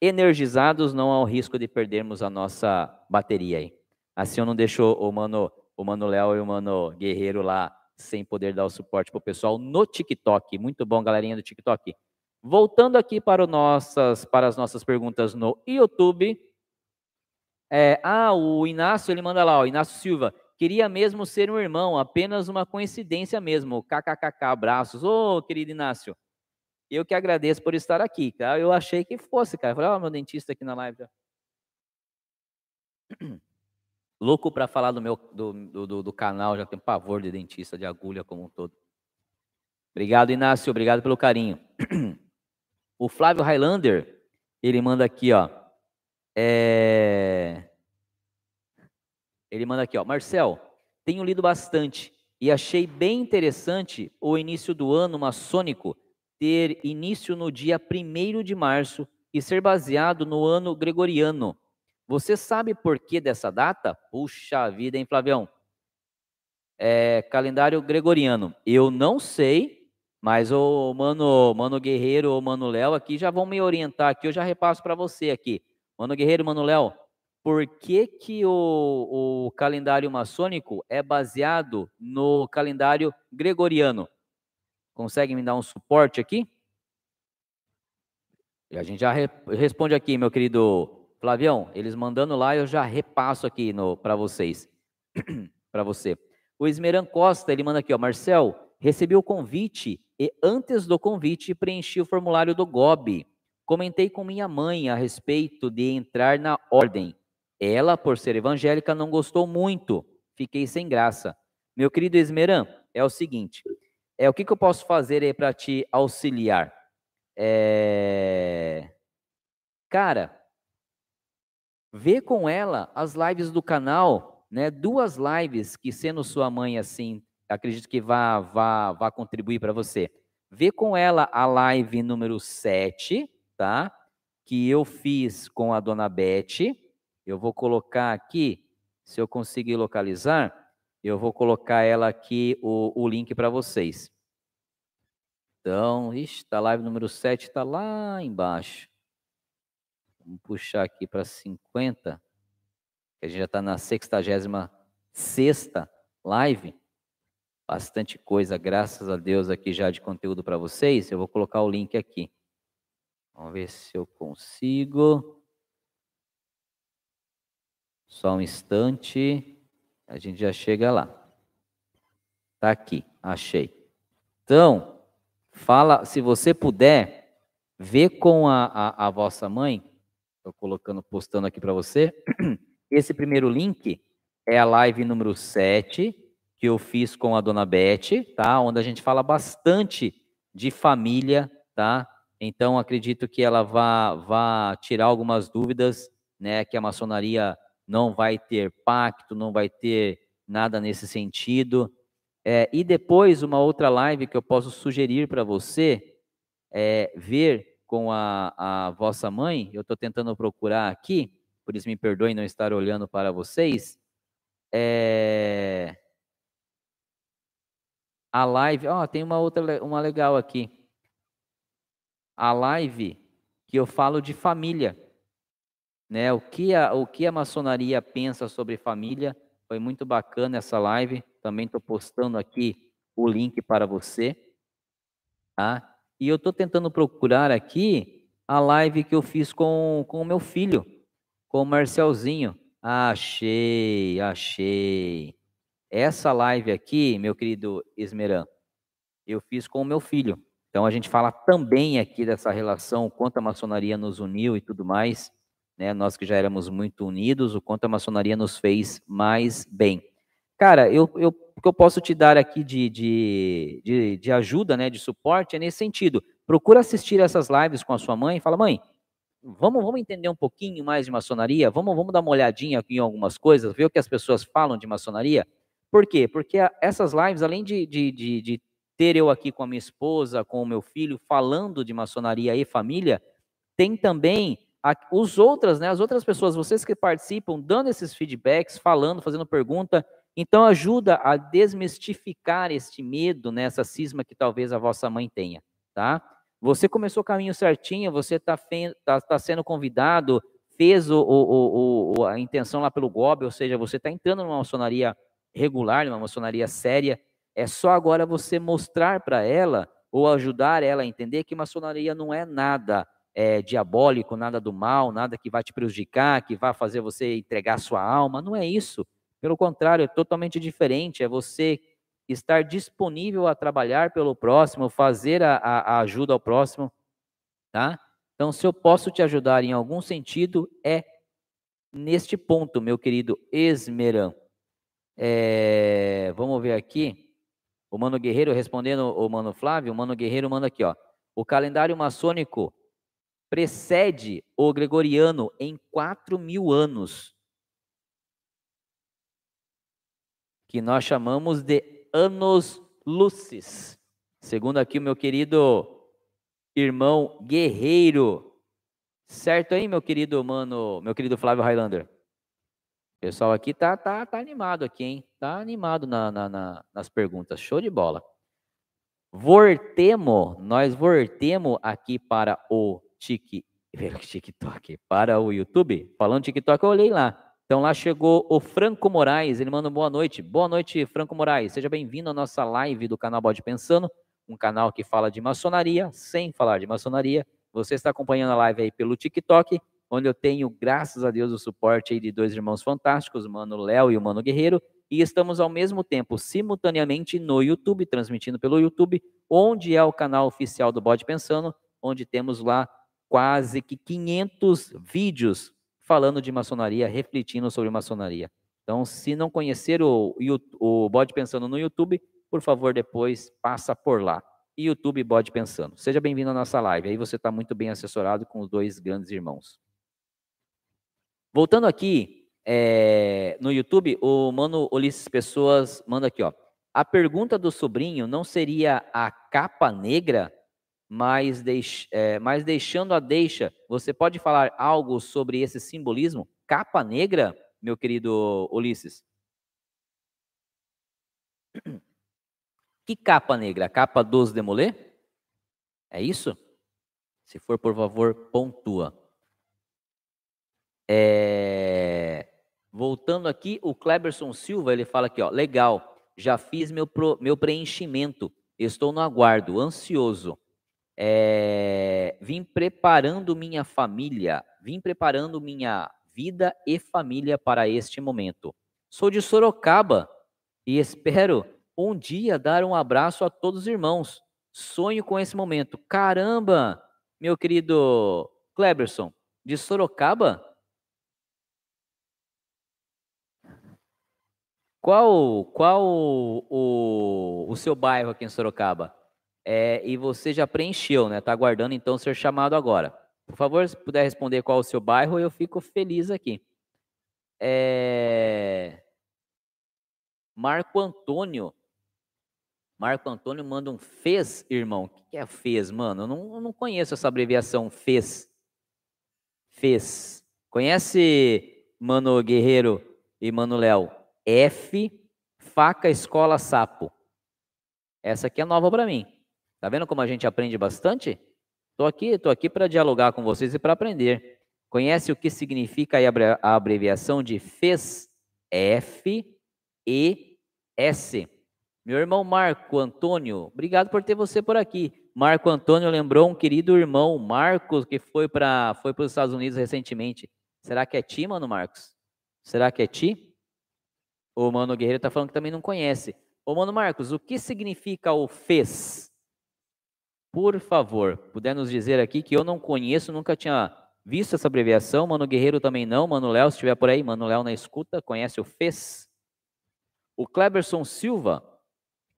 energizados, não há o risco de perdermos a nossa bateria aí. Assim eu não deixo o mano, o mano Léo e o mano Guerreiro lá sem poder dar o suporte para o pessoal no TikTok. Muito bom, galerinha do TikTok. Voltando aqui para, nossas, para as nossas perguntas no YouTube. É, ah, o Inácio, ele manda lá, o Inácio Silva. Queria mesmo ser um irmão, apenas uma coincidência mesmo. KKKK, abraços. Ô, oh, querido Inácio, eu que agradeço por estar aqui, tá? Eu achei que fosse, cara. Eu falei, ó, oh, meu dentista aqui na live. [CLEARS THROAT] Louco para falar do meu do, do, do, canal, já tenho pavor de dentista, de agulha como um todo. Obrigado, Inácio, obrigado pelo carinho. [CLEARS THROAT] O Flávio Highlander, ele manda aqui, ó. É... Ele manda aqui, ó, Marcel, tenho lido bastante e achei bem interessante o início do ano maçônico ter início no dia 1 de março e ser baseado no ano gregoriano. Você sabe por que dessa data? Puxa vida, hein, Flavião? É, calendário gregoriano. Eu não sei, mas o Mano, Mano Guerreiro ou Mano Léo aqui já vão me orientar aqui, eu já repasso para você aqui. Mano Guerreiro, Mano Léo, por que, que o, o calendário maçônico é baseado no calendário gregoriano? Consegue me dar um suporte aqui? E a gente já re, responde aqui, meu querido Flavião. Eles mandando lá, eu já repasso aqui para vocês. [CLEARS THROAT] para você. O Esmeran Costa, ele manda aqui, ó, Marcel, recebi o convite e antes do convite preenchi o formulário do GOB. Comentei com minha mãe a respeito de entrar na ordem. Ela, por ser evangélica, não gostou muito. Fiquei sem graça. Meu querido Esmeran, é o seguinte: é o que, que eu posso fazer aí para te auxiliar? É... Cara, vê com ela as lives do canal, né? Duas lives que, sendo sua mãe assim, acredito que vá, vá, vá contribuir para você. Vê com ela a live número 7, tá? Que eu fiz com a dona Beth. Eu vou colocar aqui, se eu conseguir localizar, eu vou colocar ela aqui, o, o link para vocês. Então, está live número 7, está lá embaixo. Vamos puxar aqui para 50, que a gente já está na 66 live. Bastante coisa, graças a Deus, aqui já de conteúdo para vocês. Eu vou colocar o link aqui. Vamos ver se eu consigo. Só um instante. A gente já chega lá. Tá aqui, achei. Então, fala, se você puder, vê com a, a, a vossa mãe, estou colocando, postando aqui para você, [CLEARS THROAT] esse primeiro link é a live número 7, que eu fiz com a dona Beth, tá? Onde a gente fala bastante de família, tá? Então, acredito que ela vá, vá tirar algumas dúvidas, né? Que a maçonaria não vai ter pacto, não vai ter nada nesse sentido. É, e depois, uma outra live que eu posso sugerir para você é ver com a, a vossa mãe, eu estou tentando procurar aqui, por isso me perdoem não estar olhando para vocês. É, a live, ó, oh, tem uma outra, uma legal aqui. A live que eu falo de família né? O que a, o que a maçonaria pensa sobre família? Foi muito bacana essa live. Também estou postando aqui o link para você, tá? E eu estou tentando procurar aqui a live que eu fiz com com o meu filho, com o Marcelzinho. Achei, achei. Essa live aqui, meu querido Esmeran, eu fiz com o meu filho. Então a gente fala também aqui dessa relação, quanto a maçonaria nos uniu e tudo mais né? Nós que já éramos muito unidos, o quanto a maçonaria nos fez mais bem. Cara, eu, eu, o que eu posso te dar aqui de, de, de, de ajuda, né, de suporte, é nesse sentido. Procura assistir essas lives com a sua mãe e fala, mãe, vamos, vamos entender um pouquinho mais de maçonaria? Vamos, vamos dar uma olhadinha em algumas coisas, ver o que as pessoas falam de maçonaria? Por quê? Porque essas lives, além de, de, de, de ter eu aqui com a minha esposa, com o meu filho, falando de maçonaria e família, tem também os outras, né, as outras pessoas, vocês que participam, dando esses feedbacks, falando, fazendo pergunta, então ajuda a desmistificar este medo, né, cisma que talvez a vossa mãe tenha, tá? Você começou o caminho certinho, você está tá, tá sendo convidado, fez o, o, o, a intenção lá pelo GOB, ou seja, você está entrando numa maçonaria regular, numa maçonaria séria, é só agora você mostrar para ela ou ajudar ela a entender que maçonaria não é nada é, diabólico, nada do mal, nada que vai te prejudicar, que vai fazer você entregar sua alma. Não é isso. Pelo contrário, é totalmente diferente. É você estar disponível a trabalhar pelo próximo, fazer a, a, ajuda ao próximo, tá? Então, se eu posso te ajudar em algum sentido, é neste ponto, meu querido Esmeran. É, vamos ver aqui. O Mano Guerreiro respondendo o Mano Flávio, o Mano Guerreiro manda aqui, ó. O calendário maçônico precede o gregoriano em 4 mil anos, que nós chamamos de anos lucis. Segundo aqui o meu querido irmão guerreiro. Certo aí, meu querido mano, meu querido Flávio Highlander? O pessoal aqui tá, tá, tá animado aqui, hein? Tá animado na, na, na, nas perguntas. Show de bola. Vortemo, nós vortemos aqui para o [LAUGHS] TikTok para o YouTube. Falando TikTok, eu olhei lá. Então lá chegou o Franco Moraes, ele manda boa noite. Boa noite, Franco Moraes. Seja bem-vindo à nossa live do canal Bode Pensando, um canal que fala de maçonaria, sem falar de maçonaria. Você está acompanhando a live aí pelo TikTok, onde eu tenho, graças a Deus, o suporte aí de dois irmãos fantásticos, o Mano Léo e o Mano Guerreiro, e estamos ao mesmo tempo, simultaneamente, no YouTube, transmitindo pelo YouTube, onde é o canal oficial do Bode Pensando, onde temos lá quase que 500 vídeos falando de maçonaria, refletindo sobre maçonaria. Então, se não conhecer o, o Bode Pensando no YouTube, por favor, depois passa por lá. YouTube Bode Pensando. Seja bem-vindo à nossa live. Aí você está muito bem assessorado com os dois grandes irmãos. Voltando aqui é, no YouTube, o Mano Ulisses Pessoas manda aqui, ó. A pergunta do sobrinho não seria a capa negra, mas, deix, é, mas deixando a deixa, você pode falar algo sobre esse simbolismo? Capa negra, meu querido Ulisses? Que capa negra? Capa dos Demolê? É isso? Se for, por favor, pontua. É... Voltando aqui, o Kleberson Silva, ele fala aqui, ó, legal já fiz meu, pro, meu preenchimento, estou no aguardo, ansioso. É, vim preparando minha família, vim preparando minha vida e família para este momento. Sou de Sorocaba e espero um dia dar um abraço a todos os irmãos. Sonho com esse momento. Caramba, meu querido Kleberson, de Sorocaba? Qual, qual o, o seu bairro aqui em Sorocaba? É, e você já preencheu, né? Está aguardando então ser chamado agora. Por favor, se puder responder qual o seu bairro, eu fico feliz aqui. É... Marco Antônio. Marco Antônio manda um FES, irmão. O que é FES, mano? Eu não, eu não conheço essa abreviação FES. FES. Conhece, Mano Guerreiro e Mano Léo? F, faca, escola, sapo. Essa aqui é nova para mim. Tá vendo como a gente aprende bastante? Tô aqui, tô aqui para dialogar com vocês e para aprender. Conhece o que significa a abreviação de FES? F, E, S. Meu irmão Marco Antônio, obrigado por ter você por aqui. Marco Antônio lembrou um querido irmão, Marcos, que foi para foi os Estados Unidos recentemente. Será que é ti, mano, Marcos? Será que é ti? O Mano Guerreiro está falando que também não conhece. Ô, Mano Marcos, o que significa o FES? Por favor, puder nos dizer aqui que eu não conheço, nunca tinha visto essa abreviação. Mano Guerreiro também não. Mano Léo, se estiver por aí, Mano Léo na escuta, conhece o FES? O Cleberson Silva,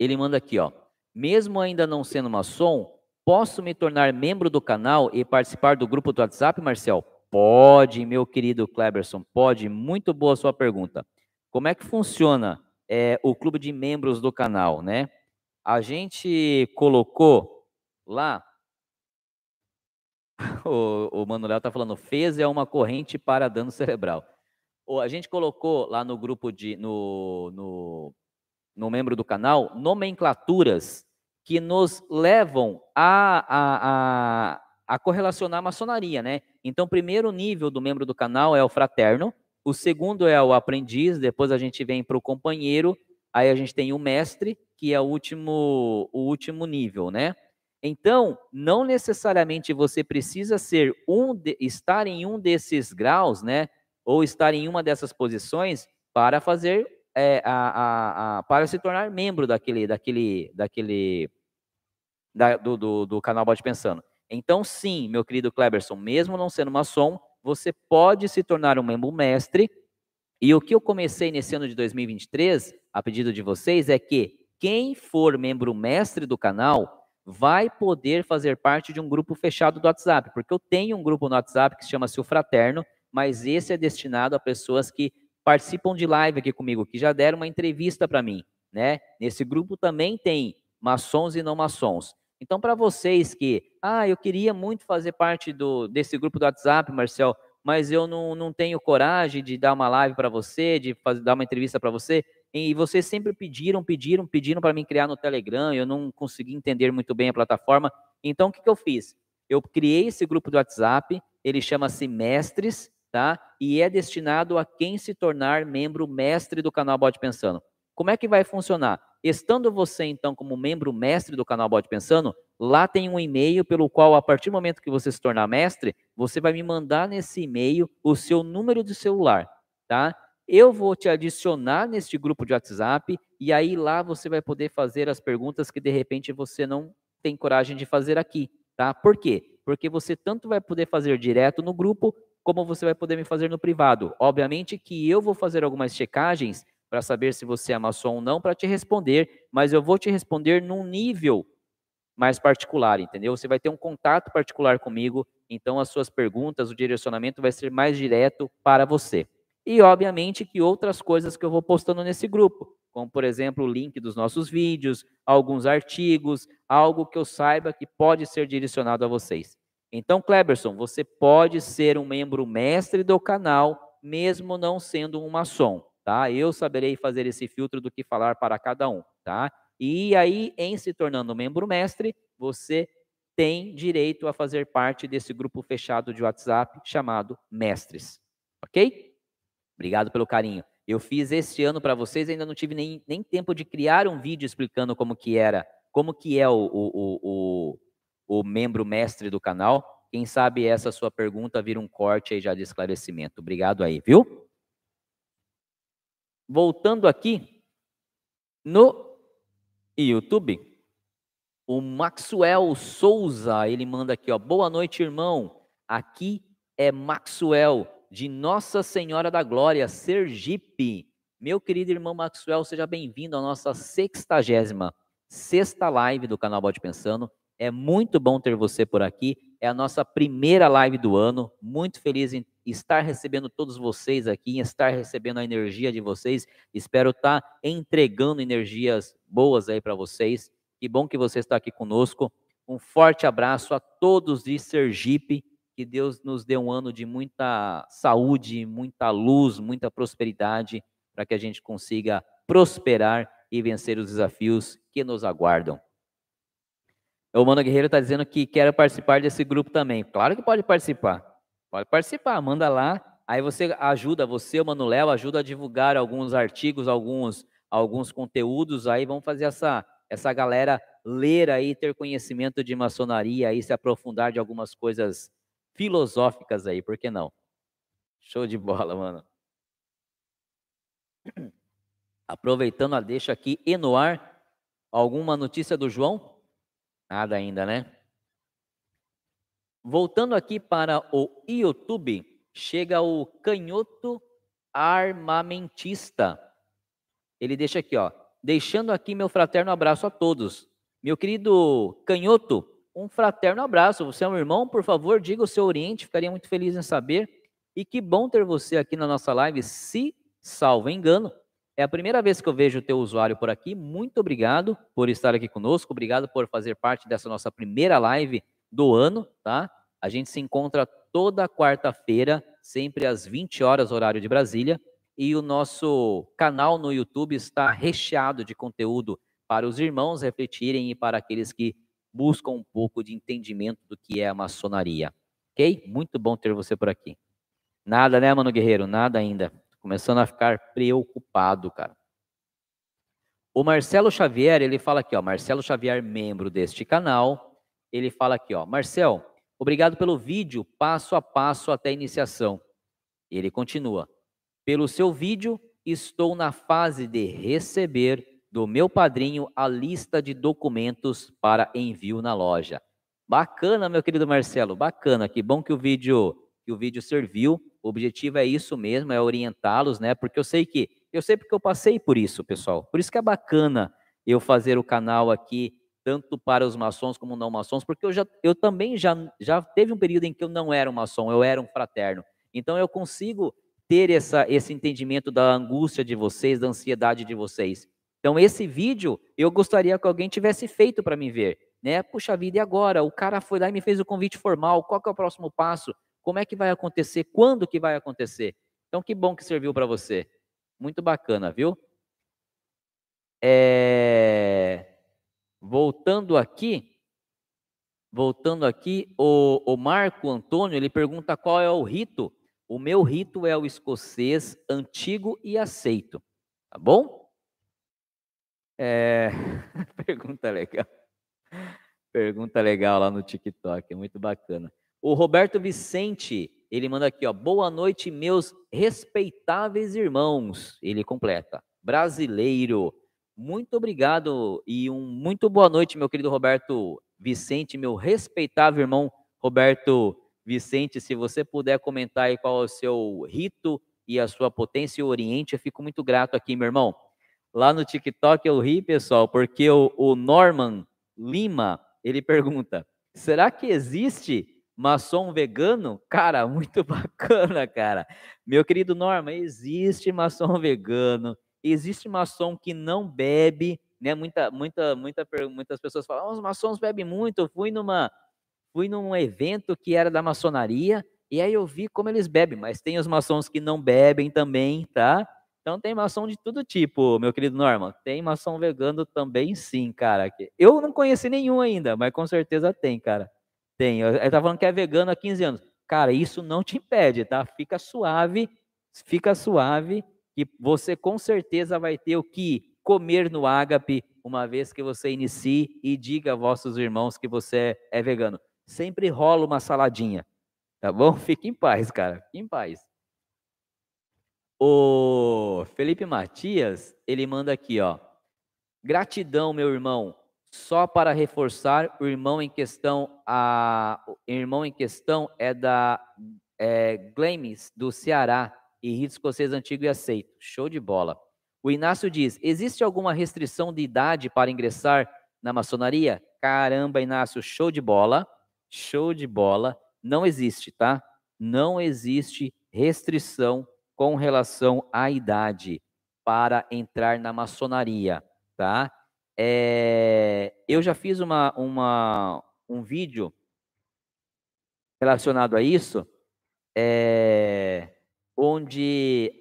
ele manda aqui, ó. Mesmo ainda não sendo maçom, posso me tornar membro do canal e participar do grupo do WhatsApp, Marcel? Pode, meu querido Cleberson, pode. Muito boa sua pergunta. Como é que funciona é, o clube de membros do canal, né? A gente colocou lá, [LAUGHS] o, o Manuel está falando, fez é uma corrente para dano cerebral. A gente colocou lá no grupo de, no, no, no membro do canal, nomenclaturas que nos levam a, a, a, a correlacionar a maçonaria, né? Então, o primeiro nível do membro do canal é o fraterno, o segundo é o aprendiz, depois a gente vem para o companheiro, aí a gente tem o mestre, que é o último, o último nível, né? Então, não necessariamente você precisa ser um de, estar em um desses graus, né? Ou estar em uma dessas posições para fazer é, a, a, a, para se tornar membro daquele, daquele, daquele da, do, do, do canal Bode Pensando. Então, sim, meu querido Kleberson, mesmo não sendo maçom, você pode se tornar um membro mestre. E o que eu comecei nesse ano de 2023, a pedido de vocês, é que quem for membro mestre do canal vai poder fazer parte de um grupo fechado do WhatsApp, porque eu tenho um grupo no WhatsApp que se chama Seu Fraterno, mas esse é destinado a pessoas que participam de live aqui comigo, que já deram uma entrevista para mim, né? Nesse grupo também tem maçons e não maçons. Então, para vocês que, ah, eu queria muito fazer parte do, desse grupo do WhatsApp, Marcel, mas eu não, não tenho coragem de dar uma live para você, de fazer, dar uma entrevista para você, e vocês sempre pediram, pediram, pediram para mim criar no Telegram, eu não consegui entender muito bem a plataforma. Então, o que, que eu fiz? Eu criei esse grupo do WhatsApp, ele chama-se Mestres, tá? E é destinado a quem se tornar membro mestre do canal Bode Pensando. Como é que vai funcionar? Estando você, então, como membro mestre do canal Bode Pensando, lá tem um e-mail pelo qual, a partir do momento que você se tornar mestre, você vai me mandar nesse e-mail o seu número de celular, tá? Eu vou te adicionar neste grupo de WhatsApp e aí lá você vai poder fazer as perguntas que de repente você não tem coragem de fazer aqui, tá? Por quê? porque você tanto vai poder fazer direto no grupo, como você vai poder me fazer no privado. Obviamente que eu vou fazer algumas checagens para saber se você é maçom ou não, para te responder, mas eu vou te responder num nível mais particular, entendeu? Você vai ter um contato particular comigo, então as suas perguntas, o direcionamento vai ser mais direto para você. E, obviamente, que outras coisas que eu vou postando nesse grupo, como, por exemplo, o link dos nossos vídeos, alguns artigos, algo que eu saiba que pode ser direcionado a vocês. Então, Kleberson, você pode ser um membro mestre do canal, mesmo não sendo um maçom, tá? Eu saberei fazer esse filtro do que falar para cada um, tá? E aí, em se tornando membro mestre, você tem direito a fazer parte desse grupo fechado de WhatsApp chamado Mestres, ok? Obrigado pelo carinho. Eu fiz este ano para vocês, ainda não tive nem, nem tempo de criar um vídeo explicando como que era, como que é o, o, o, o, membro mestre do canal. Quem sabe essa sua pergunta vira um corte aí já de esclarecimento. Obrigado aí, viu? Voltando aqui no YouTube, o Maxwell Souza, ele manda aqui, ó, boa noite, irmão. Aqui é Maxwell de Nossa Senhora da Glória, Sergipe. Meu querido irmão Maxwell, seja bem-vindo à nossa sextagésima sexta live do canal Bote Pensando. É muito bom ter você por aqui. É a nossa primeira live do ano. Muito feliz em estar recebendo todos vocês aqui, em estar recebendo a energia de vocês. Espero estar entregando energias boas aí para vocês. Que bom que você está aqui conosco. Um forte abraço a todos de Sergipe que Deus nos dê um ano de muita saúde, muita luz, muita prosperidade, para que a gente consiga prosperar e vencer os desafios que nos aguardam. O Mano Guerreiro está dizendo que quer participar desse grupo também. Claro que pode participar. Pode participar, manda lá. Aí você ajuda, você, o Mano Léo, ajuda a divulgar alguns artigos, alguns, alguns conteúdos. Aí vamos fazer essa, essa galera ler aí, ter conhecimento de maçonaria, aí se aprofundar de algumas coisas filosóficas aí, por que não? Show de bola, mano. Aproveitando a deixa aqui e no ar, alguma notícia do João? Nada ainda, né? Voltando aqui para o YouTube, chega o canhoto armamentista. Ele deixa aqui, ó. Deixando aqui meu fraterno abraço a todos. Meu querido canhoto, um fraterno abraço. Você é um irmão, por favor, diga o seu oriente, ficaria muito feliz em saber. E que bom ter você aqui na nossa live, se salvo engano. É a primeira vez que eu vejo o teu usuário por aqui. Muito obrigado por estar aqui conosco, obrigado por fazer parte dessa nossa primeira live do ano, tá? A gente se encontra toda quarta-feira, sempre às 20 horas, horário de Brasília, e o nosso canal no YouTube está recheado de conteúdo para os irmãos refletirem e para aqueles que buscam um pouco de entendimento do que é a maçonaria. Ok? Muito bom ter você por aqui. Nada, né, mano guerreiro? Nada ainda. começando a ficar preocupado, cara. O Marcelo Xavier, ele fala aqui, ó, Marcelo Xavier, membro deste canal, ele fala aqui, ó, Marcel, obrigado pelo vídeo, passo a passo até a iniciação. Ele continua, pelo seu vídeo, estou na fase de receber do meu padrinho a lista de documentos para envio na loja. Bacana, meu querido Marcelo, bacana. Que bom que o vídeo que o vídeo serviu. O objetivo é isso mesmo, é orientá-los, né? Porque eu sei que eu sei porque eu passei por isso, pessoal. Por isso que é bacana eu fazer o canal aqui tanto para os maçons como não maçons, porque eu já eu também já já teve um período em que eu não era um maçom, eu era um fraterno. Então eu consigo ter essa, esse entendimento da angústia de vocês, da ansiedade de vocês. Então, esse vídeo eu gostaria que alguém tivesse feito para mim ver. Né? Puxa vida, e agora? O cara foi lá e me fez o convite formal. Qual é o próximo passo? Como é que vai acontecer? Quando que vai acontecer? Então, que bom que serviu para você. Muito bacana, viu? É... Voltando aqui, voltando aqui, o, o Marco Antônio, ele pergunta qual é o rito. O meu rito é o escocês antigo e aceito. Tá bom? É... [LAUGHS] Pergunta legal. Pergunta legal lá no TikTok, muito bacana. O Roberto Vicente, ele manda aqui, ó. Boa noite, meus respeitáveis irmãos. Ele completa. Brasileiro. Muito obrigado e um muito boa noite, meu querido Roberto Vicente, meu respeitável irmão Roberto Vicente, se você puder comentar aí qual é o seu rito e a sua potência e Oriente, eu fico muito grato aqui, meu irmão. Lá no TikTok eu ri, pessoal, porque o, o Norman Lima, ele pergunta, será que existe maçom vegano? Cara, [LAUGHS] muito bacana, cara. Meu querido Norman, existe maçom vegano, existe maçom que não bebe, né? Muita, muita, muita, muitas pessoas falam, oh, os maçons bebem muito. Eu fui numa, fui num evento que era da maçonaria e aí eu vi como eles bebem, mas tem os maçons que não bebem também, tá? Então tem maçom de todo tipo, meu querido Norman. Tem maçom vegano também, sim, cara. Eu não conheci nenhum ainda, mas com certeza tem, cara. Tem. Eu, eu tava falando que é vegano há 15 anos. Cara, isso não te impede, tá? Fica suave, fica suave, que você com certeza vai ter o que comer no ágape uma vez que você inicie e diga a vossos irmãos que você é vegano. Sempre rola uma saladinha, tá bom? [LAUGHS] Fique em paz, cara. Fique em paz. O Felipe Matias, ele manda aqui, ó. Gratidão, meu irmão. Só para reforçar, o irmão em questão, a, o irmão em questão é da é, do Ceará, e rito escocês antigo e aceito. Show de bola. O Inácio diz: existe alguma restrição de idade para ingressar na maçonaria? Caramba, Inácio, show de bola. Show de bola. Não existe, tá? Não existe restrição com relação à idade para entrar na maçonaria, tá? É, eu já fiz uma, uma, um vídeo relacionado a isso, é, onde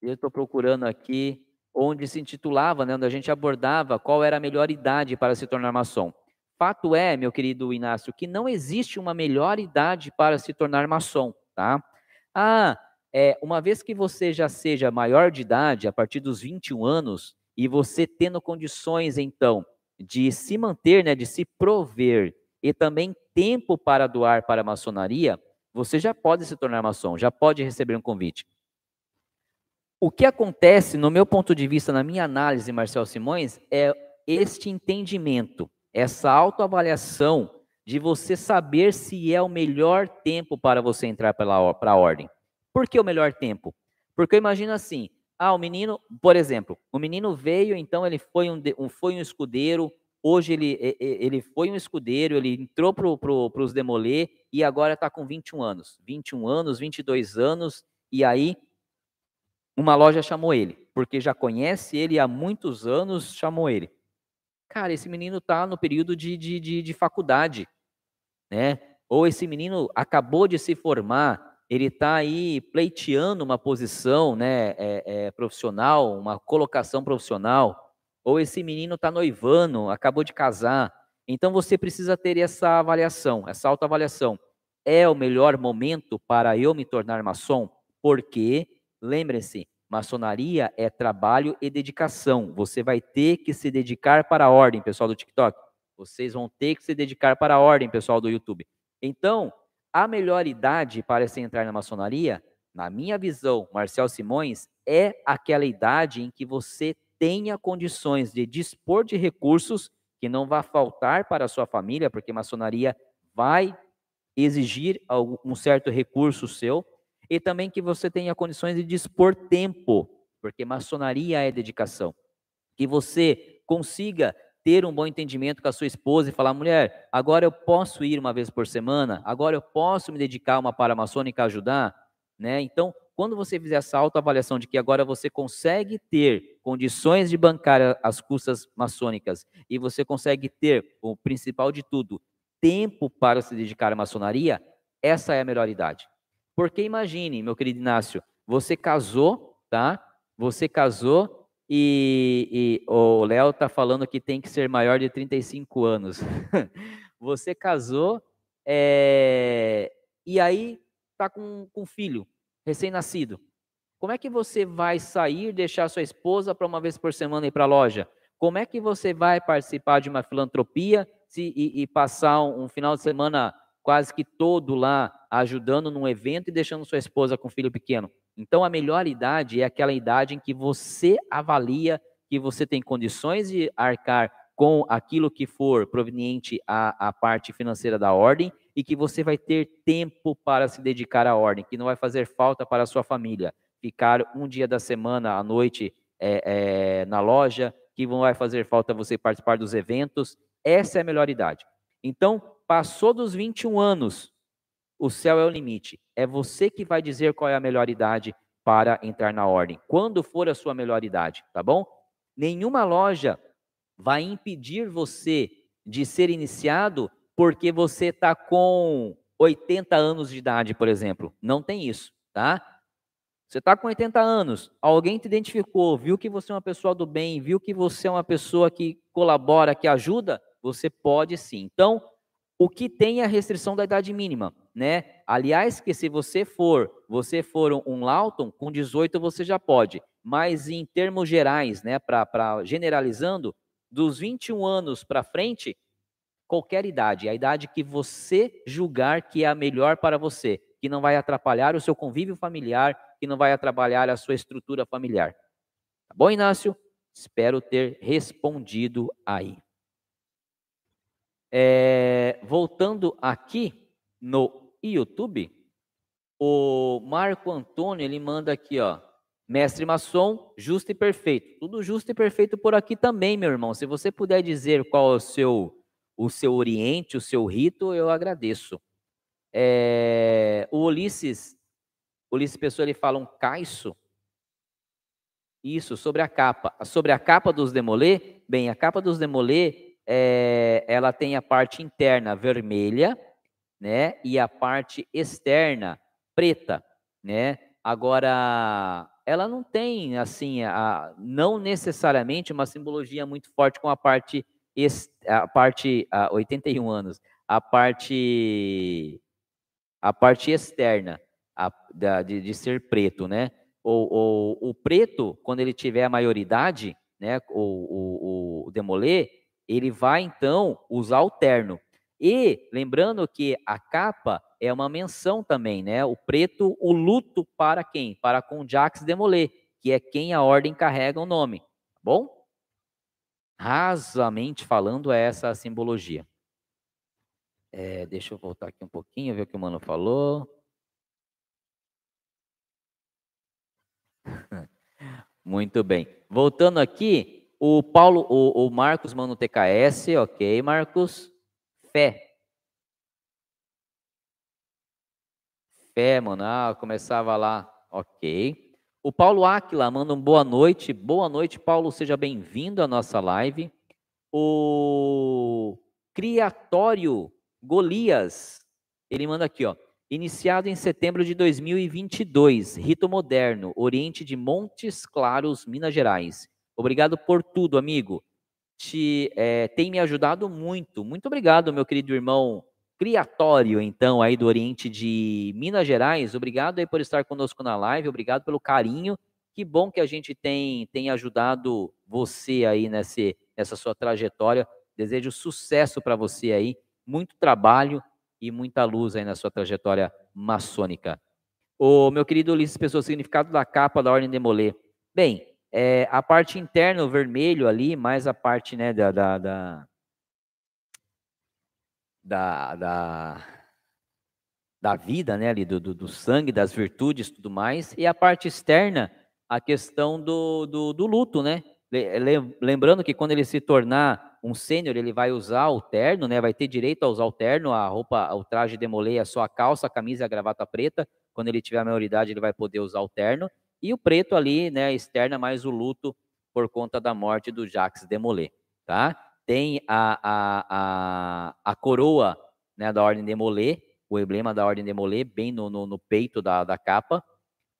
eu estou procurando aqui, onde se intitulava, né, onde a gente abordava qual era a melhor idade para se tornar maçom. Fato é, meu querido Inácio, que não existe uma melhor idade para se tornar maçom, tá? Ah, é, uma vez que você já seja maior de idade, a partir dos 21 anos, e você tendo condições, então, de se manter, né, de se prover, e também tempo para doar para a maçonaria, você já pode se tornar maçom, já pode receber um convite. O que acontece, no meu ponto de vista, na minha análise, Marcel Simões, é este entendimento, essa autoavaliação de você saber se é o melhor tempo para você entrar para a ordem. Por que o melhor tempo? Porque eu imagino assim, ah, o menino, por exemplo, o menino veio, então ele foi um, foi um escudeiro, hoje ele, ele foi um escudeiro, ele entrou para pro, os demolê e agora está com 21 anos. 21 anos, 22 anos, e aí uma loja chamou ele, porque já conhece ele há muitos anos, chamou ele. Cara, esse menino está no período de, de, de, de faculdade, né? Ou esse menino acabou de se formar, ele está aí pleiteando uma posição né, é, é, profissional, uma colocação profissional, ou esse menino está noivando, acabou de casar. Então você precisa ter essa avaliação, essa autoavaliação. É o melhor momento para eu me tornar maçom? Porque, lembre-se, maçonaria é trabalho e dedicação. Você vai ter que se dedicar para a ordem, pessoal do TikTok. Vocês vão ter que se dedicar para a ordem, pessoal do YouTube. Então, a melhor idade para se entrar na maçonaria, na minha visão, Marcel Simões, é aquela idade em que você tenha condições de dispor de recursos que não vá faltar para a sua família, porque maçonaria vai exigir um certo recurso seu, e também que você tenha condições de dispor tempo, porque maçonaria é dedicação. Que você consiga ter um bom entendimento com a sua esposa e falar, mulher, agora eu posso ir uma vez por semana, agora eu posso me dedicar a uma paramaçônica ajudar, né? Então, quando você fizer essa autoavaliação de que agora você consegue ter condições de bancar as custas maçônicas e você consegue ter, o principal de tudo, tempo para se dedicar à maçonaria, essa é a melhor idade. Porque imagine, meu querido Inácio, você casou, tá? Você casou e, e o Léo está falando que tem que ser maior de 35 anos. [LAUGHS] Você casou é, e aí está com, com filho recém-nascido. Como é que você vai sair, deixar sua esposa para uma vez por semana ir para a loja? Como é que você vai participar de uma filantropia se, e, e passar um, um final de semana quase que todo lá ajudando num evento e deixando sua esposa com um filho pequeno? Então, a melhor idade é aquela idade em que você avalia que você tem condições de arcar com aquilo que for proveniente à, parte financeira da ordem e que você vai ter tempo para se dedicar à ordem, que não vai fazer falta para a sua família. Ficar um dia da semana à noite é, é, na loja, que não vai fazer falta você participar dos eventos. Essa é a melhor idade. Então, passou dos 21 anos, o céu é o limite. É você que vai dizer qual é a melhor idade para entrar na ordem. Quando for a sua melhor idade, tá bom? Nenhuma loja vai impedir você de ser iniciado porque você está com 80 anos de idade, por exemplo. Não tem isso, tá? Você está com 80 anos, alguém te identificou, viu que você é uma pessoa do bem, viu que você é uma pessoa que colabora, que ajuda, você pode sim. Então, o que tem a restrição da idade mínima, né? Aliás, que se você for, você for um Lawton, com 18 você já pode, mas em termos gerais, né, para generalizando, dos 21 anos para frente, qualquer idade, a idade que você julgar que é a melhor para você, que não vai atrapalhar o seu convívio familiar, que não vai atrapalhar a sua estrutura familiar. Tá bom, Inácio? Espero ter respondido aí. É, voltando aqui no YouTube, o Marco Antônio ele manda aqui, ó, mestre maçom, justo e perfeito. Tudo justo e perfeito por aqui também, meu irmão. Se você puder dizer qual é o seu o seu oriente, o seu rito, eu agradeço. É, o Ulisses, Ulisses Pessoa, ele fala um caiço. Isso, sobre a capa. Sobre a capa dos demolê, bem, a capa dos demolê é, ela tem a parte interna vermelha, né? E a parte externa preta, né? Agora, ela não tem, assim, a, não necessariamente uma simbologia muito forte com a parte, a parte, a 81 anos, a parte, a parte externa a, da, de, de, ser preto, né? O, o, o, preto, quando ele tiver a maioridade, né? O, o, o demolê, ele vai então usar o terno. E lembrando que a capa é uma menção também, né? O preto, o luto para quem? Para com Jacques Demolé, que é quem a ordem carrega o nome. Tá bom? Rasamente falando, é essa a simbologia. É, deixa eu voltar aqui um pouquinho, ver o que o mano falou. [LAUGHS] Muito bem. Voltando aqui, o Paulo, o, o Marcos manda um TKS, ok, Marcos. Fé. Fé, mano. Ah, começava lá, ok. O Paulo Aquila manda um boa noite. Boa noite, Paulo. Seja bem-vindo à nossa live. O Criatório Golias, ele manda aqui, ó. Iniciado em setembro de 2022, Rito Moderno, Oriente de Montes Claros, Minas Gerais. Obrigado por tudo, amigo. Te, é, tem me ajudado muito. Muito obrigado, meu querido irmão Criatório, então, aí do Oriente de Minas Gerais. Obrigado aí por estar conosco na live. Obrigado pelo carinho. Que bom que a gente tem, tem ajudado você aí nesse, nessa sua trajetória. Desejo sucesso para você aí. Muito trabalho e muita luz aí na sua trajetória maçônica. O meu querido Ulisses Pessoa, significado da capa da Ordem de Molê. Bem, é, a parte interna, o vermelho ali, mais a parte né, da, da, da, da, da, da vida, né, ali, do, do, do, sangue, das virtudes tudo mais, e a parte externa, a questão do, do, do luto, né? Lembrando que quando ele se tornar um sênior, ele vai usar o terno, né? Vai ter direito a usar o terno, a roupa, o traje demolei, a sua calça, a camisa e a gravata preta. Quando ele tiver a maioridade, ele vai poder usar o terno. E o preto ali, né, externa mais o luto por conta da morte do Jacques Demolay, tá? Tem a, a, a, a coroa né, da Ordem Demolay, o emblema da Ordem Demolay, bem no, no, no peito da, da capa.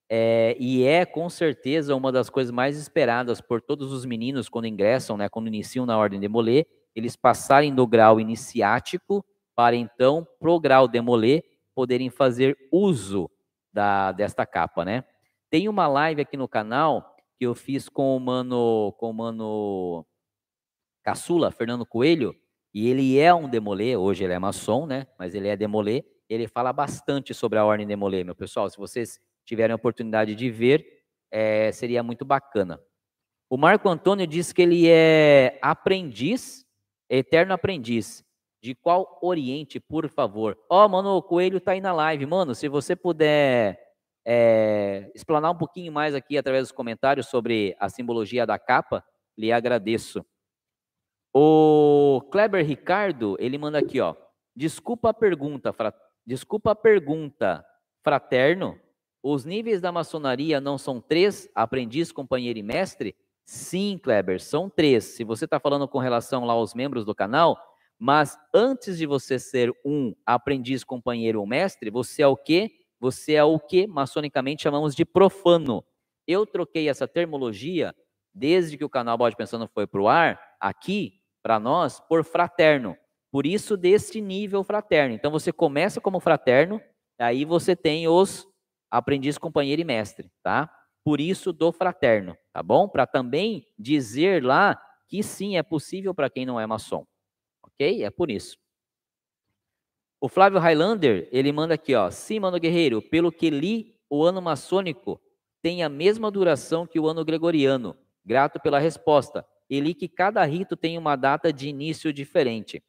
É, e é com certeza uma das coisas mais esperadas por todos os meninos quando ingressam, né, quando iniciam na Ordem Demolay, eles passarem do grau iniciático para então, pro grau Demolay, poderem fazer uso da, desta capa, né? Tem uma live aqui no canal que eu fiz com o mano, com o mano Caçula, Fernando Coelho, e ele é um demolê, hoje ele é maçom, né? Mas ele é demolê. Ele fala bastante sobre a ordem demolê, meu pessoal. Se vocês tiverem a oportunidade de ver, é, seria muito bacana. O Marco Antônio diz que ele é aprendiz, eterno aprendiz De qual Oriente, por favor? Ó, oh, mano, o Coelho tá aí na live. Mano, se você puder é, explanar um pouquinho mais aqui através dos comentários sobre a simbologia da capa, lhe agradeço. O Kleber Ricardo, ele manda aqui, ó. Desculpa a pergunta, fra... desculpa a pergunta, fraterno. Os níveis da maçonaria não são três, aprendiz, companheiro e mestre? Sim, Kleber, são três. Se você está falando com relação lá aos membros do canal, mas antes de você ser um aprendiz, companheiro ou mestre, você é o quê? Você é o que maçonicamente chamamos de profano. Eu troquei essa termologia desde que o canal Bode Pensando foi para o ar, aqui, para nós, por fraterno. Por isso, deste nível fraterno. Então, você começa como fraterno, aí você tem os aprendiz, companheiro e mestre, tá? Por isso, do fraterno, tá bom? Para também dizer lá que sim, é possível para quem não é maçom. Ok? É por isso. O Flávio Highlander, ele manda aqui, ó. Sim, mano guerreiro, pelo que li, o ano maçônico tem a mesma duração que o ano gregoriano. Grato pela resposta. E li que cada rito tem uma data de início diferente.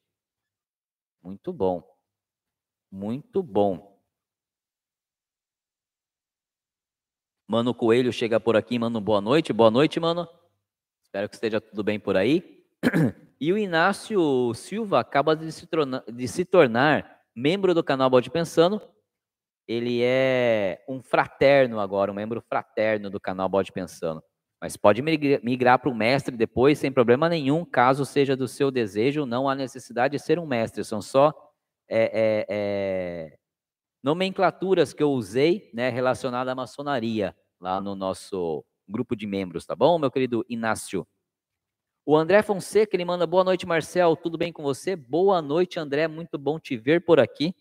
Muito bom. Muito bom. Mano Coelho chega por aqui, mano, boa noite. Boa noite, mano. Espero que esteja tudo bem por aí. [CLEARS THROAT] E o Inácio Silva acaba de se, de se tornar membro do canal Bode Pensando. Ele é um fraterno agora, um membro fraterno do canal Bode Pensando. Mas pode migrar para o mestre depois, sem problema nenhum, caso seja do seu desejo. Não há necessidade de ser um mestre, são só é, é, é, nomenclaturas que eu usei né, relacionadas à maçonaria lá no nosso grupo de membros, tá bom, meu querido Inácio? O André Fonseca, ele manda boa noite, Marcel. Tudo bem com você? Boa noite, André. Muito bom te ver por aqui.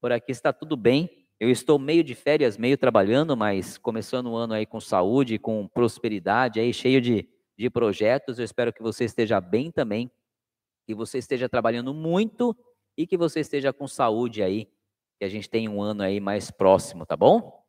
Por aqui está tudo bem. Eu estou meio de férias, meio trabalhando, mas começando o ano aí com saúde, com prosperidade, aí cheio de, de projetos. Eu espero que você esteja bem também, que você esteja trabalhando muito e que você esteja com saúde aí, que a gente tenha um ano aí mais próximo, tá bom?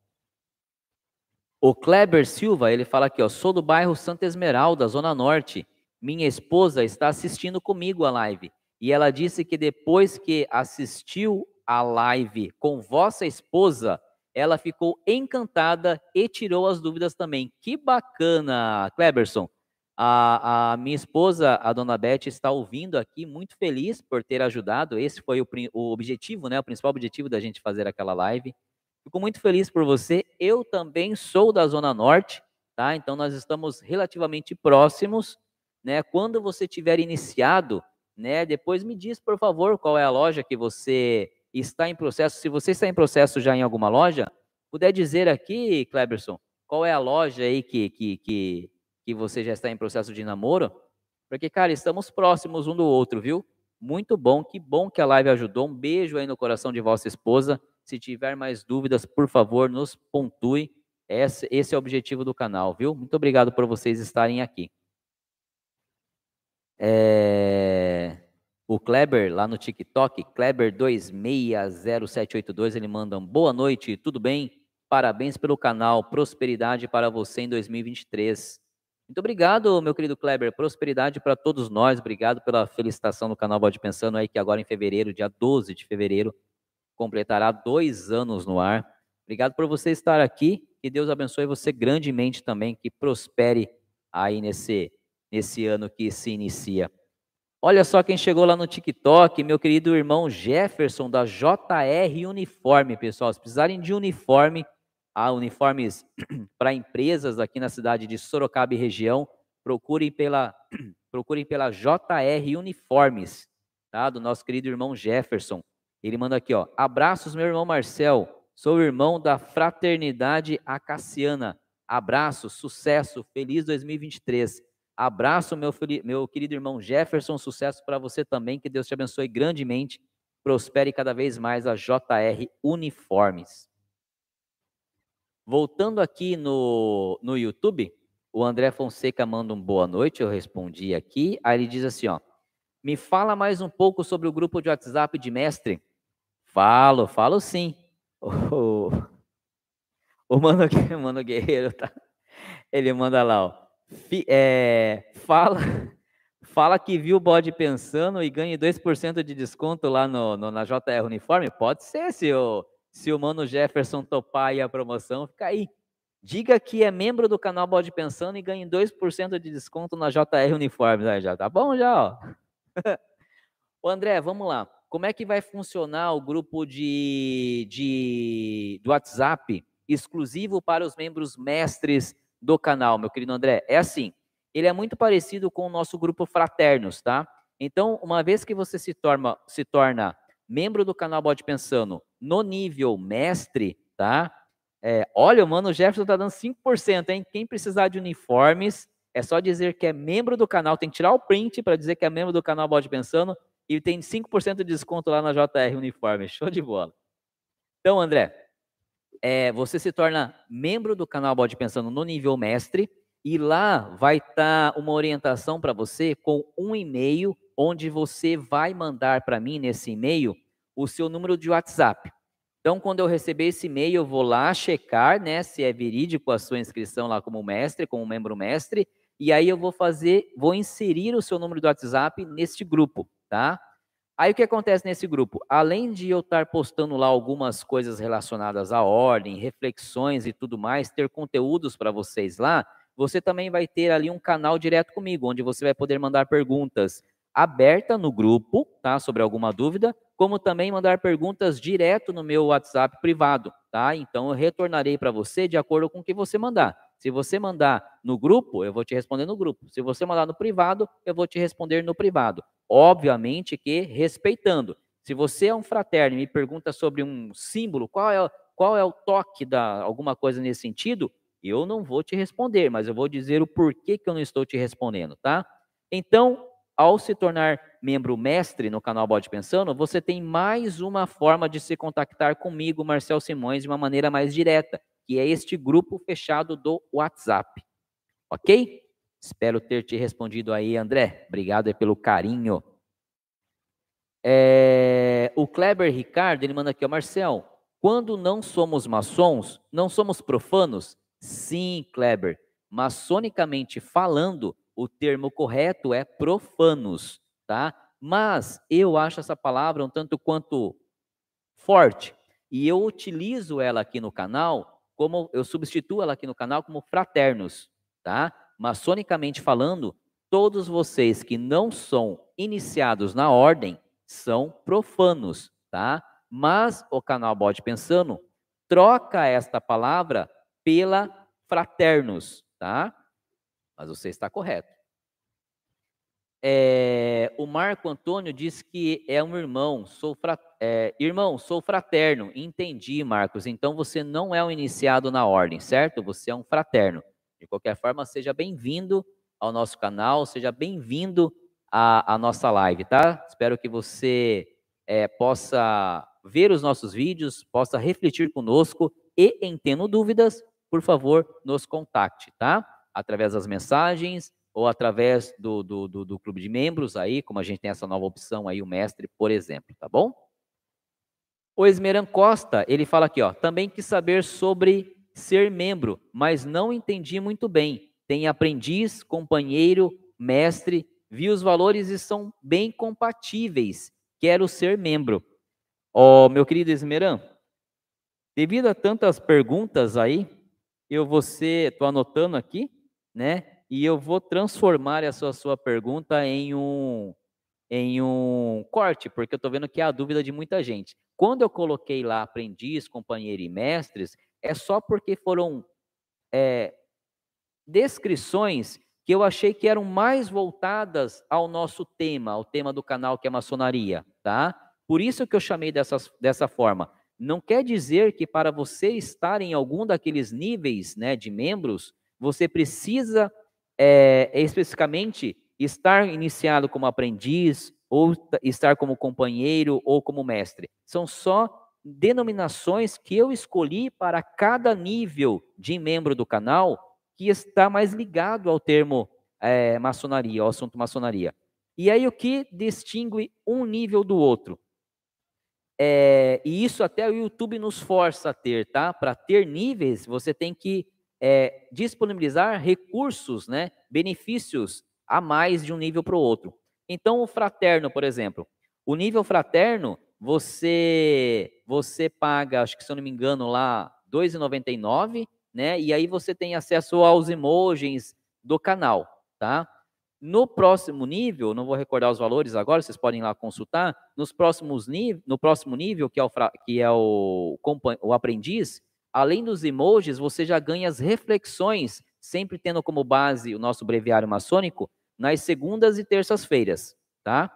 O Kleber Silva, ele fala aqui, ó, sou do bairro Santa Esmeralda, Zona Norte. Minha esposa está assistindo comigo a live e ela disse que depois que assistiu a live com vossa esposa, ela ficou encantada e tirou as dúvidas também. Que bacana, Kleberson. A, a, minha esposa, a dona Beth, está ouvindo aqui, muito feliz por ter ajudado. Esse foi o, o objetivo, né? O principal objetivo da gente fazer aquela live. Fico muito feliz por você. Eu também sou da Zona Norte, tá? Então nós estamos relativamente próximos né? Quando você tiver iniciado, né? Depois me diz, por favor, qual é a loja que você está em processo. Se você está em processo já em alguma loja, puder dizer aqui, Kleberson, qual é a loja aí que, que, que, que você já está em processo de namoro? Porque, cara, estamos próximos um do outro, viu? Muito bom, que bom que a live ajudou. Um beijo aí no coração de vossa esposa. Se tiver mais dúvidas, por favor, nos pontue. Esse é o objetivo do canal, viu? Muito obrigado por vocês estarem aqui. É... O Kleber, lá no TikTok, Kleber260782, ele manda um boa noite, tudo bem? Parabéns pelo canal, prosperidade para você em 2023. Muito obrigado, meu querido Kleber, prosperidade para todos nós, obrigado pela felicitação do canal Bode Pensando aí, que agora em fevereiro, dia 12 de fevereiro, completará dois anos no ar. Obrigado por você estar aqui, que Deus abençoe você grandemente também, que prospere aí nesse nesse ano que se inicia. Olha só quem chegou lá no TikTok, meu querido irmão Jefferson da JR Uniforme, pessoal. Se precisarem de uniforme, há uniformes [CLEARS THROAT] para empresas aqui na cidade de Sorocaba e região, procurem pela [CLEARS THROAT] procurem pela JR Uniformes, tá? Do nosso querido irmão Jefferson. Ele manda aqui, ó: "Abraços, meu irmão Marcel. Sou irmão da Fraternidade Acaciana. Abraço, sucesso, feliz 2023. Abraço, meu, meu querido irmão Jefferson, sucesso para você também, que Deus te abençoe grandemente, prospere cada vez mais a JR Uniformes. Voltando aqui no, no YouTube, o André Fonseca manda um boa noite, eu respondi aqui, aí ele diz assim, ó, me fala mais um pouco sobre o grupo de WhatsApp de mestre. Falo, falo sim. [LAUGHS] O, o Mano, Mano Guerreiro, tá? Ele manda lá, ó. É, fala, [LAUGHS] Fala que viu o bode pensando e ganhe 2% de desconto lá no, no, na JR Uniforme? Pode ser, se o, se o Mano Jefferson topar aí a promoção, fica aí. Diga que é membro do canal Bode Pensando e ganhe 2% de desconto na JR Uniformes. Aí já tá bom já, ó. [LAUGHS] Ô André, vamos lá. Como é que vai funcionar o grupo de, de, do WhatsApp exclusivo para os membros mestres do canal, meu querido André? É assim, ele é muito parecido com o nosso grupo Fraternos, tá? Então, uma vez que você se torna, se torna membro do canal Bode Pensando no nível mestre, tá? É, olha, o Mano Jefferson tá dando 5%, hein? Quem precisar de uniformes, é só dizer que é membro do canal, tem que tirar o print para dizer que é membro do canal Bode Pensando e tem 5% de desconto lá na JR Uniforme. Show de bola. Então, André, é, você se torna membro do canal Bode Pensando no nível mestre e lá vai estar tá uma orientação para você com um e-mail onde você vai mandar para mim nesse e-mail o seu número de WhatsApp. Então, quando eu receber esse e-mail, eu vou lá checar, né, se é verídico a sua inscrição lá como mestre, como membro mestre, e aí eu vou fazer, vou inserir o seu número do WhatsApp neste grupo, tá? Aí o que acontece nesse grupo? Além de eu estar postando lá algumas coisas relacionadas à ordem, reflexões e tudo mais, ter conteúdos para vocês lá, você também vai ter ali um canal direto comigo, onde você vai poder mandar perguntas aberta no grupo, tá? Sobre alguma dúvida, como também mandar perguntas direto no meu WhatsApp privado, tá? Então eu retornarei para você de acordo com o que você mandar. Se você mandar no grupo, eu vou te responder no grupo. Se você mandar no privado, eu vou te responder no privado. Obviamente que respeitando. Se você é um fraterno e me pergunta sobre um símbolo, qual é, qual é o toque da alguma coisa nesse sentido, eu não vou te responder, mas eu vou dizer o porquê que eu não estou te respondendo, tá? Então, ao se tornar membro mestre no canal Bode Pensando, você tem mais uma forma de se contactar comigo, Marcel Simões, de uma maneira mais direta, que é este grupo fechado do WhatsApp. Ok? Espero ter te respondido aí, André. Obrigado pelo carinho. É, o Kleber Ricardo, ele manda aqui, ó, Marcel, quando não somos maçons, não somos profanos? Sim, Kleber. Maçonicamente falando, o termo correto é profanos, tá? Mas eu acho essa palavra um tanto quanto forte e eu utilizo ela aqui no canal como eu substituo ela aqui no canal como fraternos, tá? Maçonicamente falando, todos vocês que não são iniciados na ordem são profanos, tá? Mas o canal Bode Pensando troca esta palavra pela fraternos, tá? mas você está correto. É, o Marco Antônio diz que é um irmão, sou é, irmão, sou fraterno. Entendi, Marcos. Então você não é um iniciado na ordem, certo? Você é um fraterno. De qualquer forma, seja bem-vindo ao nosso canal, seja bem-vindo à, à, nossa live, tá? Espero que você é, possa ver os nossos vídeos, possa refletir conosco e, em tendo dúvidas, por favor, nos contacte, tá? através das mensagens ou através do, do, do, do, clube de membros aí, como a gente tem essa nova opção aí, o mestre, por exemplo, tá bom? O Esmeran Costa, ele fala aqui, ó, também quis saber sobre ser membro, mas não entendi muito bem. Tem aprendiz, companheiro, mestre, vi os valores e são bem compatíveis. Quero ser membro. Ó, oh, meu querido Esmeran, devido a tantas perguntas aí, eu vou ser, estou anotando aqui, né? E eu vou transformar essa sua pergunta em um em um corte, porque eu estou vendo que é a dúvida de muita gente. Quando eu coloquei lá aprendiz, companheiro e mestres, é só porque foram é, descrições que eu achei que eram mais voltadas ao nosso tema, ao tema do canal que é maçonaria, tá? Por isso que eu chamei dessas, dessa forma. Não quer dizer que para você estar em algum daqueles níveis né, de membros, você precisa é, especificamente estar iniciado como aprendiz, ou estar como companheiro, ou como mestre. São só denominações que eu escolhi para cada nível de membro do canal que está mais ligado ao termo é, maçonaria, ao assunto maçonaria. E aí o que distingue um nível do outro? É, e isso até o YouTube nos força a ter, tá? Para ter níveis, você tem que é, disponibilizar recursos, né, benefícios a mais de um nível para o outro. Então, o fraterno, por exemplo, o nível fraterno, você você paga, acho que se eu não me engano, lá R$ 2,99, né? E aí você tem acesso aos emojis do canal, tá? No próximo nível, não vou recordar os valores agora, vocês podem ir lá consultar. Nos próximos no próximo nível, que é o, que é o, o aprendiz, além dos emojis, você já ganha as reflexões, sempre tendo como base o nosso breviário maçônico, nas segundas e terças-feiras, tá?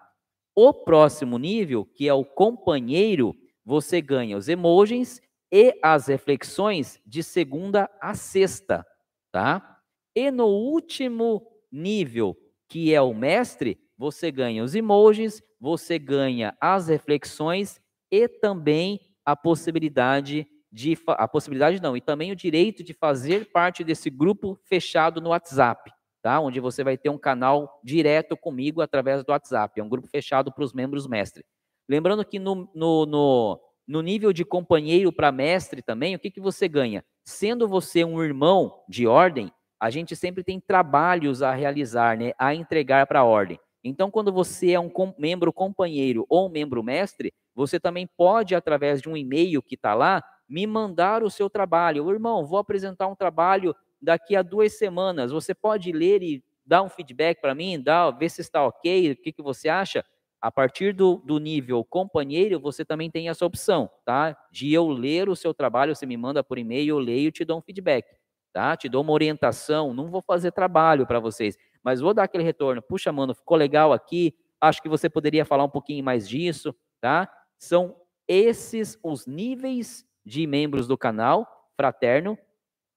O próximo nível, que é o companheiro, você ganha os emojis e as reflexões de segunda a sexta, tá? E no último nível, que é o mestre, você ganha os emojis, você ganha as reflexões e também a possibilidade de a possibilidade não, e também o direito de fazer parte desse grupo fechado no WhatsApp, tá? Onde você vai ter um canal direto comigo através do WhatsApp. É um grupo fechado para os membros mestre. Lembrando que no, no, no, no nível de companheiro para mestre também, o que, que você ganha? Sendo você um irmão de ordem, a gente sempre tem trabalhos a realizar, né, a entregar para a ordem. Então, quando você é um com, membro companheiro ou um membro mestre, você também pode, através de um e-mail que está lá, me mandar o seu trabalho. O irmão, vou apresentar um trabalho daqui a duas semanas. Você pode ler e dar um feedback para mim, dar, ver se está ok, o que, que você acha? A partir do, do nível companheiro, você também tem essa opção, tá? De eu ler o seu trabalho, você me manda por e-mail, eu leio e te dou um feedback tá? Te dou uma orientação, não vou fazer trabalho para vocês, mas vou dar aquele retorno. Puxa, mano, ficou legal aqui, acho que você poderia falar um pouquinho mais disso, tá? São esses os níveis de membros do canal fraterno,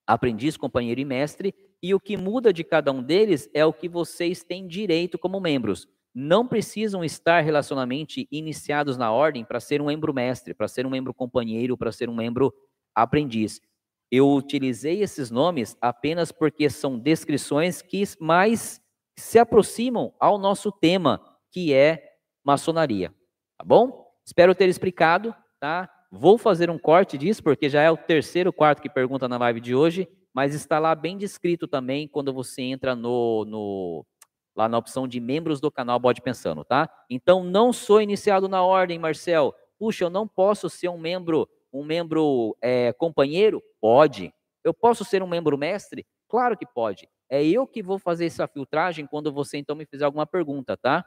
aprendiz, companheiro e mestre, e o que muda de cada um deles é o que vocês têm direito como membros. Não precisam estar relacionalmente iniciados na ordem para ser um membro mestre, para ser um membro companheiro, para ser um membro aprendiz. Eu utilizei esses nomes apenas porque são descrições que mais se aproximam ao nosso tema, que é maçonaria. Tá bom? Espero ter explicado, tá? Vou fazer um corte disso, porque já é o terceiro, quarto que pergunta na live de hoje, mas está lá bem descrito também quando você entra no, no lá na opção de membros do canal Bode Pensando, tá? Então, não sou iniciado na ordem, Marcel. Puxa, eu não posso ser um membro um membro é, companheiro? Pode. Eu posso ser um membro mestre? Claro que pode. É eu que vou fazer essa filtragem quando você então me fizer alguma pergunta, tá?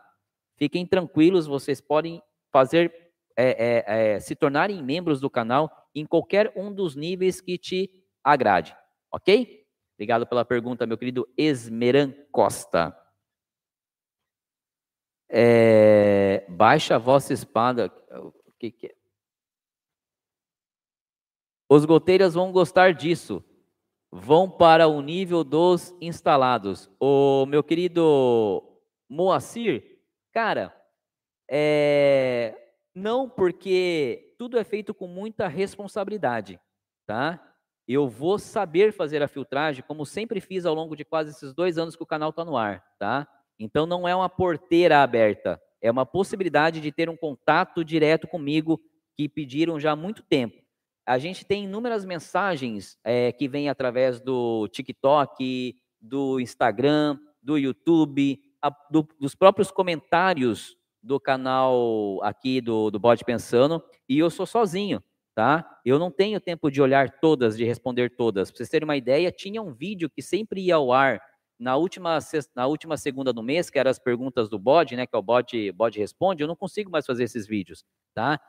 Fiquem tranquilos, vocês podem fazer, é, é, é, se tornarem membros do canal em qualquer um dos níveis que te agrade, ok? Obrigado pela pergunta, meu querido Esmeran Costa. É, baixa a vossa espada. O que, que é? Os goteiras vão gostar disso. Vão para o nível dos instalados. O meu querido Moacir, cara, é... não porque tudo é feito com muita responsabilidade, tá? Eu vou saber fazer a filtragem, como sempre fiz ao longo de quase esses dois anos que o canal está no ar, tá? Então não é uma porteira aberta, é uma possibilidade de ter um contato direto comigo que pediram já há muito tempo a gente tem inúmeras mensagens é, que vêm através do TikTok, do Instagram, do YouTube, a, do, dos próprios comentários do canal aqui do, do Bode Pensando, e eu sou sozinho, tá? Eu não tenho tempo de olhar todas, de responder todas. Para vocês terem uma ideia, tinha um vídeo que sempre ia ao ar na última, na última segunda do mês, que eram as perguntas do Bode, né? Que é o Bode, Bode Responde, eu não consigo mais fazer esses vídeos, tá?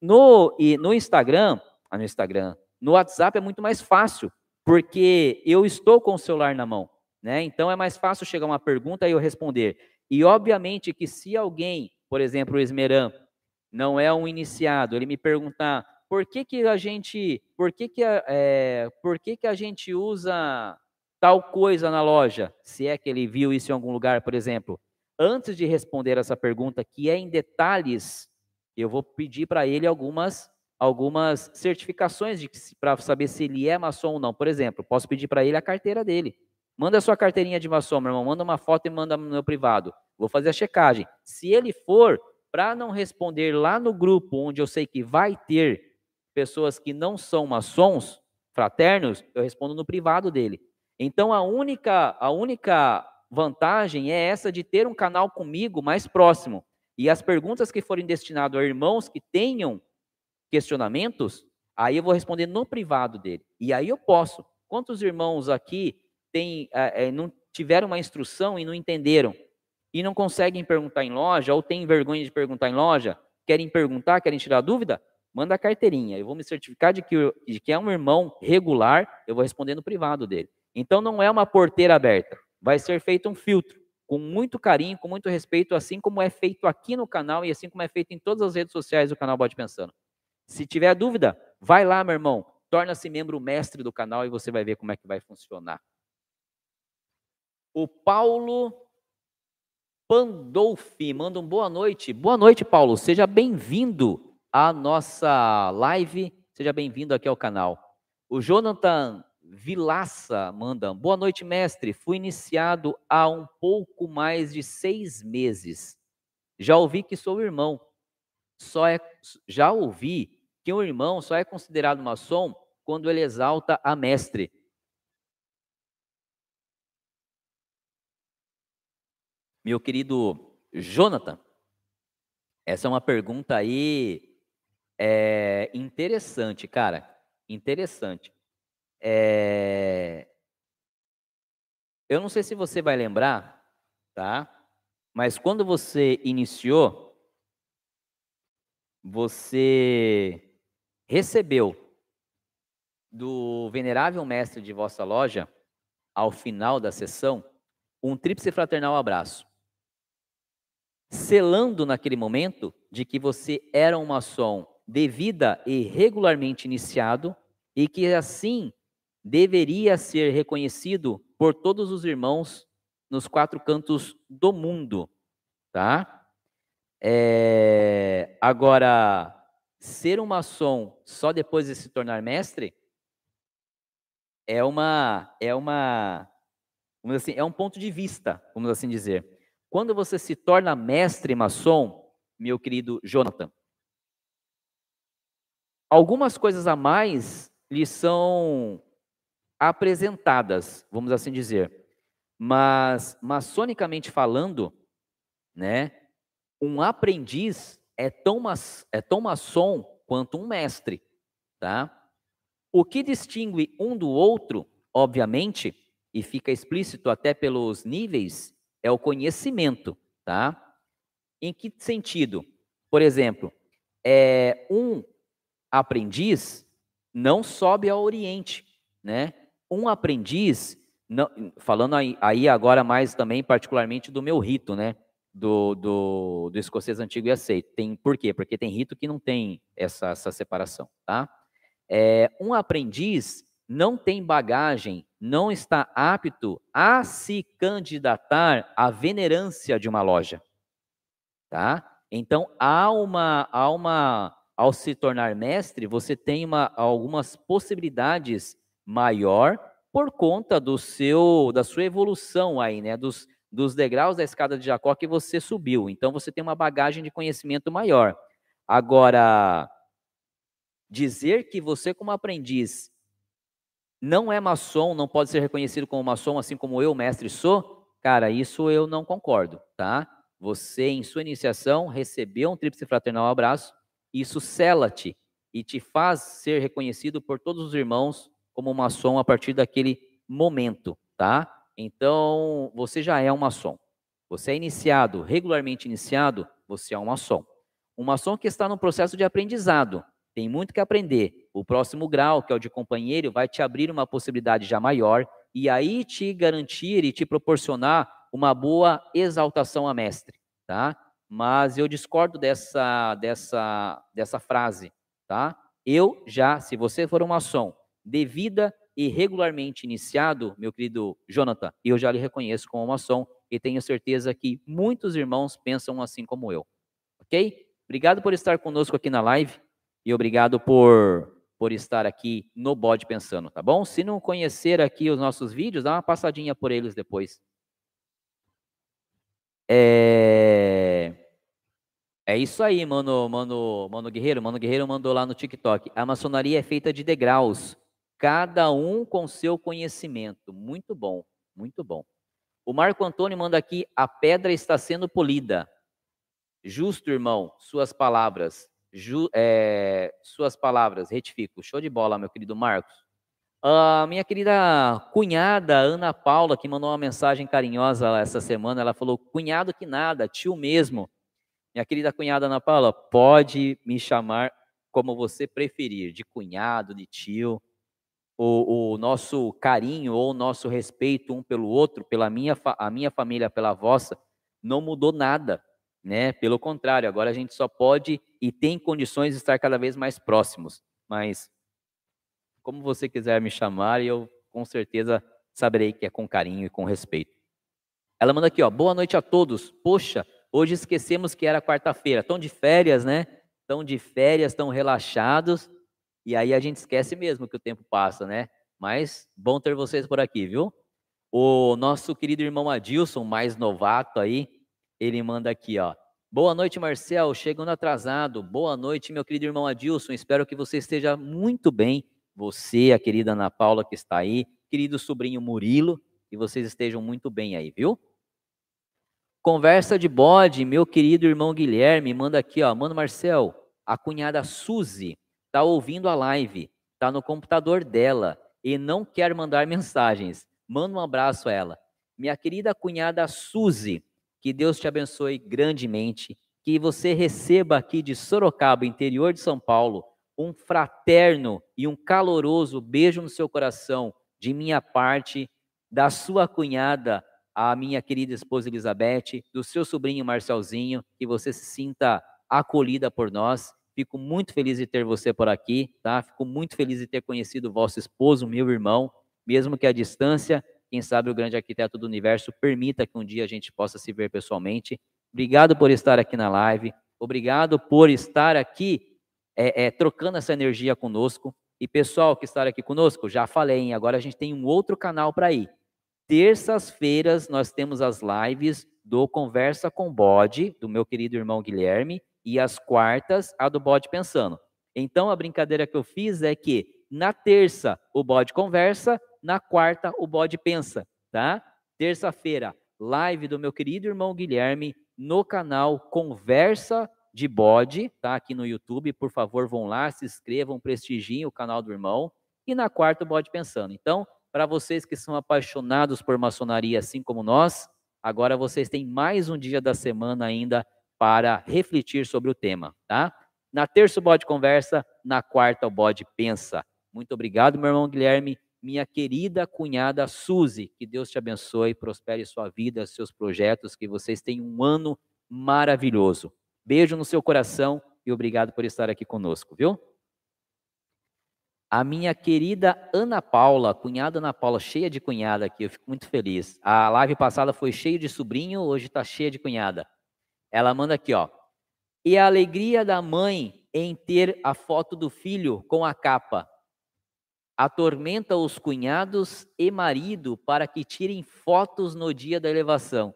No, e no Instagram, no Instagram. No WhatsApp é muito mais fácil, porque eu estou com o celular na mão, né? Então é mais fácil chegar uma pergunta e eu responder. E obviamente que se alguém, por exemplo, o Esmeran, não é um iniciado, ele me perguntar por que, que a gente, por que que, é, por que que a gente usa tal coisa na loja, se é que ele viu isso em algum lugar, por exemplo, antes de responder essa pergunta, que é em detalhes, eu vou pedir para ele algumas algumas certificações para saber se ele é maçom ou não. Por exemplo, posso pedir para ele a carteira dele. Manda sua carteirinha de maçom, meu irmão. Manda uma foto e manda no meu privado. Vou fazer a checagem. Se ele for, para não responder lá no grupo, onde eu sei que vai ter pessoas que não são maçons, fraternos, eu respondo no privado dele. Então a única, a única vantagem é essa de ter um canal comigo mais próximo. E as perguntas que forem destinadas a irmãos que tenham questionamentos, aí eu vou responder no privado dele. E aí eu posso. Quantos irmãos aqui têm, é, não tiveram uma instrução e não entenderam? E não conseguem perguntar em loja, ou têm vergonha de perguntar em loja? Querem perguntar, querem tirar dúvida? Manda a carteirinha. Eu vou me certificar de que, de que é um irmão regular, eu vou responder no privado dele. Então não é uma porteira aberta. Vai ser feito um filtro com muito carinho, com muito respeito, assim como é feito aqui no canal e assim como é feito em todas as redes sociais do canal Bode Pensando. Se tiver dúvida, vai lá, meu irmão, torna-se membro mestre do canal e você vai ver como é que vai funcionar. O Paulo Pandolfi manda um boa noite. Boa noite, Paulo. Seja bem-vindo à nossa live. Seja bem-vindo aqui ao canal. O Jonathan Vilaça manda. Boa noite, mestre. Fui iniciado há um pouco mais de seis meses. Já ouvi que sou irmão. Só é, já ouvi que um irmão só é considerado maçom quando ele exalta a mestre. Meu querido Jonathan, essa é uma pergunta aí é, interessante, cara. Interessante. É... Eu não sei se você vai lembrar, tá? Mas quando você iniciou, você recebeu do venerável mestre de vossa loja, ao final da sessão, um tríplice fraternal abraço, selando naquele momento de que você era um maçom devida e regularmente iniciado e que assim deveria ser reconhecido por todos os irmãos nos quatro cantos do mundo, tá? É, agora, ser um maçom só depois de se tornar mestre é uma é uma vamos assim, é um ponto de vista, vamos assim dizer. Quando você se torna mestre maçom, meu querido Jonathan, algumas coisas a mais lhe são apresentadas, vamos assim dizer. Mas, maçonicamente falando, né, um aprendiz é tão, mas, é tão maçom quanto um mestre, tá? O que distingue um do outro, obviamente, e fica explícito até pelos níveis, é o conhecimento, tá? Em que sentido? Por exemplo, é, um aprendiz não sobe ao Oriente, né? um aprendiz, não, falando aí, aí, agora mais também particularmente do meu rito, né? Do, do, do escocês antigo e aceito. Tem, por quê? Porque tem rito que não tem essa, essa separação, tá? É, um aprendiz não tem bagagem, não está apto a se candidatar à venerância de uma loja, tá? Então há uma, há uma, ao se tornar mestre, você tem uma, algumas possibilidades maior por conta do seu da sua evolução aí, né, dos, dos degraus da escada de Jacó que você subiu. Então você tem uma bagagem de conhecimento maior. Agora dizer que você como aprendiz não é maçom, não pode ser reconhecido como maçom assim como eu, mestre, sou, cara, isso eu não concordo, tá? Você em sua iniciação recebeu um tríplice fraternal abraço, isso cela-te e te faz ser reconhecido por todos os irmãos como maçom a partir daquele momento, tá? Então, você já é um maçom. Você é iniciado, regularmente iniciado, você é um maçom. Um maçom que está no processo de aprendizado, tem muito que aprender. O próximo grau, que é o de companheiro, vai te abrir uma possibilidade já maior e aí te garantir e te proporcionar uma boa exaltação a mestre, tá? Mas eu discordo dessa dessa dessa frase, tá? Eu já, se você for um maçom devida e regularmente iniciado, meu querido Jonathan, eu já lhe reconheço como maçom e tenho certeza que muitos irmãos pensam assim como eu. Ok? Obrigado por estar conosco aqui na live e obrigado por, por estar aqui no Bode Pensando, tá bom? Se não conhecer aqui os nossos vídeos, dá uma passadinha por eles depois. É... É isso aí, mano, mano, mano Guerreiro. Mano Guerreiro mandou lá no TikTok. A maçonaria é feita de degraus cada um com seu conhecimento. Muito bom, muito bom. O Marco Antônio manda aqui: a pedra está sendo polida. Justo, irmão, suas palavras. Ju, é, suas palavras, retifico. Show de bola, meu querido Marcos. A minha querida cunhada Ana Paula, que mandou uma mensagem carinhosa essa semana, ela falou: cunhado que nada, tio mesmo. Minha querida cunhada Ana Paula, pode me chamar como você preferir, de cunhado, de tio. O, o, nosso carinho ou o nosso respeito um pelo outro, pela minha, a minha família, pela vossa, não mudou nada né? Pelo contrário, agora a gente só pode e tem condições de estar cada vez mais próximos. Mas como você quiser me chamar, eu com certeza saberei que é com carinho e com respeito. Ela manda aqui, ó, boa noite a todos. Poxa, hoje esquecemos que era quarta-feira. Estão de férias, né? Estão de férias, estão relaxados. E aí a gente esquece mesmo que o tempo passa, né? Mas bom ter vocês por aqui, viu? O nosso querido irmão Adilson, mais novato aí, ele manda aqui, ó. Boa noite, Marcel. Chegando atrasado. Boa noite, meu querido irmão Adilson. Espero que você esteja muito bem. Você, a querida Ana Paula que está aí, querido sobrinho Murilo, que vocês estejam muito bem aí, viu? Conversa de bode, meu querido irmão Guilherme, manda aqui, ó. Mano Marcel, a cunhada Suzy tá ouvindo a live, tá no computador dela e não quer mandar [LAUGHS] mensagens. Manda um abraço a ela. Minha querida cunhada Suzy, que Deus te abençoe grandemente. Que você receba aqui de Sorocaba, interior de São Paulo, um fraterno e um caloroso beijo no seu coração, de minha parte, da sua cunhada, a minha querida esposa Elizabeth, do seu sobrinho Marcelzinho, que você se sinta acolhida por nós. Fico muito feliz de ter você por aqui, tá? Fico muito feliz de ter conhecido o vosso esposo, meu irmão, mesmo que à distância, quem sabe o grande arquiteto do universo permita que um dia a gente possa se ver pessoalmente. Obrigado por estar aqui na live. Obrigado por estar aqui é, é, trocando essa energia conosco. E pessoal que está aqui conosco, já falei, hein? agora a gente tem um outro canal para ir. Terças-feiras nós temos as lives do Conversa com Bode, do meu querido irmão Guilherme, e as quartas, a do Bode Pensando. Então a brincadeira que eu fiz é que na terça o Bode conversa, na quarta, o bode pensa, tá? Terça-feira, live do meu querido irmão Guilherme no canal Conversa de Bode, tá? Aqui no YouTube. Por favor, vão lá, se inscrevam, prestigiem o canal do irmão. E na quarta, o bode pensando. Então, para vocês que são apaixonados por maçonaria, assim como nós, agora vocês têm mais um dia da semana ainda para refletir sobre o tema, tá? Na terça, o bode conversa, na quarta, o bode pensa. Muito obrigado, meu irmão Guilherme minha querida cunhada Suzy. Que Deus te abençoe, prospere sua vida, seus projetos, que vocês tenham um ano maravilhoso. Beijo no seu coração e obrigado por estar aqui conosco, viu? A minha querida Ana Paula, cunhada Ana Paula, cheia de cunhada aqui, eu fico muito feliz. A live passada foi cheia de sobrinho, hoje está cheia de cunhada. Ela manda aqui, ó. E a alegria da mãe em ter a foto do filho com a capa atormenta os cunhados e marido para que tirem fotos no dia da elevação.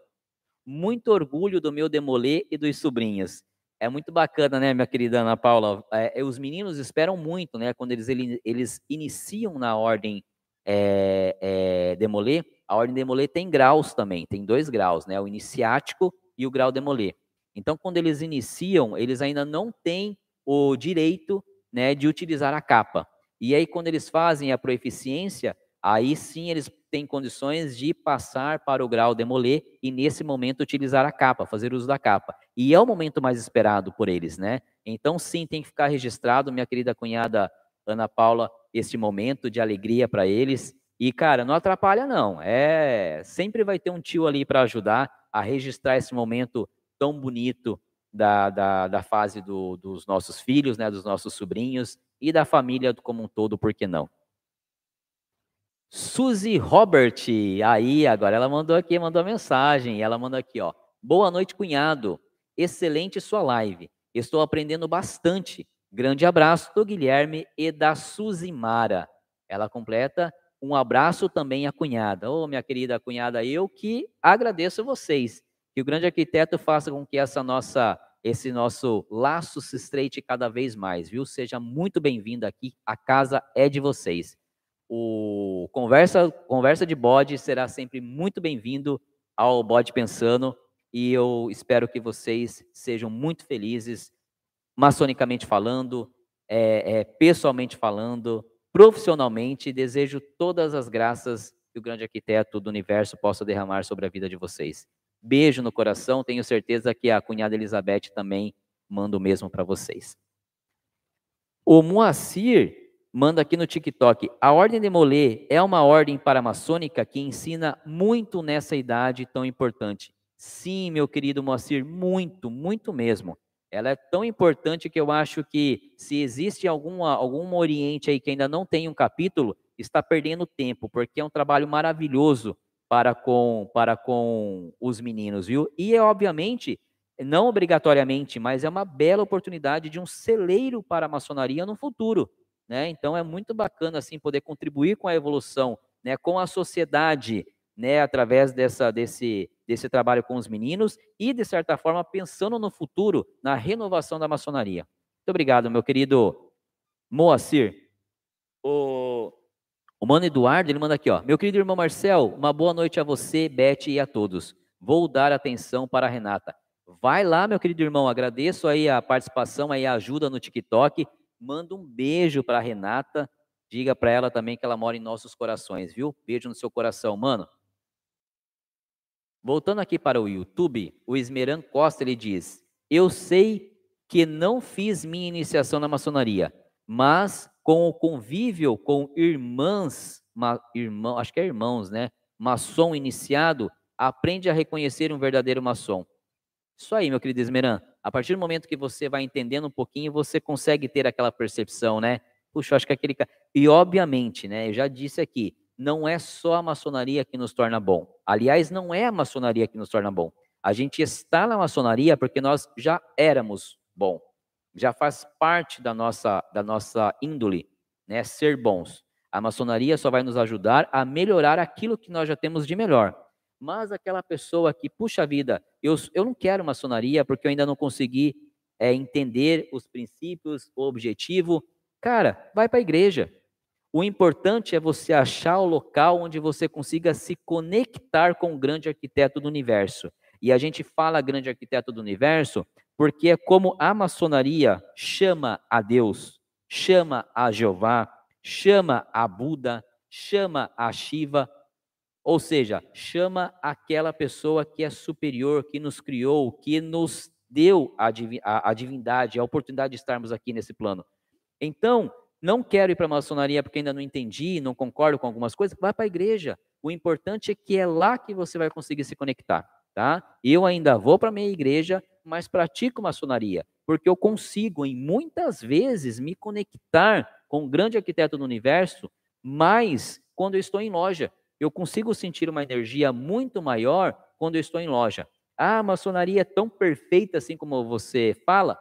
Muito orgulho do meu demolê e dos sobrinhos. É muito bacana, né, minha querida Ana Paula? É, é os meninos esperam muito, né, quando eles, eles iniciam na ordem é, é, demolê. A ordem demolê tem graus também, tem dois graus, né, o iniciático e o grau demolê. Então, quando eles iniciam, eles ainda não têm o direito né, de utilizar a capa. E aí, quando eles fazem a proeficiência, aí sim eles têm condições de passar para o grau demoler e, nesse momento, utilizar a capa, fazer uso da capa. E é o momento mais esperado por eles, né? Então, sim, tem que ficar registrado, minha querida cunhada Ana Paula, esse momento de alegria para eles. E, cara, não atrapalha, não. É Sempre vai ter um tio ali para ajudar a registrar esse momento tão bonito da, da, da fase do, dos nossos filhos, né, dos nossos sobrinhos e da família como um todo, por que não? Suzy Robert, aí agora ela mandou aqui, mandou a mensagem, ela mandou aqui, ó. Boa noite, cunhado. Excelente sua live. Estou aprendendo bastante. Grande abraço do Guilherme e da Suzy Mara. Ela completa um abraço também à cunhada. Ô, oh, minha querida cunhada, eu que agradeço vocês. Que o grande arquiteto faça com que essa nossa esse nosso laço se estreite cada vez mais, viu? Seja muito bem-vindo aqui, a casa é de vocês. O conversa, conversa de bode será sempre muito bem-vindo ao Bode Pensando e eu espero que vocês sejam muito felizes, maçonicamente falando, é, é, pessoalmente falando, profissionalmente. Desejo todas as graças que o grande arquiteto do universo possa derramar sobre a vida de vocês. Beijo no coração, tenho certeza que a cunhada Elizabeth também manda o mesmo para vocês. O Moacir manda aqui no TikTok: a ordem de Molay é uma ordem paramaçônica que ensina muito nessa idade tão importante. Sim, meu querido Moacir, muito, muito mesmo. Ela é tão importante que eu acho que se existe alguma, algum Oriente aí que ainda não tem um capítulo, está perdendo tempo, porque é um trabalho maravilhoso para com, para com os meninos, viu? E, é, obviamente, não obrigatoriamente, mas é uma bela oportunidade de um celeiro para a maçonaria no futuro, né? Então, é muito bacana, assim, poder contribuir com a evolução, né? Com a sociedade, né? Através dessa, desse, desse trabalho com os meninos e, de certa forma, pensando no futuro, na renovação da maçonaria. Muito obrigado, meu querido Moacir. O, o Mano Eduardo, ele manda aqui, ó. Meu querido irmão Marcel, uma boa noite a você, Beth e a todos. Vou dar atenção para a Renata. Vai lá, meu querido irmão, agradeço aí a participação, aí a ajuda no TikTok. Manda um beijo para a Renata. Diga para ela também que ela mora em nossos corações, viu? Beijo no seu coração, mano. Voltando aqui para o YouTube, o Esmeran Costa ele diz: Eu sei que não fiz minha iniciação na maçonaria, mas com o convívio com irmãs, irmão, acho que é irmãos, né? Maçom iniciado, aprende a reconhecer um verdadeiro maçom. Isso aí, meu querido Esmeran. A partir do momento que você vai entendendo um pouquinho, você consegue ter aquela percepção, né? Puxa, acho que aquele cara. E obviamente, né? Eu já disse aqui, não é só a maçonaria que nos torna bom. Aliás, não é a maçonaria que nos torna bom. A gente está na maçonaria porque nós já éramos bom. Já faz parte da nossa, da nossa índole, né? Ser bons. A maçonaria só vai nos ajudar a melhorar aquilo que nós já temos de melhor. Mas aquela pessoa que, puxa vida, eu, eu não quero maçonaria porque eu ainda não consegui é, entender os princípios, o objetivo. Cara, vai para a igreja. O importante é você achar o local onde você consiga se conectar com o grande arquiteto do universo. E a gente fala grande arquiteto do universo porque é como a maçonaria chama a Deus, chama a Jeová, chama a Buda, chama a Shiva, ou seja, chama aquela pessoa que é superior, que nos criou, que nos deu a, a, a divindade, a oportunidade de estarmos aqui nesse plano. Então, não quero ir para a maçonaria porque ainda não entendi, não concordo com algumas coisas, vai para a igreja. O importante é que é lá que você vai conseguir se conectar, tá? Eu ainda vou para a minha igreja, mas pratico maçonaria, porque eu consigo, em muitas vezes, me conectar com o grande arquiteto do universo, mas quando eu estou em loja. Eu consigo sentir uma energia muito maior quando eu estou em loja. Ah, a maçonaria é tão perfeita assim como você fala?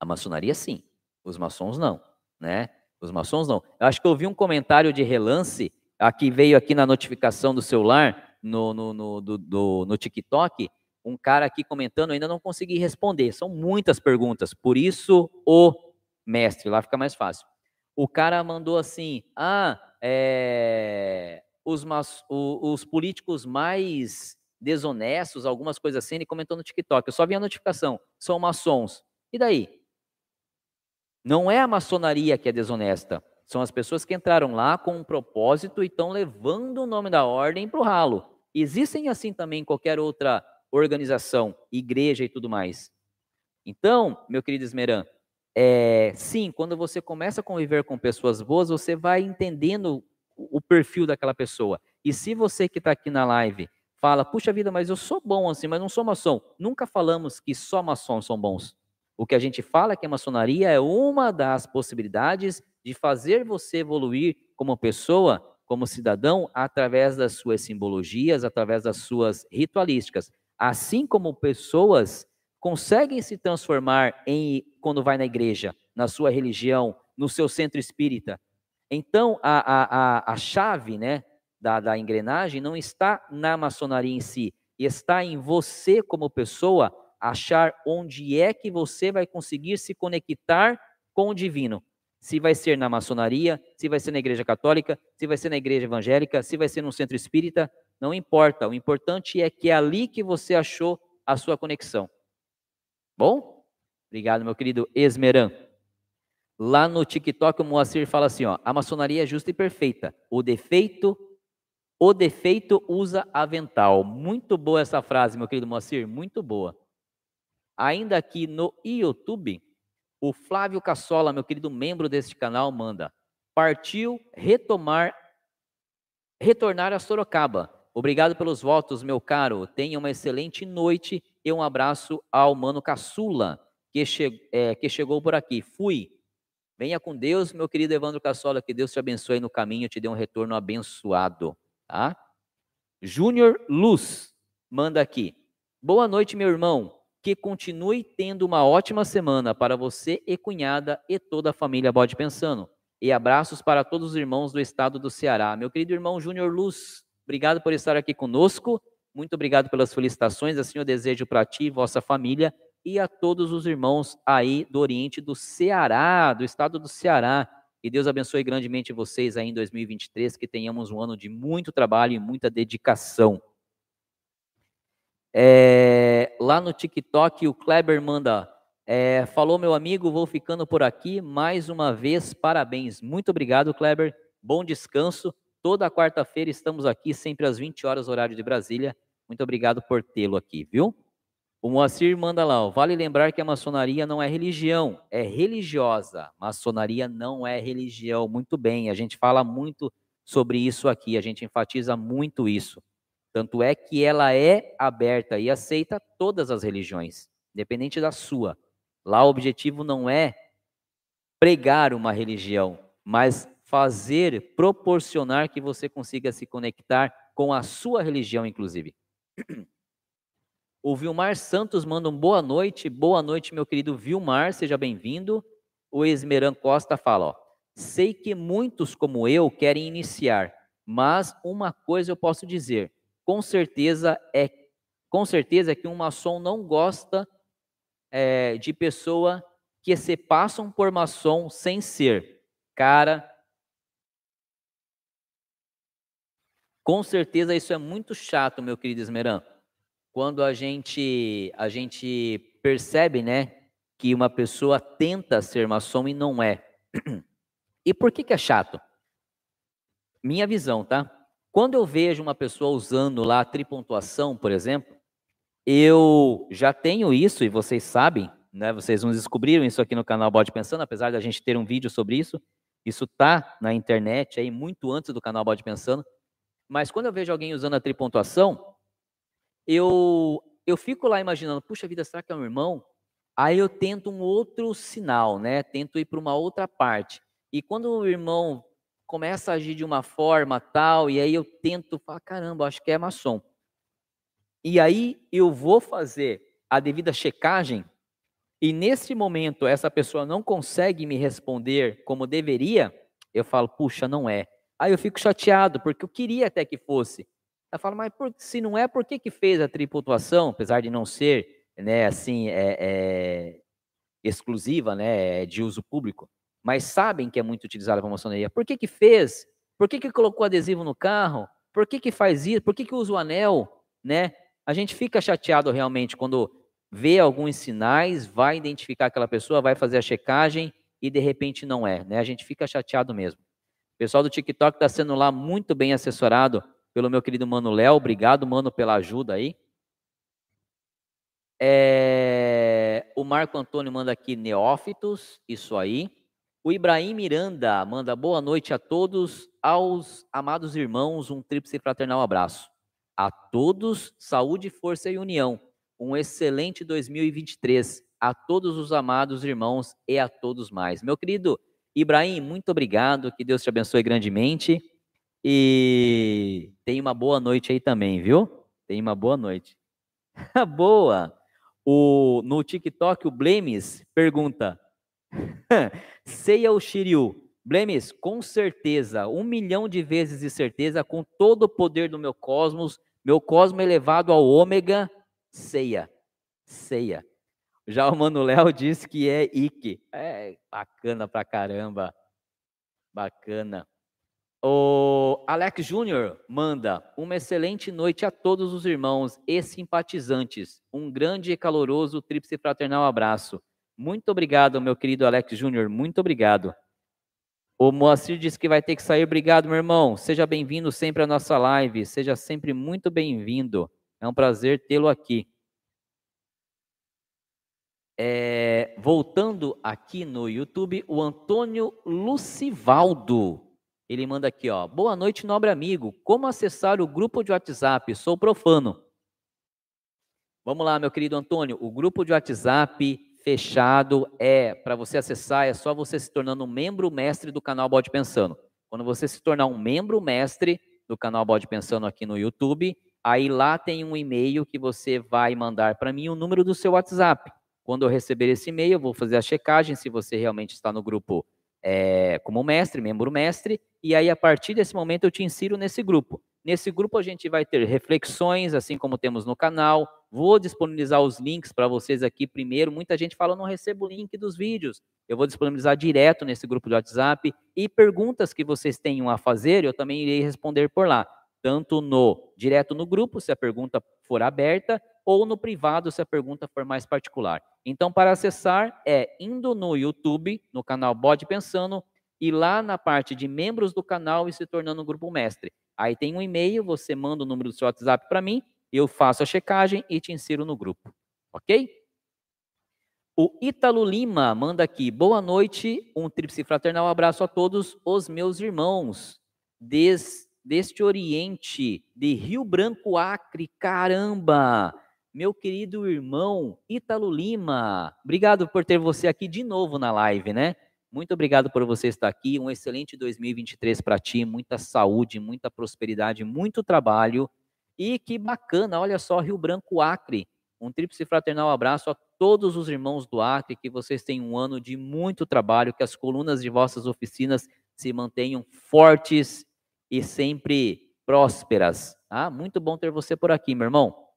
A maçonaria sim, os maçons não, né? Os maçons não. Eu acho que eu vi um comentário de relance, aqui veio aqui na notificação do celular, no, no, no, do, do, no TikTok, um cara aqui comentando, ainda não consegui responder. São muitas perguntas, por isso o mestre, lá fica mais fácil. O cara mandou assim: ah, é, os, os políticos mais desonestos, algumas coisas assim, ele comentou no TikTok. Eu só vi a notificação, são maçons. E daí? Não é a maçonaria que é desonesta. São as pessoas que entraram lá com um propósito e estão levando o nome da ordem para o ralo. Existem assim também qualquer outra organização, igreja e tudo mais. Então, meu querido Esmeran, é, sim, quando você começa a conviver com pessoas boas, você vai entendendo o perfil daquela pessoa. E se você que está aqui na live fala, puxa vida, mas eu sou bom assim, mas não sou maçom. Nunca falamos que só maçons são bons. O que a gente fala é que a maçonaria é uma das possibilidades de fazer você evoluir como pessoa, como cidadão, através das suas simbologias, através das suas ritualísticas. Assim como pessoas conseguem se transformar em quando vai na igreja, na sua religião, no seu centro espírita. Então, a, a, a, chave né, da, da engrenagem não está na maçonaria em si, está em você como pessoa achar onde é que você vai conseguir se conectar com o divino. Se vai ser na maçonaria, se vai ser na igreja católica, se vai ser na igreja evangélica, se vai ser no centro espírita, não importa. O importante é que é ali que você achou a sua conexão. Bom? Obrigado, meu querido Esmeran. Lá no TikTok, o Moacir fala assim, ó, a maçonaria é justa e perfeita. O defeito, o defeito usa avental. Muito boa essa frase, meu querido Moacir, muito boa. Ainda aqui no YouTube, o Flávio Cassola, meu querido membro deste canal, manda: partiu retomar, retornar a Sorocaba. Obrigado pelos votos, meu caro. Tenha uma excelente noite e um abraço ao mano Caçula, que, che é, que chegou por aqui. Fui. Venha com Deus, meu querido Evandro Cassola, que Deus te abençoe no caminho, te dê um retorno abençoado, tá? Júnior Luz manda aqui. Boa noite, meu irmão que continue tendo uma ótima semana para você e cunhada e toda a família Bode Pensando. E abraços para todos os irmãos do estado do Ceará. Meu querido irmão Júnior Luz, obrigado por estar aqui conosco. Muito obrigado pelas felicitações. Assim eu desejo para ti vossa família e a todos os irmãos aí do Oriente do Ceará, do estado do Ceará. Que Deus abençoe grandemente vocês aí em 2023, que tenhamos um ano de muito trabalho e muita dedicação. É, lá no TikTok, o Kleber manda. É, falou, meu amigo, vou ficando por aqui. Mais uma vez, parabéns. Muito obrigado, Kleber. Bom descanso. Toda quarta-feira estamos aqui, sempre às 20 horas, horário de Brasília. Muito obrigado por tê-lo aqui, viu? O Moacir manda lá, ó, vale lembrar que a maçonaria não é religião, é religiosa. Maçonaria não é religião. Muito bem, a gente fala muito sobre isso aqui, a gente enfatiza muito isso. Tanto é que ela é aberta e aceita todas as religiões, independente da sua. Lá o objetivo não é pregar uma religião, mas fazer, proporcionar que você consiga se conectar com a sua religião, inclusive. [CLEARS THROAT] O Vilmar Santos manda um boa noite. Boa noite, meu querido Vilmar, seja bem-vindo. O Esmeran Costa fala, ó, sei que muitos como eu querem iniciar, mas uma coisa eu posso dizer, com certeza é com certeza é que um maçom não gosta é, de pessoa que se passam por maçom sem ser. Cara, com certeza isso é muito chato, meu querido Esmeran. Quando a gente a gente percebe, né, que uma pessoa tenta ser maçom e não é. E por que que é chato? Minha visão, tá? Quando eu vejo uma pessoa usando lá a tripontuação, por exemplo, eu já tenho isso, e vocês sabem, né? Vocês não descobriram isso aqui no canal Bode Pensando, apesar da gente ter um vídeo sobre isso. Isso tá na internet aí muito antes do canal Bode Pensando. Mas quando eu vejo alguém usando a tripontuação, eu eu fico lá imaginando, puxa vida, será que é um irmão? Aí eu tento um outro sinal, né? Tento ir para uma outra parte. E quando o irmão começa a agir de uma forma tal, e aí eu tento falar, caramba, acho que é maçom. E aí eu vou fazer a devida checagem, e nesse momento essa pessoa não consegue me responder como deveria, eu falo, puxa, não é. Aí eu fico chateado, porque eu queria até que fosse. Eu falo, mas por, se não é, por que, que fez a triputação, apesar de não ser, né, assim, é, é, exclusiva, né, de uso público? mas sabem que é muito utilizada para maçonaria. Por que que fez? Por que que colocou adesivo no carro? Por que que faz isso? Por que que usa o anel? Né? A gente fica chateado realmente quando vê alguns sinais, vai identificar aquela pessoa, vai fazer a checagem e de repente não é, né? A gente fica chateado mesmo. Pessoal do TikTok está sendo lá muito bem assessorado pelo meu querido Mano Léo. Obrigado, Mano, pela ajuda aí. É... O Marco Antônio manda aqui neófitos, isso aí. O Ibrahim Miranda manda boa noite a todos, aos amados irmãos, um tríplice fraternal abraço. A todos, saúde, força e união. Um excelente 2023 a todos os amados irmãos e a todos mais. Meu querido Ibrahim, muito obrigado, que Deus te abençoe grandemente e tenha uma boa noite aí também, viu? Tenha uma boa noite. [LAUGHS] boa! O, no TikTok, o Blemes pergunta: [LAUGHS] Ceia o Shiryu. Blemes, com certeza, um milhão de vezes de certeza, com todo o poder do meu cosmos, meu cosmo elevado ao ômega, ceia. Ceia. Já o Manuel disse que é Ike. É bacana pra caramba. Bacana. O Alex Júnior manda uma excelente noite a todos os irmãos e simpatizantes. Um grande e caloroso tríplice fraternal abraço. Muito obrigado, meu querido Alex Júnior. Muito obrigado. O Moacir disse que vai ter que sair. Obrigado, meu irmão. Seja bem-vindo sempre à nossa live. Seja sempre muito bem-vindo. É um prazer tê-lo aqui. É, voltando aqui no YouTube, o Antônio Lucivaldo. Ele manda aqui, ó. Boa noite, nobre amigo. Como acessar o grupo de WhatsApp? Sou profano. Vamos lá, meu querido Antônio. O grupo de WhatsApp fechado é para você acessar, é só você se tornando um membro mestre do canal Bode Pensando. Quando você se tornar um membro mestre do canal Bode Pensando aqui no YouTube, aí lá tem um e-mail que você vai mandar para mim o número do seu WhatsApp. Quando eu receber esse e-mail, eu vou fazer a checagem se você realmente está no grupo é, como mestre, membro mestre, e aí a partir desse momento eu te insiro nesse grupo. Nesse grupo a gente vai ter reflexões, assim como temos no canal. Vou disponibilizar os links para vocês aqui primeiro. Muita gente fala, não recebo o link dos vídeos. Eu vou disponibilizar direto nesse grupo do WhatsApp. E perguntas que vocês tenham a fazer, eu também irei responder por lá. Tanto no direto no grupo, se a pergunta for aberta, ou no privado, se a pergunta for mais particular. Então, para acessar, é indo no YouTube, no canal Bode Pensando, e lá na parte de membros do canal e se tornando um grupo mestre. Aí tem um e-mail, você manda o número do seu WhatsApp para mim, eu faço a checagem e te insiro no grupo. Ok? O Ítalo Lima manda aqui, boa noite, um tríplice fraternal abraço a todos os meus irmãos des, deste Oriente, de Rio Branco, Acre, caramba! Meu querido irmão Ítalo Lima, obrigado por ter você aqui de novo na live, né? Muito obrigado por você estar aqui. Um excelente 2023 para ti, muita saúde, muita prosperidade, muito trabalho. E que bacana, olha só, Rio Branco Acre. Um tríplice fraternal abraço a todos os irmãos do Acre, que vocês tenham um ano de muito trabalho, que as colunas de vossas oficinas se mantenham fortes e sempre prósperas. Ah, muito bom ter você por aqui, meu irmão.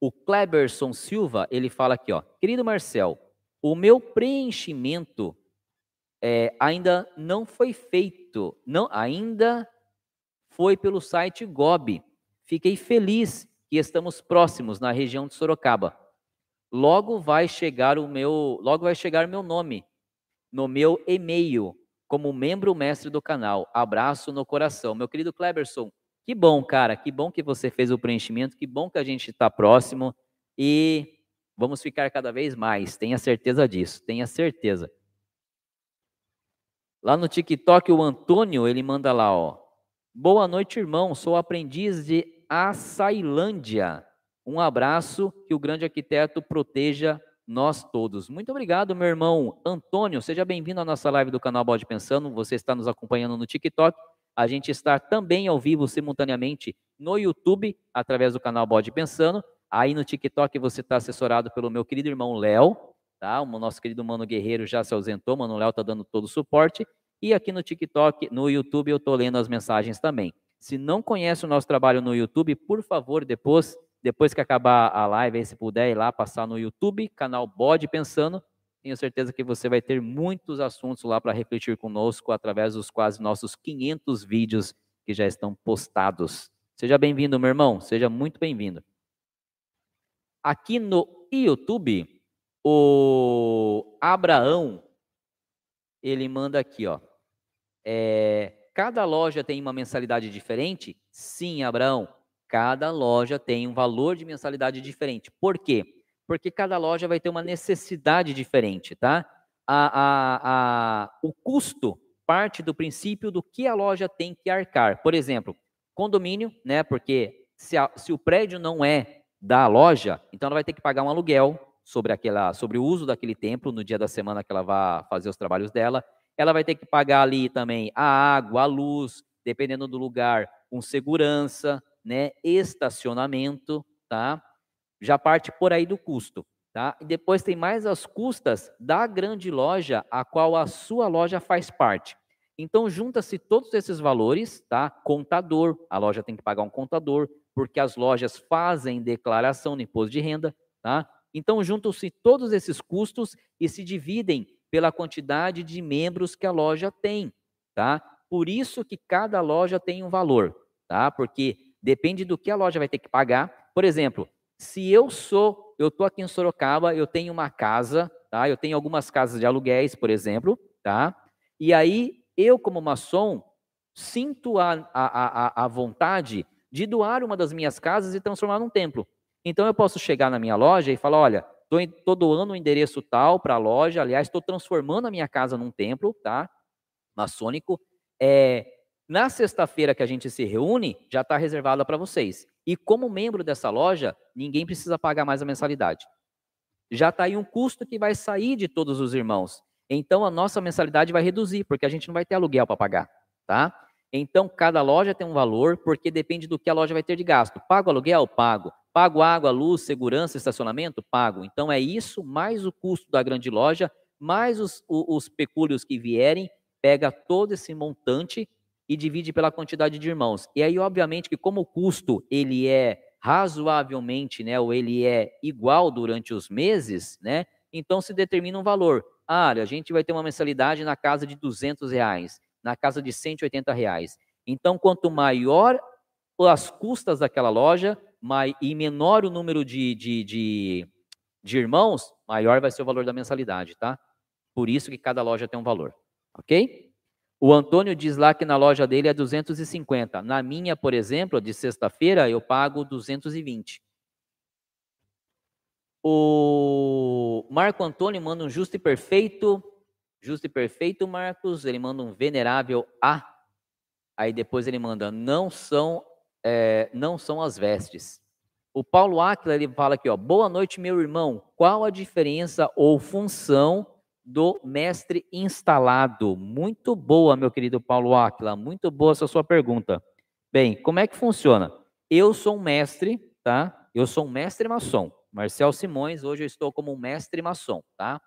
O Kleberson Silva, ele fala aqui, ó, querido Marcel, o meu preenchimento é, ainda não foi feito, não, ainda foi pelo site Gob. Fiquei feliz que estamos próximos na região de Sorocaba. Logo vai chegar o meu, logo vai chegar meu nome no meu e-mail como membro mestre do canal. Abraço no coração, meu querido Kleberson. Que bom, cara. Que bom que você fez o preenchimento. Que bom que a gente está próximo e Vamos ficar cada vez mais, tenha certeza disso, tenha certeza. Lá no TikTok, o Antônio, ele manda lá, ó. Boa noite, irmão. Sou aprendiz de Açailândia. Um abraço, que o grande arquiteto proteja nós todos. Muito obrigado, meu irmão Antônio. Seja bem-vindo à nossa live do canal Bode Pensando. Você está nos acompanhando no TikTok. A gente está também ao vivo simultaneamente no YouTube, através do canal Bode Pensando. Aí no TikTok você está assessorado pelo meu querido irmão Léo, tá? O nosso querido Mano Guerreiro já se ausentou, Mano Léo está dando todo o suporte. E aqui no TikTok, no YouTube, eu estou lendo as mensagens também. Se não conhece o nosso trabalho no YouTube, por favor, depois, depois que acabar a live, se puder ir lá passar no YouTube, canal Bode Pensando, tenho certeza que você vai ter muitos assuntos lá para refletir conosco através dos quase nossos 500 vídeos que já estão postados. Seja bem-vindo, meu irmão, seja muito bem-vindo. Aqui no YouTube, o Abraão, ele manda aqui, ó. É, cada loja tem uma mensalidade diferente? Sim, Abraão. Cada loja tem um valor de mensalidade diferente. Por quê? Porque cada loja vai ter uma necessidade diferente, tá? A, a, a, o custo parte do princípio do que a loja tem que arcar. Por exemplo, condomínio, né? Porque se, a, se o prédio não é da loja, então ela vai ter que pagar um aluguel sobre aquela, sobre o uso daquele templo no dia da semana que ela vai fazer os trabalhos dela. Ela vai ter que pagar ali também a água, a luz, dependendo do lugar, com segurança, né, estacionamento, tá? Já parte por aí do custo, tá? E depois tem mais as custas da grande loja a qual a sua loja faz parte. Então junta-se todos esses valores, tá? Contador, a loja tem que pagar um contador, porque as lojas fazem declaração no imposto de renda, tá? Então juntam-se todos esses custos e se dividem pela quantidade de membros que a loja tem, tá? Por isso que cada loja tem um valor, tá? Porque depende do que a loja vai ter que pagar. Por exemplo, se eu sou, eu estou aqui em Sorocaba, eu tenho uma casa, tá? Eu tenho algumas casas de aluguéis, por exemplo, tá? E aí, eu como maçom, sinto a, a, a, a vontade de doar uma das minhas casas e transformar num templo. Então, eu posso chegar na minha loja e falar, olha, estou doando o um endereço tal para a loja, aliás, estou transformando a minha casa num templo, tá? Maçônico. É, na sexta-feira que a gente se reúne, já está reservada para vocês. E como membro dessa loja, ninguém precisa pagar mais a mensalidade. Já está aí um custo que vai sair de todos os irmãos. Então a nossa mensalidade vai reduzir, porque a gente não vai ter aluguel para pagar, tá? Então cada loja tem um valor, porque depende do que a loja vai ter de gasto. Pago aluguel? Pago. Pago água, luz, segurança, estacionamento? Pago. Então é isso, mais o custo da grande loja, mais os, os, os pecúlios que vierem, pega todo esse montante e divide pela quantidade de irmãos. E aí, obviamente, que como o custo ele é razoavelmente, né, ou ele é igual durante os meses, né, então se determina um valor. Ah, a gente vai ter uma mensalidade na casa de 200 reais, na casa de 180 reais. Então, quanto maior as custas daquela loja e menor o número de, de, de, de irmãos, maior vai ser o valor da mensalidade, tá? Por isso que cada loja tem um valor, ok? O Antônio diz lá que na loja dele é 250. Na minha, por exemplo, de sexta-feira, eu pago 220. O Marco Antônio manda um justo e perfeito. Justo e perfeito, Marcos. Ele manda um venerável A. Aí depois ele manda, não são, é, não são as vestes. O Paulo Aquila, ele fala aqui, ó, boa noite, meu irmão. Qual a diferença ou função do mestre instalado. Muito boa, meu querido Paulo Aquila, muito boa essa sua pergunta. Bem, como é que funciona? Eu sou um mestre, tá? Eu sou um mestre maçom. Marcel Simões, hoje eu estou como um mestre maçom, tá?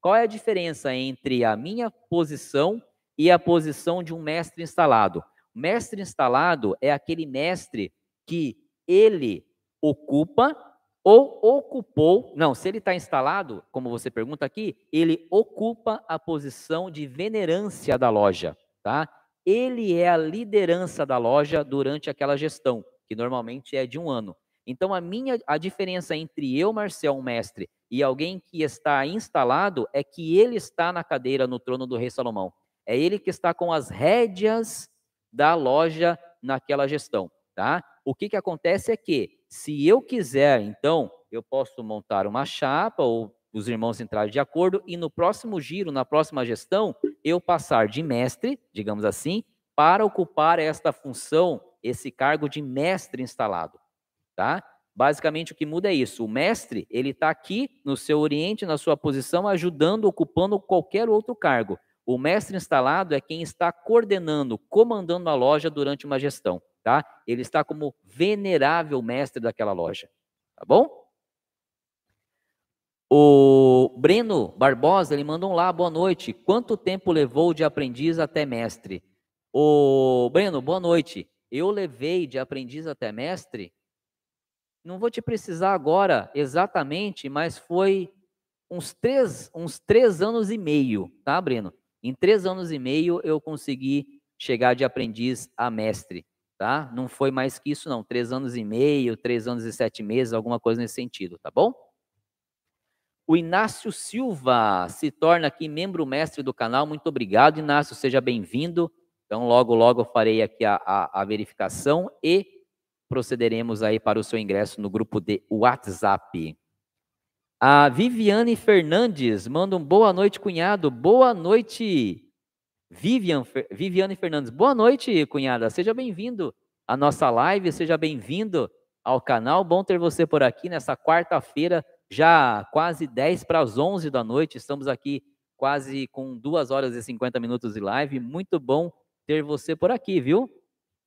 Qual é a diferença entre a minha posição e a posição de um mestre instalado? Mestre instalado é aquele mestre que ele ocupa ou ocupou, não, se ele está instalado, como você pergunta aqui, ele ocupa a posição de venerância da loja, tá? Ele é a liderança da loja durante aquela gestão, que normalmente é de um ano. Então a minha a diferença entre eu, Marcel, um mestre, e alguém que está instalado é que ele está na cadeira no trono do rei Salomão. É ele que está com as rédeas da loja naquela gestão, tá? O que que acontece é que se eu quiser, então, eu posso montar uma chapa ou os irmãos entrarem de acordo e no próximo giro, na próxima gestão, eu passar de mestre, digamos assim, para ocupar esta função, esse cargo de mestre instalado, tá? Basicamente o que muda é isso. O mestre, ele está aqui no seu oriente, na sua posição, ajudando, ocupando qualquer outro cargo. O mestre instalado é quem está coordenando, comandando a loja durante uma gestão tá? Ele está como venerável mestre daquela loja, tá bom? O Breno Barbosa, ele manda um lá, boa noite. Quanto tempo levou de aprendiz até mestre? O Breno, boa noite. Eu levei de aprendiz até mestre, não vou te precisar agora exatamente, mas foi uns três, uns três anos e meio, tá, Breno? Em três anos e meio eu consegui chegar de aprendiz a mestre tá? Não foi mais que isso, não. Três anos e meio, três anos e sete meses, alguma coisa nesse sentido, tá bom? O Inácio Silva se torna aqui membro mestre do canal. Muito obrigado, Inácio. Seja bem-vindo. Então, logo, logo eu farei aqui a, a, a, verificação e procederemos aí para o seu ingresso no grupo de WhatsApp. A Viviane Fernandes manda um boa noite, cunhado. Boa noite, Vivian, Viviane Fernandes, boa noite, cunhada. Seja bem-vindo à nossa live, seja bem-vindo ao canal. Bom ter você por aqui nessa quarta-feira, já quase 10 para as 11 da noite. Estamos aqui quase com 2 horas e 50 minutos de live. Muito bom ter você por aqui, viu?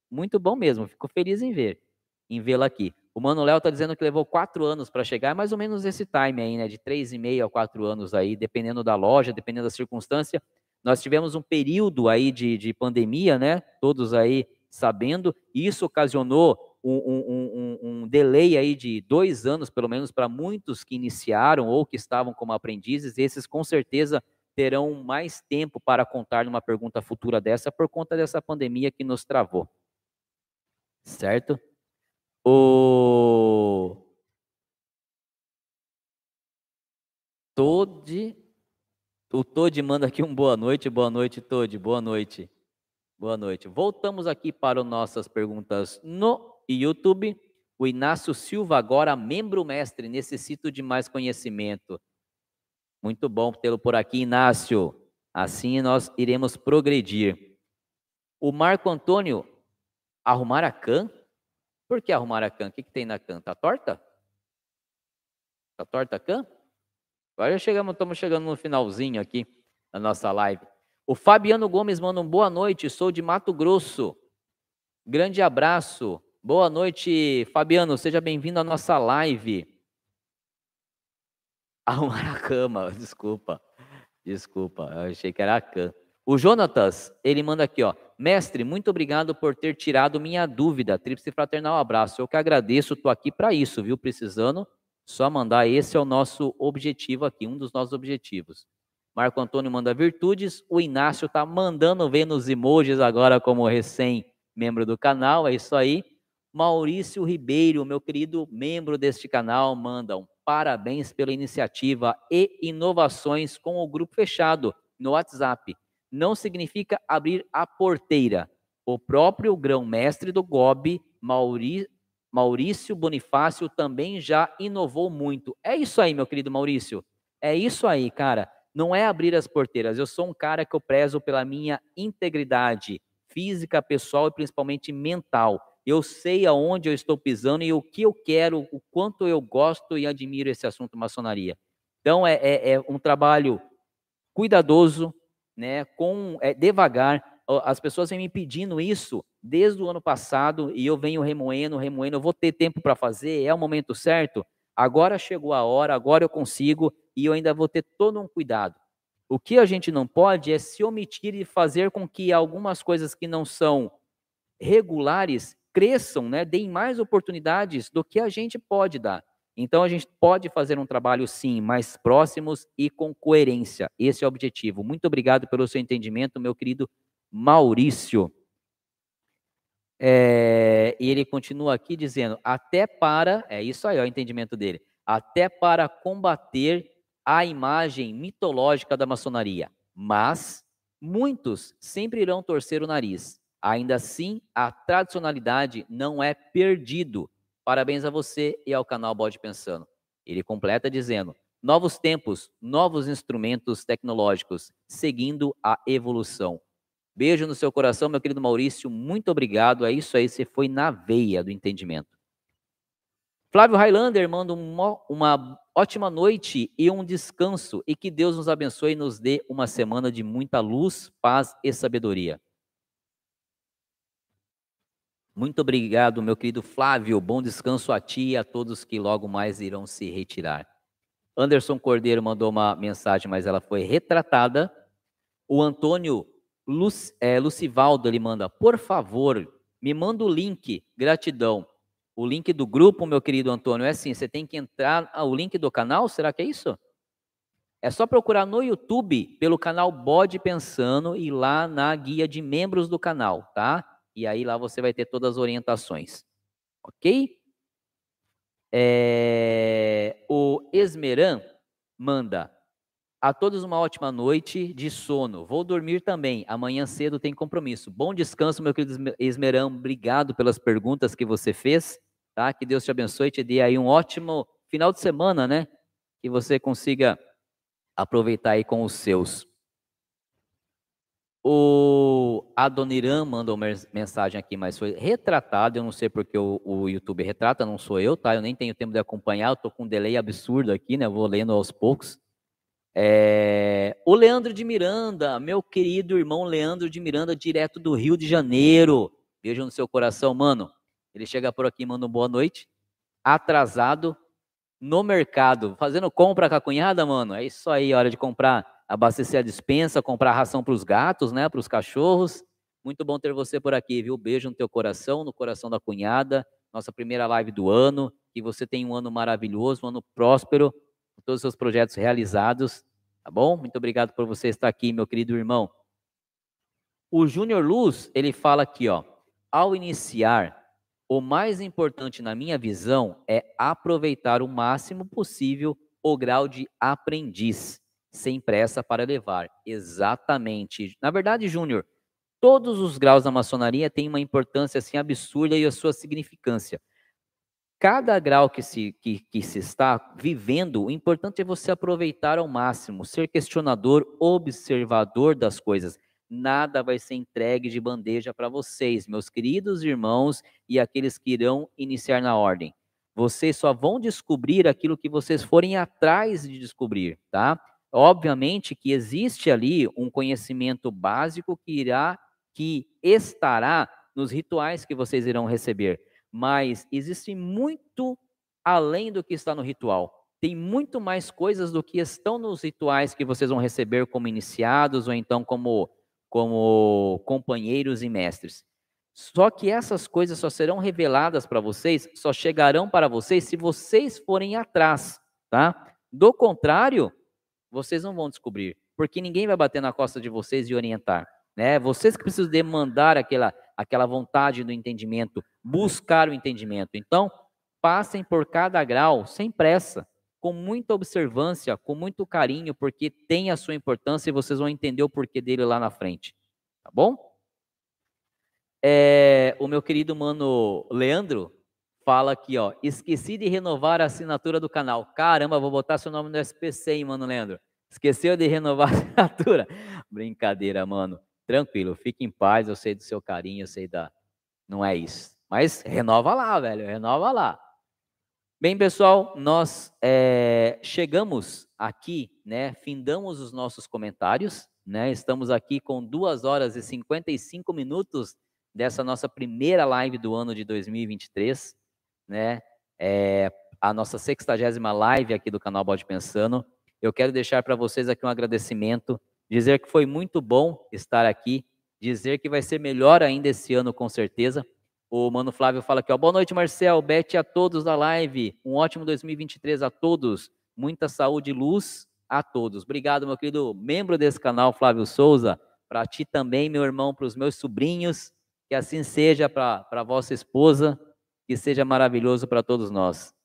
Muito bom mesmo. Fico feliz em ver, em vê-la aqui. O Mano Léo está dizendo que levou quatro anos para chegar, é mais ou menos esse time aí, né? De três e meio a quatro anos aí, dependendo da loja, dependendo da circunstância. Nós tivemos um período aí de, de pandemia, né? Todos aí sabendo, e isso ocasionou um, um, um, um, delay aí de dois anos, pelo menos, para muitos que iniciaram ou que estavam como aprendizes. Esses, com certeza, terão mais tempo para contar numa pergunta futura dessa por conta dessa pandemia que nos travou. Certo? O Todd, o Todd manda aqui um boa noite, boa noite, Todd, boa noite. Boa noite. Voltamos aqui para nossas perguntas no YouTube. O Inácio Silva, agora membro mestre, necessito de mais conhecimento. Muito bom tê-lo por aqui, Inácio. Assim nós iremos progredir. O Marco Antônio, arrumar a can? Por que arrumar a can? O que, que tem na can? Tá torta? Tá torta a can? Agora chegamos, estamos chegando no finalzinho aqui da nossa live. O Fabiano Gomes manda um boa noite, sou de Mato Grosso. Grande abraço. Boa noite, Fabiano, seja bem-vindo à nossa live. Arrumar a cama, desculpa. Desculpa, eu achei que era a cama. O Jonatas, ele manda aqui, ó. Mestre, muito obrigado por ter tirado minha dúvida. Tríplice fraternal abraço. Eu que agradeço, tô aqui para isso, viu? Precisando só mandar, esse é o nosso objetivo aqui, um dos nossos objetivos. Marco Antônio manda virtudes, o Inácio tá mandando ver nos emojis agora como recém-membro do canal, é isso aí. Maurício Ribeiro, meu querido membro deste canal, manda um parabéns pela iniciativa e inovações com o grupo fechado no WhatsApp. Não significa abrir a porteira. O próprio grão-mestre do GOB, Maurício, Maurício Bonifácio também já inovou muito. É isso aí, meu querido Maurício. É isso aí, cara. Não é abrir as porteiras. Eu sou um cara que eu prezo pela minha integridade física, pessoal e principalmente mental. Eu sei aonde eu estou pisando e o que eu quero, o quanto eu gosto e admiro esse assunto maçonaria. Então é, é, é um trabalho cuidadoso, né, com é, devagar, as pessoas vêm me pedindo isso desde o ano passado e eu venho remoendo, remoendo. Eu vou ter tempo para fazer, é o momento certo. Agora chegou a hora, agora eu consigo e eu ainda vou ter todo um cuidado. O que a gente não pode é se omitir e fazer com que algumas coisas que não são regulares cresçam, né, deem mais oportunidades do que a gente pode dar. Então a gente pode fazer um trabalho sim mais próximos e com coerência. Esse é o objetivo. Muito obrigado pelo seu entendimento, meu querido Maurício. É, e ele continua aqui dizendo: até para, é isso aí, o entendimento dele, até para combater a imagem mitológica da maçonaria. Mas muitos sempre irão torcer o nariz. Ainda assim, a tradicionalidade não é perdido. Parabéns a você e ao canal Bode Pensando. Ele completa dizendo: novos tempos, novos instrumentos tecnológicos, seguindo a evolução. Beijo no seu coração, meu querido Maurício. Muito obrigado. É isso aí, você foi na veia do entendimento. Flávio Highlander manda uma, ótima noite e um descanso. E que Deus nos abençoe e nos dê uma semana de muita luz, paz e sabedoria. Muito obrigado, meu querido Flávio. Bom descanso a ti e a todos que logo mais irão se retirar. Anderson Cordeiro mandou uma mensagem, mas ela foi retratada. O Antônio É, Lucivaldo, ele manda, por favor, me manda o link, gratidão. O link do grupo, meu querido Antônio, é assim, você tem que entrar, ah, o link do canal, será que é isso? É só procurar no YouTube pelo canal Bode Pensando e lá na guia de membros do canal, tá? E aí lá você vai ter todas as orientações, ok? É, o Esmeran manda, a todos uma ótima noite de sono. Vou dormir também. Amanhã cedo tem compromisso. Bom descanso, meu querido Esmerão. Obrigado pelas perguntas que você fez. Tá? Que Deus te abençoe e te dê aí um ótimo final de semana, né? Que você consiga aproveitar aí com os seus. O Adoniran mandou mensagem aqui, mas foi retratado. Eu não sei porque o, o, YouTube retrata, não sou eu, tá? Eu nem tenho tempo de acompanhar. Eu tô com um delay absurdo aqui, né? Eu vou lendo aos poucos. É, o Leandro de Miranda, meu querido irmão Leandro de Miranda, direto do Rio de Janeiro. Beijo no seu coração, mano. Ele chega por aqui, manda uma boa noite. Atrasado no mercado, fazendo compra com a cunhada, mano. É isso aí, hora de comprar, abastecer a dispensa, comprar ração para os gatos, né, para os cachorros. Muito bom ter você por aqui, viu? Beijo no teu coração, no coração da cunhada. Nossa primeira live do ano. Que você tenha um ano maravilhoso, um ano próspero todos os seus projetos realizados Tá bom? Muito obrigado por você estar aqui, meu querido irmão. O Júnior Luz, ele fala aqui, ó. Ao iniciar, o mais importante na minha visão é aproveitar o máximo possível o grau de aprendiz, sem pressa para levar. Exatamente. Na verdade, Júnior, todos os graus da maçonaria têm uma importância assim absurda e a sua significância cada grau que se, que, que se está vivendo, o importante é você aproveitar ao máximo, ser questionador, observador das coisas. Nada vai ser entregue de bandeja para vocês, meus queridos irmãos e aqueles que irão iniciar na ordem. Vocês só vão descobrir aquilo que vocês forem atrás de descobrir, tá? Obviamente que existe ali um conhecimento básico que irá, que estará nos rituais que vocês irão receber mas existe muito além do que está no ritual. Tem muito mais coisas do que estão nos rituais que vocês vão receber como iniciados ou então como, como companheiros e mestres. Só que essas coisas só serão reveladas para vocês, só chegarão para vocês se vocês forem atrás, tá? Do contrário, vocês não vão descobrir, porque ninguém vai bater na costa de vocês e orientar, né? Vocês que precisam demandar aquela aquela vontade do entendimento, buscar o entendimento. Então, passem por cada grau sem pressa, com muita observância, com muito carinho, porque tem a sua importância e vocês vão entender o porquê dele lá na frente. Tá bom? É, o meu querido mano Leandro fala aqui, ó. Esqueci de renovar a assinatura do canal. Caramba, vou botar seu nome no SPC, hein, mano Leandro. Esqueceu de renovar a assinatura? [LAUGHS] Brincadeira, mano tranquilo, fique em paz, eu sei do seu carinho, eu sei da. Não é isso. Mas renova lá, velho, renova lá. Bem, pessoal, nós é, chegamos aqui, né? Findamos os nossos comentários, né? Estamos aqui com 2 horas e 55 minutos dessa nossa primeira live do ano de 2023, né? É, a nossa 60 live aqui do canal Bode Pensando. Eu quero deixar para vocês aqui um agradecimento dizer que foi muito bom estar aqui, dizer que vai ser melhor ainda esse ano, com certeza. O Mano Flávio fala aqui, ó, boa noite, Marcel, Bete a todos da live, um ótimo 2023 a todos, muita saúde e luz a todos. Obrigado, meu querido membro desse canal, Flávio Souza, para ti também, meu irmão, para os meus sobrinhos, que assim seja para vossa esposa, que seja maravilhoso para todos nós.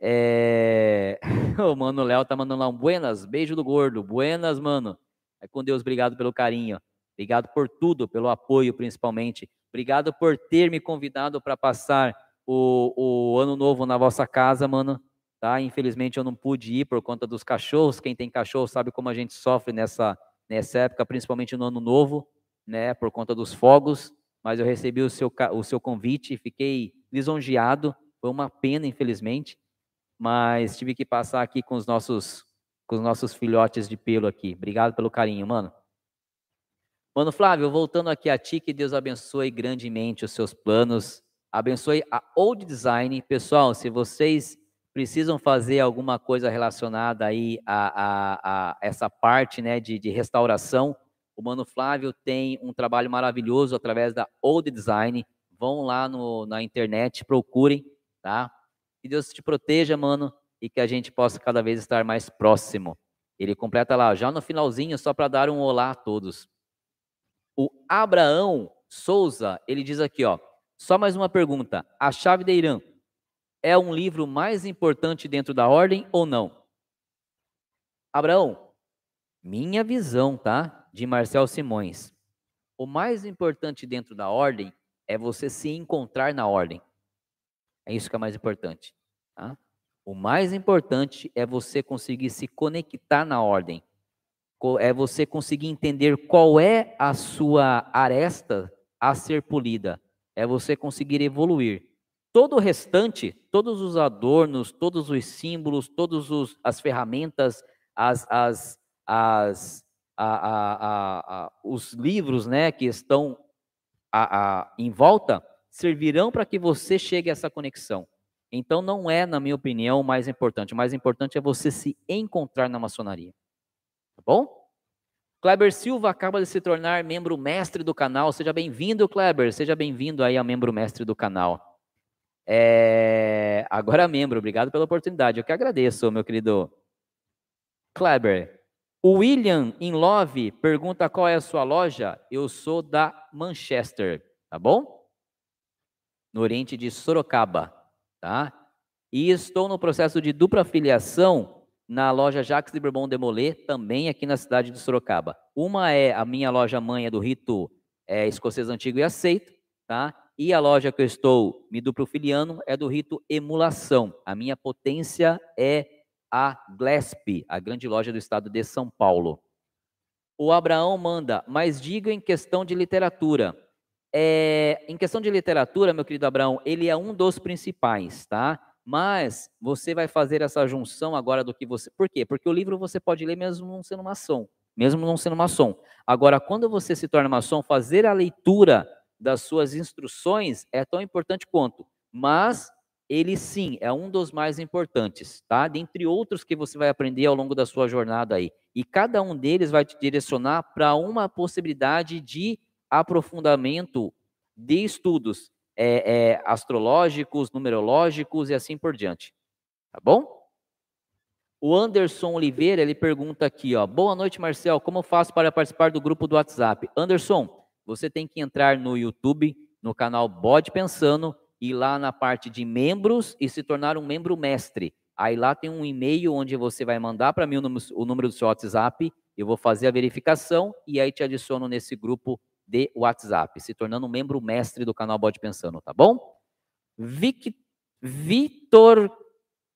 É... [LAUGHS] O Mano Léo tá mandando lá um buenas, beijo do gordo, buenas, mano. É com Deus, obrigado pelo carinho. Obrigado por tudo, pelo apoio principalmente. Obrigado por ter me convidado para passar o, o ano novo na vossa casa, mano. Tá? Infelizmente eu não pude ir por conta dos cachorros. Quem tem cachorro sabe como a gente sofre nessa, nessa época, principalmente no ano novo, né? Por conta dos fogos. Mas eu recebi o seu, o seu convite e fiquei lisonjeado. Foi uma pena, infelizmente. Mas tive que passar aqui com os nossos com os nossos filhotes de pelo aqui. Obrigado pelo carinho, mano. Mano Flávio, voltando aqui a ti, que Deus abençoe grandemente os seus planos, abençoe a Old Design. Pessoal, se vocês precisam fazer alguma coisa relacionada aí a, a, a essa parte né, de, de restauração, o Mano Flávio tem um trabalho maravilhoso através da Old Design. Vão lá no, na internet, procurem, tá? Que Deus te proteja, mano e que a gente possa cada vez estar mais próximo. Ele completa lá, já no finalzinho, só para dar um olá a todos. O Abraão Souza, ele diz aqui, ó, só mais uma pergunta. A Chave de Irã é um livro mais importante dentro da ordem ou não? Abraão, minha visão, tá? De Marcel Simões. O mais importante dentro da ordem é você se encontrar na ordem. É isso que é mais importante. Tá? O mais importante é você conseguir se conectar na ordem. É você conseguir entender qual é a sua aresta a ser polida. É você conseguir evoluir. Todo o restante, todos os adornos, todos os símbolos, todas as ferramentas, as, as, as, a, a, os livros né, que estão em volta, servirão para que você chegue a essa conexão. Então não é, na minha opinião, o mais importante. O mais importante é você se encontrar na maçonaria. Tá bom? Kleber Silva acaba de se tornar membro mestre do canal. Seja bem-vindo, Kleber. Seja bem-vindo aí a membro mestre do canal. É... Agora membro, obrigado pela oportunidade. Eu que agradeço, meu querido Kleber. O William in Love pergunta qual é a sua loja. Eu sou da Manchester, tá bom? No Oriente de Sorocaba, tá? E estou no processo de dupla filiação na loja Jacques de Bourbon Demolé, também aqui na cidade de Sorocaba. Uma é a minha loja mãe é do rito é, escocês antigo e aceito, tá? E a loja que eu estou me duplo filiando é do rito emulação. A minha potência é a Glesp, a grande loja do estado de São Paulo. O Abraão manda, mas diga em questão de literatura. É, em questão de literatura, meu querido Abraão, ele é um dos principais, tá? Mas você vai fazer essa junção agora do que você. Por quê? Porque o livro você pode ler mesmo não sendo maçom, mesmo não sendo maçom. Agora, quando você se torna maçom, fazer a leitura das suas instruções é tão importante quanto. Mas ele sim é um dos mais importantes, tá? Dentre outros que você vai aprender ao longo da sua jornada aí. E cada um deles vai te direcionar para uma possibilidade de aprofundamento de estudos é, é, astrológicos, numerológicos e assim por diante. Tá bom? O Anderson Oliveira, ele pergunta aqui, ó. Boa noite, Marcel. Como faço para participar do grupo do WhatsApp? Anderson, você tem que entrar no YouTube, no canal Bode Pensando, ir lá na parte de membros e se tornar um membro mestre. Aí lá tem um e-mail onde você vai mandar para mim o número, o número do seu WhatsApp, eu vou fazer a verificação e aí te adiciono nesse grupo de WhatsApp, se tornando um membro mestre do canal Bode Pensando, tá bom? Vic, Vitor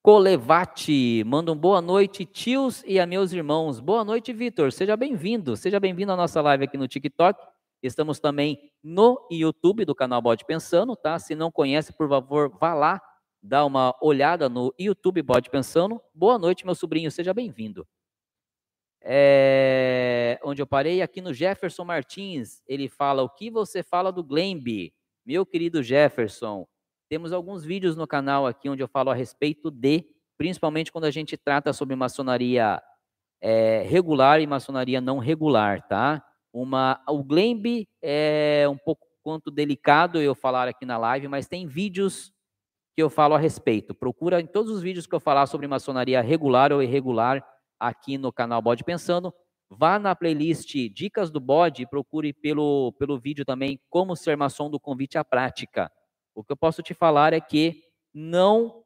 Colevati, manda um boa noite, tios e a meus irmãos. Boa noite, Vitor. Seja bem-vindo. Seja bem-vindo à nossa live aqui no TikTok Estamos também no YouTube do canal Bode Pensando, tá? Se não conhece, por favor, vá lá, dá uma olhada no YouTube Bode Pensando. Boa noite, meu sobrinho, seja bem-vindo. É, onde eu parei, aqui no Jefferson Martins, ele fala, o que você fala do Glemby? Meu querido Jefferson, temos alguns vídeos no canal aqui onde eu falo a respeito de, principalmente quando a gente trata sobre maçonaria é, regular e maçonaria não regular, tá? Uma, o Glemb é um pouco quanto delicado eu falar aqui na live, mas tem vídeos que eu falo a respeito. Procura em todos os vídeos que eu falar sobre maçonaria regular ou irregular aqui no canal Bode Pensando. Vá na playlist Dicas do Bode e procure pelo, pelo vídeo também Como Ser Maçom do Convite à Prática. O que eu posso te falar é que não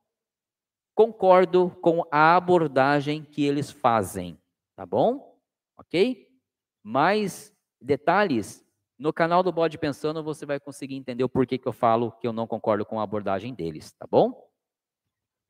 concordo com a abordagem que eles fazem, tá bom? Ok? Mas detalhes, no canal do Bode Pensando você vai conseguir entender o porquê que eu falo que eu não concordo com a abordagem deles, tá bom?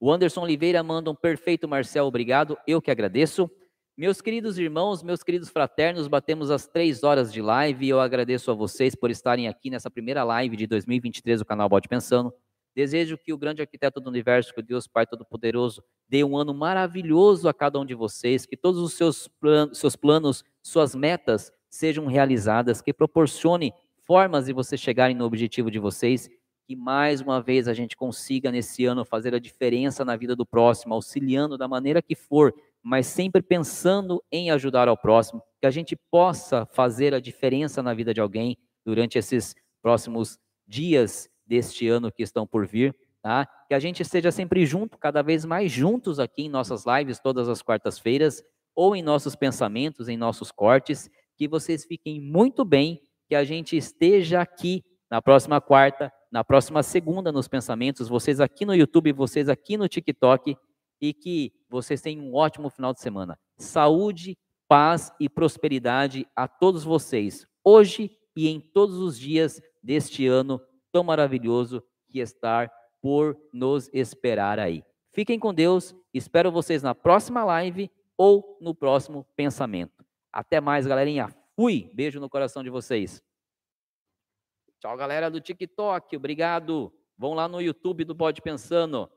O Anderson Oliveira manda um perfeito Marcel, obrigado, eu que agradeço. Meus queridos irmãos, meus queridos fraternos, batemos as três horas de live e eu agradeço a vocês por estarem aqui nessa primeira live de 2023 do canal Bode Pensando. Desejo que o grande arquiteto do universo, que o Deus Pai Todo-Poderoso, dê um ano maravilhoso a cada um de vocês, que todos os seus planos, seus planos suas metas sejam realizadas, que proporcione formas de vocês chegarem no objetivo de vocês, que mais uma vez a gente consiga nesse ano fazer a diferença na vida do próximo, auxiliando da maneira que for, mas sempre pensando em ajudar ao próximo, que a gente possa fazer a diferença na vida de alguém durante esses próximos dias deste ano que estão por vir, tá? Que a gente esteja sempre junto, cada vez mais juntos aqui em nossas lives todas as quartas-feiras ou em nossos pensamentos, em nossos cortes que vocês fiquem muito bem, que a gente esteja aqui na próxima quarta, na próxima segunda nos pensamentos, vocês aqui no YouTube, vocês aqui no TikTok, e que vocês tenham um ótimo final de semana. Saúde, paz e prosperidade a todos vocês, hoje e em todos os dias deste ano tão maravilhoso que está por nos esperar aí. Fiquem com Deus, espero vocês na próxima live ou no próximo pensamento. Até mais, galerinha. Fui. Beijo no coração de vocês. Tchau, galera do TikTok. Obrigado. Vão lá no YouTube do Pode Pensando.